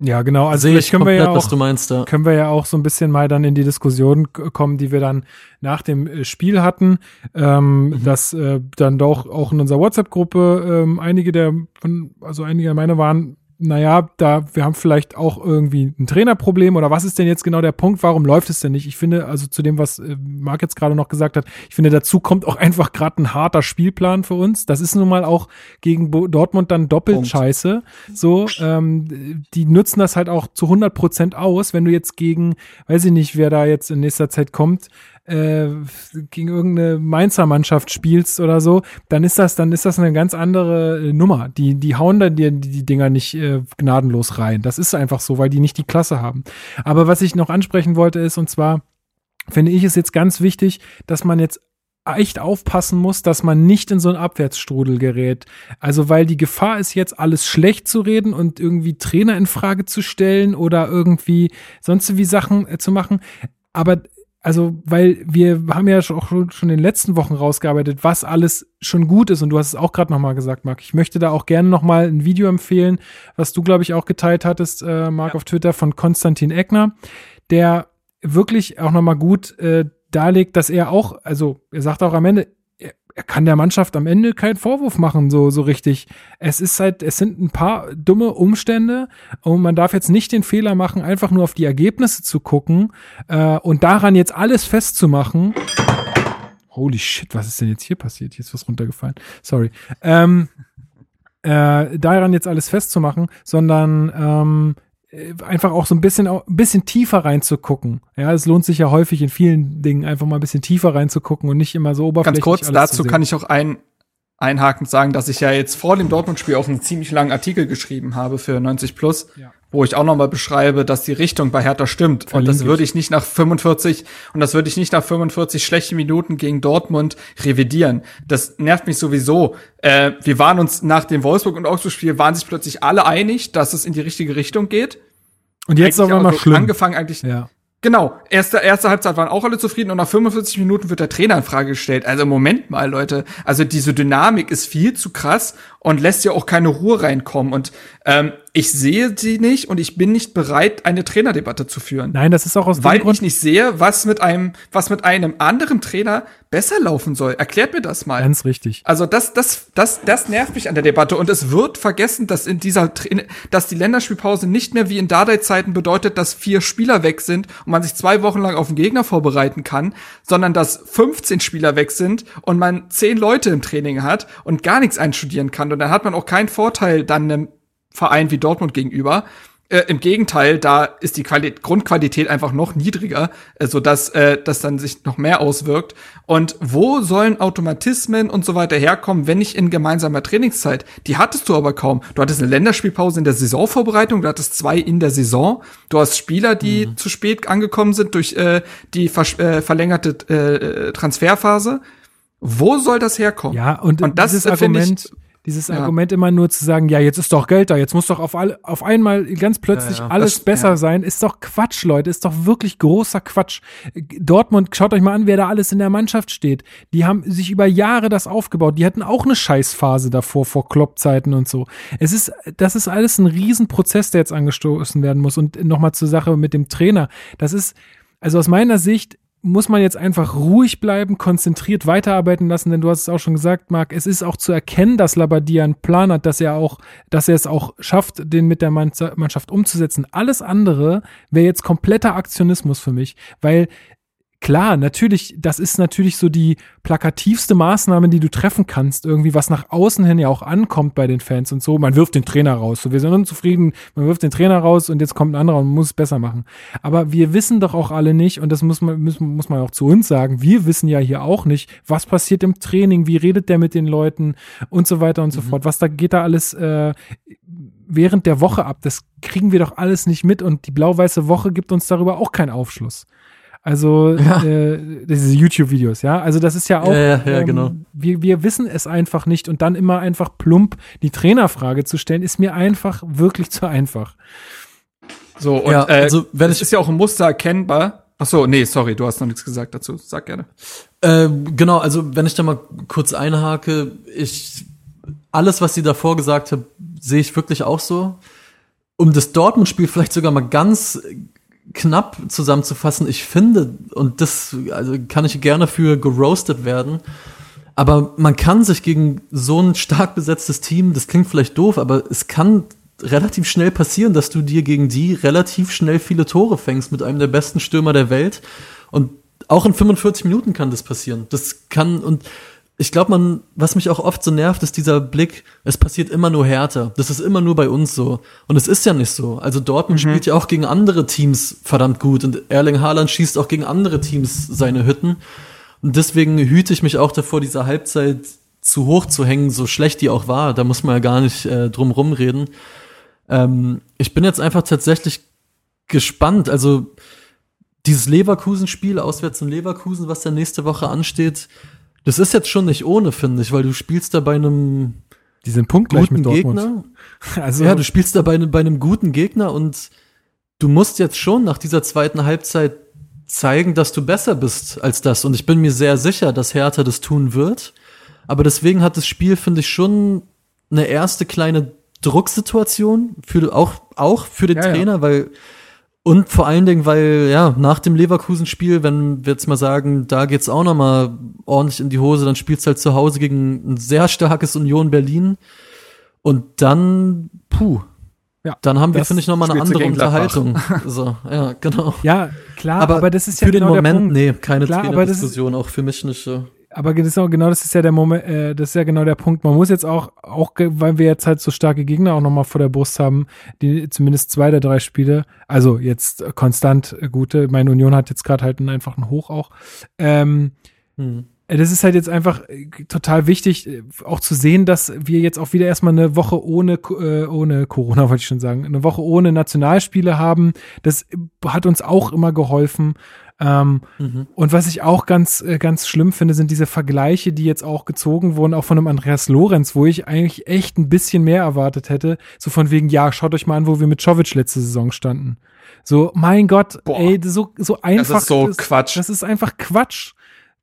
Ja, genau. Also ich können wir komplett, ja auch, was du meinst, ja. können wir ja auch so ein bisschen mal dann in die Diskussion kommen, die wir dann nach dem äh, Spiel hatten, ähm, Mhm. dass äh, dann doch auch in unserer WhatsApp-Gruppe ähm, einige der, von, also einige meiner waren, naja, da wir haben vielleicht auch irgendwie ein Trainerproblem oder was ist denn jetzt genau der Punkt? Warum läuft es denn nicht? Ich finde, also zu dem, was äh, Marc jetzt gerade noch gesagt hat, ich finde, dazu kommt auch einfach gerade ein harter Spielplan für uns. Das ist nun mal auch gegen Bo Dortmund dann doppelt Punkt. scheiße. So, ähm, die nutzen das halt auch zu 100 Prozent aus. Wenn du jetzt gegen, weiß ich nicht, wer da jetzt in nächster Zeit kommt, äh, gegen irgendeine Mainzer Mannschaft spielst oder so, dann ist das, dann ist das eine ganz andere äh, Nummer. Die, die hauen da die, die Dinger nicht äh, gnadenlos rein. Das ist einfach so, weil die nicht die Klasse haben. Aber was ich noch ansprechen wollte ist, und zwar finde ich es jetzt ganz wichtig, dass man jetzt echt aufpassen muss, dass man nicht in so einen Abwärtsstrudel gerät. Also, weil die Gefahr ist jetzt alles schlecht zu reden und irgendwie Trainer in Frage zu stellen oder irgendwie sonst wie Sachen äh, zu machen. Aber also, weil wir haben ja auch schon schon in den letzten Wochen rausgearbeitet, was alles schon gut ist. Und du hast es auch gerade nochmal gesagt, Marc. Ich möchte da auch gerne nochmal ein Video empfehlen, was du, glaube ich, auch geteilt hattest, äh, Marc, auf Twitter von Konstantin Eckner, der wirklich auch nochmal gut äh, darlegt, dass er auch, also er sagt auch am Ende, er, kann der Mannschaft am Ende keinen Vorwurf machen, so, so richtig. Es ist halt, es sind ein paar dumme Umstände und man darf jetzt nicht den Fehler machen, einfach nur auf die Ergebnisse zu gucken äh, und daran jetzt alles festzumachen. Holy shit, was ist denn jetzt hier passiert? Hier ist was runtergefallen. Sorry. Ähm, äh, daran jetzt alles festzumachen, sondern ähm, äh, einfach auch so ein bisschen ein bisschen tiefer reinzugucken. Ja, es lohnt sich ja häufig in vielen Dingen einfach mal ein bisschen tiefer reinzugucken und nicht immer so oberflächlich. Ganz kurz, dazu kann ich auch ein, einhakend sagen, dass ich ja jetzt vor dem Dortmund-Spiel auch einen ziemlich langen Artikel geschrieben habe für 90 Plus, Ja. Wo ich auch nochmal beschreibe, dass die Richtung bei Hertha stimmt. und Verlinke das würde ich nicht nach 45 und das würde ich nicht nach 45 schlechten Minuten gegen Dortmund revidieren. Das nervt mich sowieso. Äh, wir waren uns nach dem Wolfsburg- und Augsburg-Spiel waren sich plötzlich alle einig, dass es in die richtige Richtung geht. Und jetzt einmal auch so schlimm. Angefangen eigentlich Ja. Genau, erste, erste Halbzeit waren auch alle zufrieden und nach 45 Minuten wird der Trainer in Frage gestellt. Also Moment mal, Leute, also diese Dynamik ist viel zu krass und lässt ja auch keine Ruhe reinkommen. Und ähm, ich sehe sie nicht und ich bin nicht bereit, eine Trainerdebatte zu führen. Nein, das ist auch aus weil dem Grund. ich nicht sehe, was mit einem, was mit einem anderen Trainer besser laufen soll. Erklärt mir das mal. Ganz richtig. Also das, das, das, das nervt mich an der Debatte und es wird vergessen, dass in dieser, dass die Länderspielpause nicht mehr wie in Dardai-Zeiten bedeutet, dass vier Spieler weg sind und man sich zwei Wochen lang auf den Gegner vorbereiten kann, sondern dass 15 Spieler weg sind und man zehn Leute im Training hat und gar nichts einstudieren kann und dann hat man auch keinen Vorteil dann einem Verein wie Dortmund gegenüber. Äh, Im Gegenteil, da ist die Quali Grundqualität einfach noch niedriger, äh, sodass äh, das dann sich noch mehr auswirkt. Und wo sollen Automatismen und so weiter herkommen, wenn nicht in gemeinsamer Trainingszeit? Die hattest du aber kaum. Du hattest eine Länderspielpause in der Saisonvorbereitung, du hattest zwei in der Saison. Du hast Spieler, die zu spät angekommen sind durch äh, die äh, verlängerte äh, Transferphase. Wo soll das herkommen? Ja, und, das dieses äh, finde Argument, ich, dieses ja. Argument immer nur zu sagen, ja, jetzt ist doch Geld da, jetzt muss doch auf, all, auf einmal ganz plötzlich Ja, ja. alles Das- besser sein, ist doch Quatsch, Leute, ist doch wirklich großer Quatsch. Dortmund, schaut euch mal an, wer da alles in der Mannschaft steht. Die haben sich über Jahre das aufgebaut. Die hatten auch eine Scheißphase davor, vor Klopp-Zeiten und so. Es ist, das ist alles ein Riesenprozess, der jetzt angestoßen werden muss. Und nochmal zur Sache mit dem Trainer. Das ist, also aus meiner Sicht, muss man jetzt einfach ruhig bleiben, konzentriert weiterarbeiten lassen, denn du hast es auch schon gesagt, Marc, es ist auch zu erkennen, dass Labadia einen Plan hat, dass er auch, dass er es auch schafft, den mit der Mannschaft Mannschaft umzusetzen. Alles andere wäre jetzt kompletter Aktionismus für mich, weil Klar, natürlich, das ist natürlich so die plakativste Maßnahme, die du treffen kannst, irgendwie, was nach außen hin ja auch ankommt bei den Fans und so. Man wirft den Trainer raus. So, wir sind unzufrieden, man wirft den Trainer raus und jetzt kommt ein anderer und muss es besser machen. Aber wir wissen doch auch alle nicht, und das muss man, muss, muss man auch zu uns sagen, wir wissen ja hier auch nicht, was passiert im Training, wie redet der mit den Leuten und so weiter und so fort. Was da geht da alles äh, während der Woche ab? Das kriegen wir doch alles nicht mit und die blau-weiße Woche gibt uns darüber auch keinen Aufschluss. Also äh, diese YouTube-Videos, ja. Also das ist ja auch, Ja, ja, ja, ähm, genau. wir, wir wissen es einfach nicht und dann immer einfach plump die Trainerfrage zu stellen, ist mir einfach wirklich zu einfach. So, und Ja, äh, also, wenn es ich- ist ja auch ein Muster erkennbar. Ach so, nee, sorry, du hast noch nichts gesagt dazu. Sag gerne. Äh, genau, also wenn ich da mal kurz einhake, ich alles, was sie davor gesagt hat, sehe ich wirklich auch so. Um das Dortmund-Spiel vielleicht sogar mal ganz knapp zusammenzufassen, ich finde, und das also kann ich gerne für geroastet werden, aber man kann sich gegen so ein stark besetztes Team, das klingt vielleicht doof, aber es kann relativ schnell passieren, dass du dir gegen die relativ schnell viele Tore fängst mit einem der besten Stürmer der Welt. Und auch in 45 Minuten kann das passieren. Das kann, und ich glaube, man, was mich auch oft so nervt, ist dieser Blick, es passiert immer nur härter. Das ist immer nur bei uns so. Und es ist ja nicht so. Also Dortmund mhm. spielt ja auch gegen andere Teams verdammt gut und Erling Haaland schießt auch gegen andere Teams seine Hütten. Und deswegen hüte ich mich auch davor, diese Halbzeit zu hoch zu hängen, so schlecht die auch war. Da muss man ja gar nicht äh, drum rumreden. Ähm, ich bin jetzt einfach tatsächlich gespannt. Also dieses Leverkusen-Spiel auswärts in Leverkusen, was da nächste Woche ansteht, das ist jetzt schon nicht ohne, finde ich, weil du spielst da bei einem die sind punktgleich mit Dortmund. Gegner. Also ja, du spielst da bei, bei einem guten Gegner und du musst jetzt schon nach dieser zweiten Halbzeit zeigen, dass du besser bist als das. Und ich bin mir sehr sicher, dass Hertha das tun wird. Aber deswegen hat das Spiel, finde ich, schon eine erste kleine Drucksituation für auch auch für den ja, Trainer, ja. weil und vor allen Dingen, weil ja nach dem Leverkusen-Spiel, wenn wir jetzt mal sagen, da geht's auch noch mal ordentlich in die Hose, dann spielst du halt zu Hause gegen ein sehr starkes Union Berlin und dann puh. Ja, dann haben wir, finde ich, noch mal eine andere Unterhaltung. so, ja, genau. Ja, klar, aber, aber das ist ja für genau den Moment, nee, keine klar, Trainerdiskussion, auch für mich nicht so aber auch, genau das ist ja der Moment, äh, das ist ja genau der Punkt. Man muss jetzt auch, auch weil wir jetzt halt so starke Gegner auch nochmal vor der Brust haben, die zumindest zwei der drei Spiele, also jetzt konstant gute, meine Union hat jetzt gerade halt einen einfachen Hoch auch. Ähm, hm. Das ist halt jetzt einfach äh, total wichtig, äh, auch zu sehen, dass wir jetzt auch wieder erstmal eine Woche ohne, äh, ohne Corona, wollte ich schon sagen, eine Woche ohne Nationalspiele haben. Das hat uns auch immer geholfen. Ähm, mhm. Und was ich auch ganz, äh, ganz schlimm finde, sind diese Vergleiche, die jetzt auch gezogen wurden, auch von einem Andreas Lorenz, wo ich eigentlich echt ein bisschen mehr erwartet hätte. So von wegen, ja, schaut euch mal an, wo wir mit Czovic letzte Saison standen. So, mein Gott, Boah. ey, so, so einfach. Das ist so das, Quatsch. Das ist einfach Quatsch.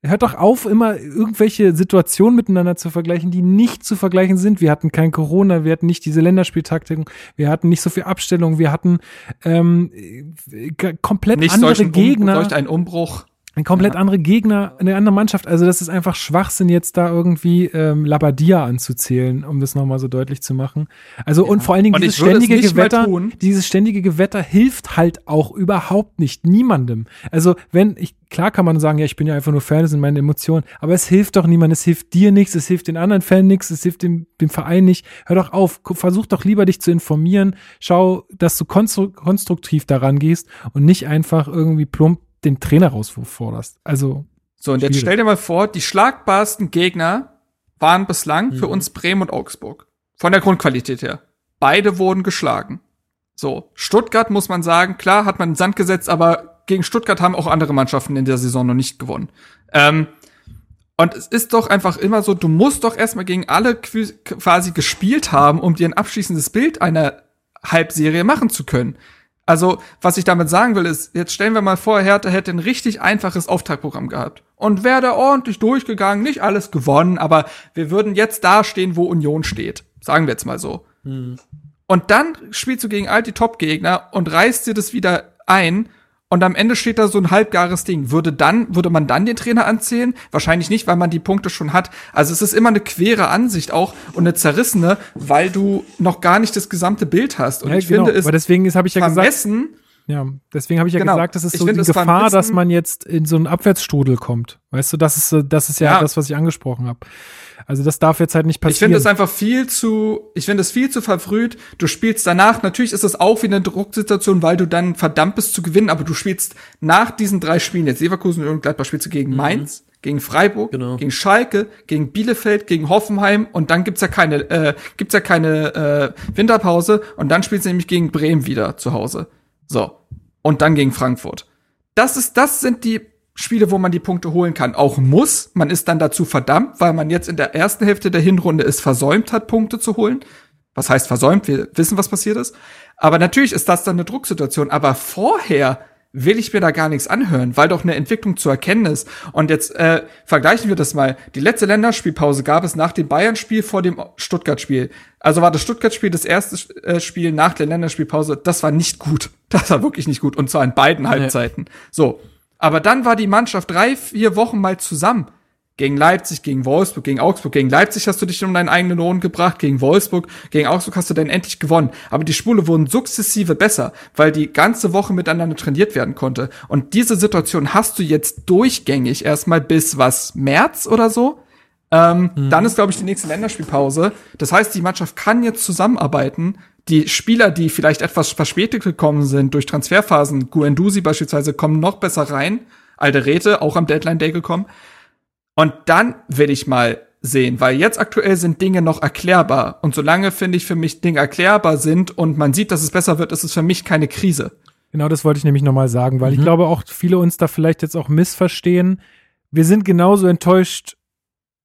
Hört doch auf, immer irgendwelche Situationen miteinander zu vergleichen, die nicht zu vergleichen sind. Wir hatten kein Corona, wir hatten nicht diese Länderspieltaktiken, wir hatten nicht so viel Abstellung, wir hatten ähm, komplett nicht andere Gegner. Um, ein Umbruch ein komplett andere Gegner, eine andere Mannschaft. Also das ist einfach Schwachsinn, jetzt da irgendwie ähm, Labadia anzuzählen, um das nochmal so deutlich zu machen. Also ja. und vor allen Dingen dieses ständige Gewetter, dieses ständige Gewetter hilft halt auch überhaupt nicht niemandem. Also wenn ich klar kann man sagen, ja, ich bin ja einfach nur Fan, das sind meine Emotionen, aber es hilft doch niemandem, es hilft dir nichts, es hilft den anderen Fan nichts, es hilft dem, dem Verein nicht. Hör doch auf, versuch doch lieber dich zu informieren, schau, dass du konstruktiv daran gehst und nicht einfach irgendwie plump den Trainerauswurf forderst. Also. So, und schwierig. jetzt stell dir mal vor, die schlagbarsten Gegner waren bislang mhm. für uns Bremen und Augsburg. Von der Grundqualität her. Beide wurden geschlagen. So, Stuttgart muss man sagen, klar hat man den Sand gesetzt, aber gegen Stuttgart haben auch andere Mannschaften in der Saison noch nicht gewonnen. Ähm, und es ist doch einfach immer so, du musst doch erstmal gegen alle quasi gespielt haben, um dir ein abschließendes Bild einer Halbserie machen zu können. Also, was ich damit sagen will, ist, jetzt stellen wir mal vor, Hertha hätte ein richtig einfaches Auftaktprogramm gehabt. Und wäre da ordentlich durchgegangen, nicht alles gewonnen, aber wir würden jetzt da stehen, wo Union steht. Sagen wir jetzt mal so. Hm. Und dann spielst du gegen all die Top-Gegner und reißt dir das wieder ein und am Ende steht da so ein halbgares Ding. Würde dann, würde man dann den Trainer anzählen? Wahrscheinlich nicht, weil man die Punkte schon hat. Also es ist immer eine quere Ansicht auch und eine zerrissene, weil du noch gar nicht das gesamte Bild hast. Und ja, ich genau. finde es Aber deswegen habe ich ja vermessen, gesagt, ja, deswegen habe ich ja genau. gesagt, das ist ich so die Gefahr, dass man jetzt in so einen Abwärtsstrudel kommt. Weißt du, das ist, das ist ja, ja. das, was ich angesprochen habe. Also das darf jetzt halt nicht passieren. Ich finde es einfach viel zu, ich finde es viel zu verfrüht. Du spielst danach, natürlich ist es auch wieder eine Drucksituation, weil du dann verdammt bist zu gewinnen, aber du spielst nach diesen drei Spielen, jetzt Leverkusen und Gladbach spielst du gegen mhm. Mainz, gegen Freiburg, genau. gegen Schalke, gegen Bielefeld, gegen Hoffenheim und dann gibt's ja keine, äh, gibt's ja keine äh, Winterpause und dann spielst du nämlich gegen Bremen wieder zu Hause. So. Und dann gegen Frankfurt. Das ist, das sind die Spiele, wo man die Punkte holen kann, auch muss. Man ist dann dazu verdammt, weil man jetzt in der ersten Hälfte der Hinrunde es versäumt hat, Punkte zu holen. Was heißt versäumt? Wir wissen, was passiert ist. Aber natürlich ist das dann eine Drucksituation. Aber vorher will ich mir da gar nichts anhören, weil doch eine Entwicklung zu erkennen ist. Und jetzt äh, vergleichen wir das mal. Die letzte Länderspielpause gab es nach dem Bayern-Spiel vor dem Stuttgart-Spiel. Also war das Stuttgart-Spiel das erste äh, Spiel nach der Länderspielpause. Das war nicht gut. Das war wirklich nicht gut. Und zwar in beiden Halbzeiten. So. Aber dann war die Mannschaft drei, vier Wochen mal zusammen gegen Leipzig, gegen Wolfsburg, gegen Augsburg, gegen Leipzig hast du dich um deinen eigenen Lohn gebracht, gegen Wolfsburg, gegen Augsburg hast du dann endlich gewonnen. Aber die Spule wurden sukzessive besser, weil die ganze Woche miteinander trainiert werden konnte. Und diese Situation hast du jetzt durchgängig erstmal bis was März oder so. Ähm, mhm. Dann ist, glaube ich, die nächste Länderspielpause. Das heißt, die Mannschaft kann jetzt zusammenarbeiten. Die Spieler, die vielleicht etwas verspätet gekommen sind durch Transferphasen, Guendouzi beispielsweise, kommen noch besser rein. Alte Räte, auch am Deadline Day gekommen. Und dann will ich mal sehen, weil jetzt aktuell sind Dinge noch erklärbar. Und solange, finde ich, für mich Dinge erklärbar sind und man sieht, dass es besser wird, ist es für mich keine Krise. Genau, das wollte ich nämlich nochmal sagen, weil mhm. ich glaube auch viele uns da vielleicht jetzt auch missverstehen. Wir sind genauso enttäuscht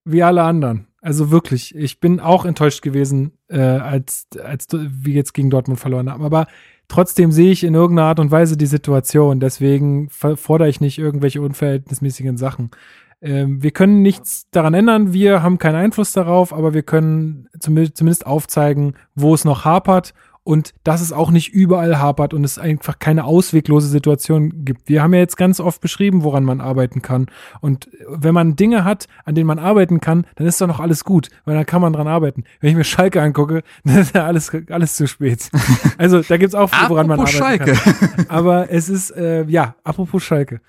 wie alle anderen. Also wirklich, ich bin auch enttäuscht gewesen, äh, als, als wir jetzt gegen Dortmund verloren haben. Aber trotzdem sehe ich in irgendeiner Art und Weise die Situation. Deswegen fordere ich nicht irgendwelche unverhältnismäßigen Sachen. Ähm, wir können nichts daran ändern, wir haben keinen Einfluss darauf, aber wir können zumindest aufzeigen, wo es noch hapert und dass es auch nicht überall hapert und es einfach keine ausweglose Situation gibt. Wir haben ja jetzt ganz oft beschrieben, woran man arbeiten kann. Und wenn man Dinge hat, an denen man arbeiten kann, dann ist doch noch alles gut, weil dann kann man dran arbeiten. Wenn ich mir Schalke angucke, dann ist ja alles, alles zu spät. Also da gibt's auch viel, woran man arbeiten Schalke. kann. Aber es ist, äh, ja, apropos Schalke.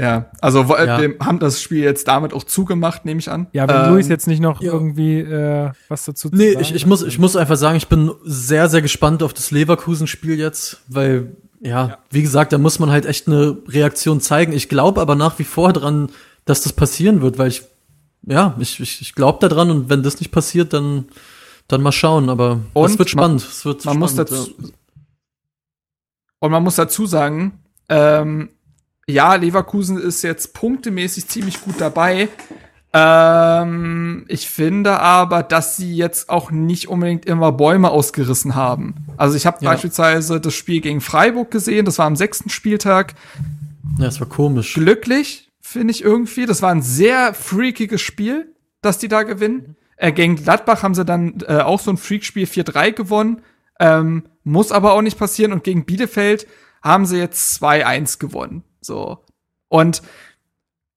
Ja, also ja. wir haben das Spiel jetzt damit auch zugemacht, nehme ich an. Ja, wenn ähm, Luis jetzt nicht noch ja. irgendwie äh, was dazu Nee, ich, ich, muss, ich muss einfach sagen, ich bin sehr, sehr gespannt auf das Leverkusen-Spiel jetzt, weil, ja, ja, wie gesagt, da muss man halt echt eine Reaktion zeigen. Ich glaube aber nach wie vor dran, dass das passieren wird, weil ich, ja, ich, ich, ich glaube daran und wenn das nicht passiert, dann, dann mal schauen. Aber es wird spannend. Man, es wird man spannend, muss dazu, Und man muss dazu sagen, ähm, ja, Leverkusen ist jetzt punktemäßig ziemlich gut dabei. Ähm, ich finde aber, dass sie jetzt auch nicht unbedingt immer Bäume ausgerissen haben. Also ich habe ja. beispielsweise das Spiel gegen Freiburg gesehen, das war am sechsten Spieltag. Ja, das war komisch. Glücklich, finde ich irgendwie. Das war ein sehr freakiges Spiel, dass die da gewinnen. Äh, gegen Gladbach haben sie dann äh, auch so ein Freakspiel 4-3 gewonnen. Ähm, muss aber auch nicht passieren. Und gegen Bielefeld haben sie jetzt 2-1 gewonnen. So. Und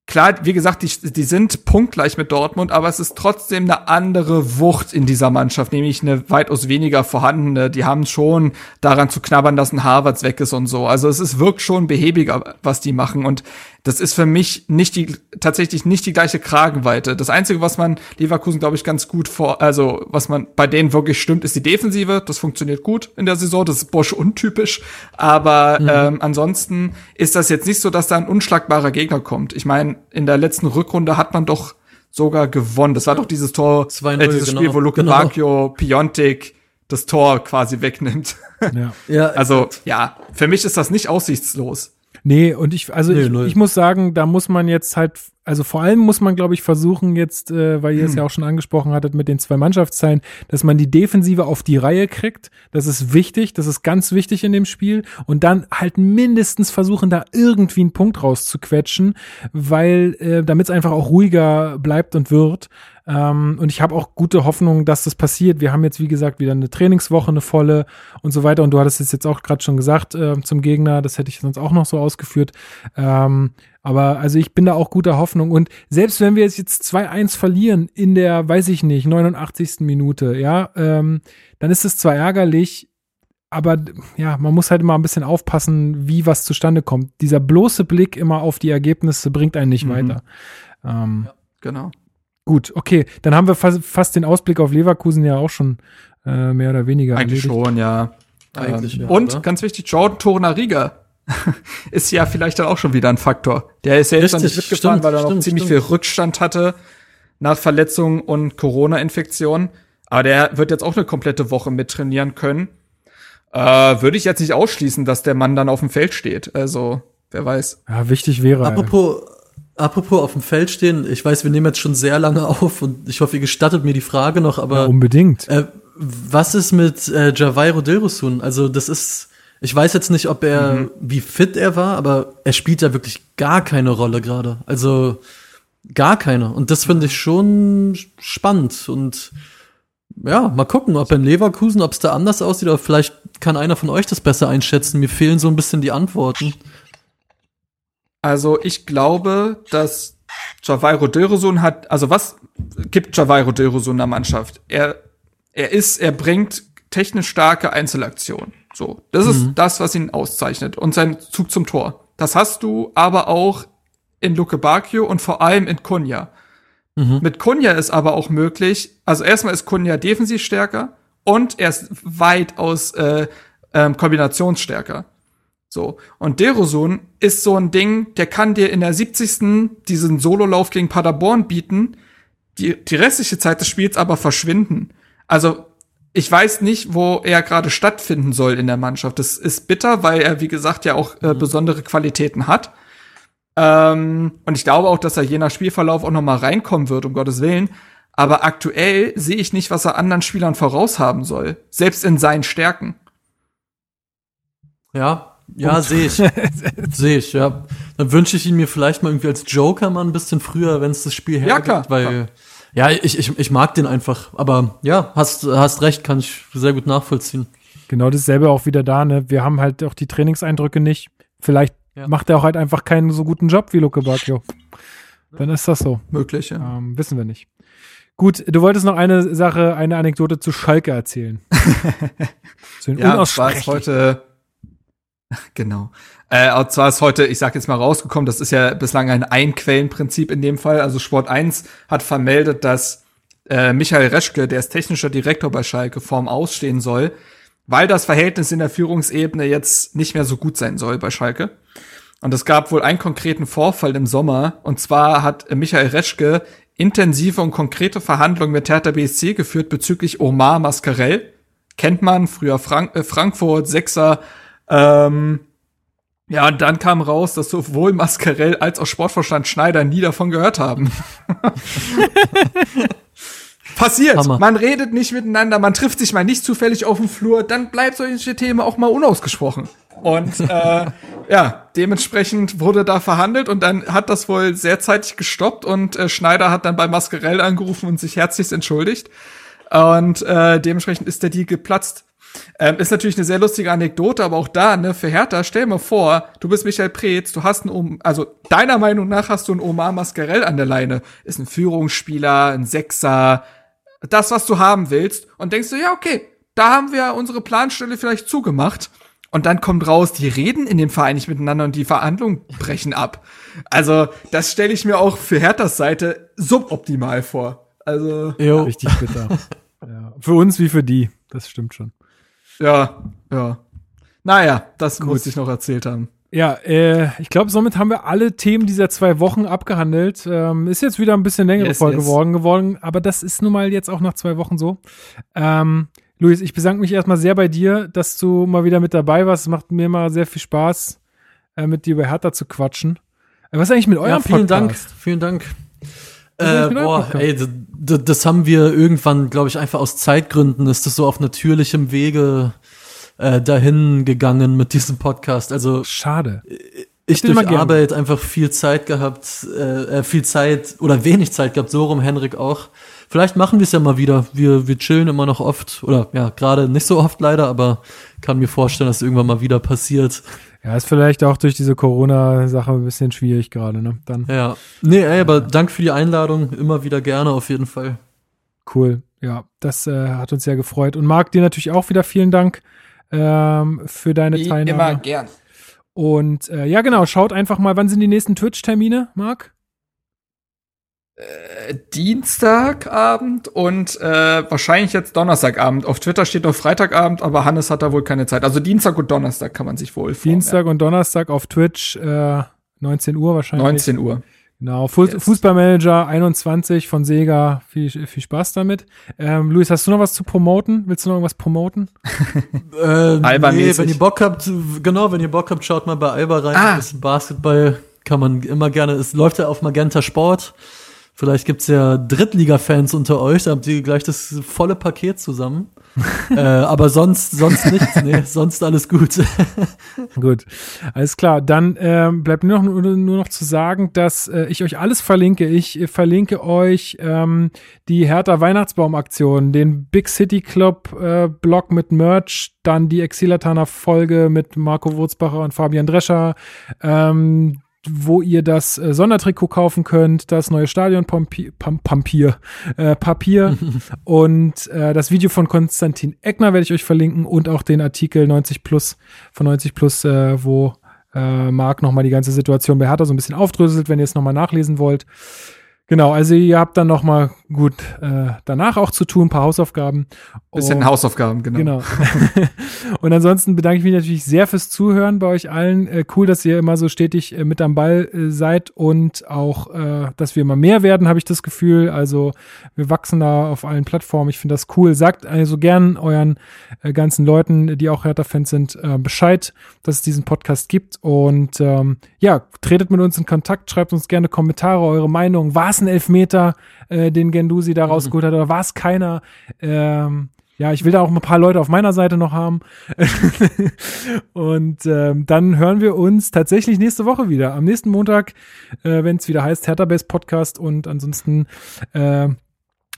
klar, wie gesagt, die, die sind punktgleich mit Dortmund, aber es ist trotzdem eine andere Wucht in dieser Mannschaft, nämlich eine weitaus weniger vorhandene. Die haben schon daran zu knabbern, dass ein Harvards weg ist und so. Also es ist wirkt schon behäbiger, was die machen. Und das ist für mich nicht die, tatsächlich nicht die gleiche Kragenweite. Das Einzige, was man Leverkusen, glaube ich, ganz gut vor, also was man bei denen wirklich stimmt, ist die Defensive. Das funktioniert gut in der Saison. Das ist Bosch untypisch. Aber mhm. ähm, ansonsten ist das jetzt nicht so, dass da ein unschlagbarer Gegner kommt. Ich meine, in der letzten Rückrunde hat man doch sogar gewonnen. Das war doch dieses Tor, äh, dieses genau, Spiel, wo Luke genau. Bacchio, Piontek das Tor quasi wegnimmt. Ja. ja also ja, für mich ist das nicht aussichtslos. Nee, und ich, also nee, ich, ich, muss sagen, da muss man jetzt halt, also vor allem muss man, glaube ich, versuchen jetzt, äh, weil ihr hm. es ja auch schon angesprochen hattet mit den zwei Mannschaftsteilen, dass man die Defensive auf die Reihe kriegt. Das ist wichtig, das ist ganz wichtig in dem Spiel. Und dann halt mindestens versuchen, da irgendwie einen Punkt rauszuquetschen, weil, äh, damit es einfach auch ruhiger bleibt und wird. Ähm, und ich habe auch gute Hoffnung, dass das passiert. Wir haben jetzt, wie gesagt, wieder eine Trainingswoche, eine volle und so weiter. Und du hattest es jetzt auch gerade schon gesagt äh, zum Gegner. Das hätte ich sonst auch noch so ausgeführt. Ähm, aber also ich bin da auch guter Hoffnung. Und selbst wenn wir jetzt 2-1 verlieren in der, weiß ich nicht, 89. Minute, ja, ähm, dann ist es zwar ärgerlich, aber ja, man muss halt immer ein bisschen aufpassen, wie was zustande kommt. Dieser bloße Blick immer auf die Ergebnisse bringt einen nicht mhm. weiter. Ähm, ja, genau. Gut, okay, dann haben wir fast, fast den Ausblick auf Leverkusen ja auch schon äh, mehr oder weniger. Eigentlich erledigt. schon, ja. Eigentlich, ähm, ja und oder? ganz wichtig, Jordan Torunariga ist ja vielleicht dann auch schon wieder ein Faktor. Der ist ja jetzt Richtig, nicht mitgefahren, stimmt, weil er noch stimmt, ziemlich stimmt. viel Rückstand hatte nach Verletzungen und Corona-Infektion. Aber der wird jetzt auch eine komplette Woche mittrainieren können. Äh, würde ich jetzt nicht ausschließen, dass der Mann dann auf dem Feld steht. Also, wer weiß. Ja, wichtig wäre. Apropos, Apropos auf dem Feld stehen, ich weiß, wir nehmen jetzt schon sehr lange auf und ich hoffe, ihr gestattet mir die Frage noch, aber. Ja, unbedingt. Äh, was ist mit äh, Javairo Dilrosun? Also, das ist, Ich weiß jetzt nicht, ob er, mhm. wie fit er war, aber er spielt ja wirklich gar keine Rolle gerade. Also gar keine. Und das finde ich schon spannend. Und ja, mal gucken, ob in Leverkusen, ob es da anders aussieht, oder vielleicht kann einer von euch das besser einschätzen. Mir fehlen so ein bisschen die Antworten. Also ich glaube, dass Javairo Döresun hat, also was gibt Javairo Döresun der Mannschaft? Er, er ist, er bringt technisch starke Einzelaktionen. So, das mhm. ist das, was ihn auszeichnet und sein Zug zum Tor. Das hast du aber auch in Luke Bacchio und vor allem in Kunja. Mhm. Mit Kunja ist aber auch möglich, also erstmal ist Kunja defensiv stärker und er ist weitaus äh, ähm, kombinationsstärker. So. Und Derosun ist so ein Ding, der kann dir in der 70. diesen Sololauf gegen Paderborn bieten, die, die restliche Zeit des Spiels aber verschwinden. Also, ich weiß nicht, wo er gerade stattfinden soll in der Mannschaft. Das ist bitter, weil er, wie gesagt, ja auch äh, mhm. besondere Qualitäten hat. Ähm, und ich glaube auch, dass er je nach Spielverlauf auch noch mal reinkommen wird, um Gottes Willen. Aber aktuell sehe ich nicht, was er anderen Spielern voraushaben soll. Selbst in seinen Stärken. Ja, ja, sehe ich. sehe ich, ja. Dann wünsche ich ihn mir vielleicht mal irgendwie als Joker mal ein bisschen früher, wenn es das Spiel hergibt, ja, klar, weil ja, ich, ich, ich mag den einfach. Aber ja, hast, hast recht, kann ich sehr gut nachvollziehen. Genau dasselbe auch wieder da, ne? Wir haben halt auch die Trainingseindrücke nicht. Vielleicht ja. macht er auch halt einfach keinen so guten Job wie Luke Bacchio. Dann ist das so. Möglich, ja. Ähm, wissen wir nicht. Gut, du wolltest noch eine Sache, eine Anekdote zu Schalke erzählen. zu den ja, war es heute Genau. Äh, und zwar ist heute, ich sag jetzt mal rausgekommen, das ist ja bislang ein Einquellenprinzip in dem Fall. Also Sport 1 hat vermeldet, dass äh, Michael Reschke, der ist technischer Direktor bei Schalke, vorm Ausstehen soll, weil das Verhältnis in der Führungsebene jetzt nicht mehr so gut sein soll bei Schalke. Und es gab wohl einen konkreten Vorfall im Sommer. Und zwar hat Michael Reschke intensive und konkrete Verhandlungen mit Hertha BSC geführt bezüglich Omar Mascarell. Kennt man, früher Frank äh, Frankfurt, Sechser, ähm, ja, und dann kam raus, dass sowohl Mascarell als auch Sportvorstand Schneider nie davon gehört haben. Passiert. Hammer. Man redet nicht miteinander, man trifft sich mal nicht zufällig auf dem Flur, dann bleibt solche Themen auch mal unausgesprochen. Und äh, ja, dementsprechend wurde da verhandelt und dann hat das wohl sehr zeitig gestoppt und äh, Schneider hat dann bei Mascarell angerufen und sich herzlichst entschuldigt. Und äh, dementsprechend ist der Deal geplatzt. Ähm, ist natürlich eine sehr lustige Anekdote, aber auch da, ne, für Hertha, stell mir vor, du bist Michael Preetz, du hast einen, also deiner Meinung nach hast du einen Omar Mascarell an der Leine. Ist ein Führungsspieler, ein Sechser, das, was du haben willst. Und denkst du, ja, okay, da haben wir unsere Planstelle vielleicht zugemacht. Und dann kommt raus, die reden in dem Verein nicht miteinander und die Verhandlungen brechen ab. Also, das stelle ich mir auch für Herthas Seite suboptimal vor. Also, jo. richtig bitter. ja. Für uns wie für die. Das stimmt schon. Ja, ja. Naja, das Gut. muss ich noch erzählt haben. Ja, äh, ich glaube, somit haben wir alle Themen dieser zwei Wochen abgehandelt. Ähm, ist jetzt wieder ein bisschen längere yes, Folge yes. geworden, geworden, aber das ist nun mal jetzt auch nach zwei Wochen so. Ähm, Luis, ich besanke mich erstmal sehr bei dir, dass du mal wieder mit dabei warst. Es macht mir immer sehr viel Spaß, äh, mit dir über Hertha zu quatschen. Äh, was ist eigentlich mit eurem ja, vielen Podcast? Dank, vielen Dank. Äh, boah, ey, das haben wir irgendwann, glaube ich, einfach aus Zeitgründen ist das so auf natürlichem Wege äh, dahin gegangen mit diesem Podcast. Also schade. Ich durch Arbeit einfach viel Zeit gehabt, äh, äh, viel Zeit oder wenig Zeit gehabt, so rum Henrik auch. Vielleicht machen wir es ja mal wieder. Wir, wir chillen immer noch oft oder ja, gerade nicht so oft leider, aber kann mir vorstellen, dass irgendwann mal wieder passiert. Ja, ist vielleicht auch durch diese Corona-Sache ein bisschen schwierig gerade, ne? Dann. Ja. Nee, ey, aber danke für die Einladung. Immer wieder gerne auf jeden Fall. Cool. Ja, das äh, hat uns sehr gefreut. Und Marc, dir natürlich auch wieder vielen Dank ähm, für deine Wie Teilnahme. Immer gern. Und äh, ja, genau, schaut einfach mal, wann sind die nächsten Twitch-Termine, Marc? Äh, Dienstagabend und äh, wahrscheinlich jetzt Donnerstagabend. Auf Twitter steht noch Freitagabend, aber Hannes hat da wohl keine Zeit. Also Dienstag und Donnerstag kann man sich wohl vorstellen. Dienstag ja. und Donnerstag auf Twitch äh, 19 Uhr wahrscheinlich. 19 Uhr. Genau, Fu yes. Fußballmanager 21 von Sega. Viel, viel Spaß damit. Ähm, Luis, hast du noch was zu promoten? Willst du noch irgendwas promoten? äh, nee, wenn ihr Bock habt, genau, wenn ihr Bock habt, schaut mal bei Alba rein. Ah. Das Basketball kann man immer gerne, es läuft ja auf Magenta Sport Vielleicht gibt's ja Drittliga-Fans unter euch, da habt ihr gleich das volle Paket zusammen. äh, aber sonst, sonst nichts, nee, sonst alles gut. gut, alles klar. Dann ähm, bleibt nur noch, nur noch zu sagen, dass äh, ich euch alles verlinke. Ich äh, verlinke euch ähm, die Hertha Weihnachtsbaumaktion, den Big City Club äh, Blog mit Merch, dann die Exilatana Folge mit Marco Wurzbacher und Fabian Drescher, ähm, wo ihr das äh, Sondertrikot kaufen könnt, das neue Stadion Papier, Papier, äh, Papier und äh, das Video von Konstantin Eckner werde ich euch verlinken und auch den Artikel 90 plus von 90 plus, äh, wo äh, Marc nochmal die ganze Situation bei Hertha so ein bisschen aufdröselt, wenn ihr es nochmal nachlesen wollt. Genau, also ihr habt dann noch mal gut äh, danach auch zu tun, ein paar Hausaufgaben. Bisschen und, Hausaufgaben, genau. Genau. und ansonsten bedanke ich mich natürlich sehr fürs Zuhören bei euch allen. Äh, cool, dass ihr immer so stetig äh, mit am Ball äh, seid und auch, äh, dass wir immer mehr werden, habe ich das Gefühl. Also wir wachsen da auf allen Plattformen. Ich finde das cool. Sagt also gern euren äh, ganzen Leuten, die auch Hertha-Fans sind, äh, Bescheid, dass es diesen Podcast gibt. Und ähm, ja, tretet mit uns in Kontakt, schreibt uns gerne Kommentare, eure Meinung. War es ein Elfmeter, äh, den Gendusi da rausgeholt hat, oder war es keiner? Ähm, ja, ich will da auch ein paar Leute auf meiner Seite noch haben. und ähm, dann hören wir uns tatsächlich nächste Woche wieder. Am nächsten Montag, äh, wenn es wieder heißt Hertha Base Podcast. Und ansonsten, äh,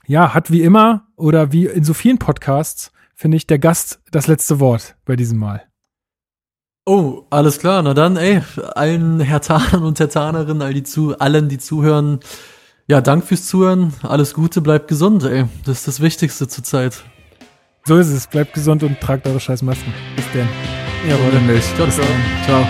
ja, hat wie immer oder wie in so vielen Podcasts, finde ich, der Gast das letzte Wort bei diesem Mal. Oh, alles klar. Na dann, ey, allen Hertanern und Hertanerinnen, all die zu, allen, die zuhören, ja, Dank fürs Zuhören. Alles Gute, bleibt gesund, ey. Das ist das Wichtigste zurzeit. So ist es. Bleibt gesund und tragt eure scheiß Masken. Bis dann. Jawohl. Ciao. Ciao.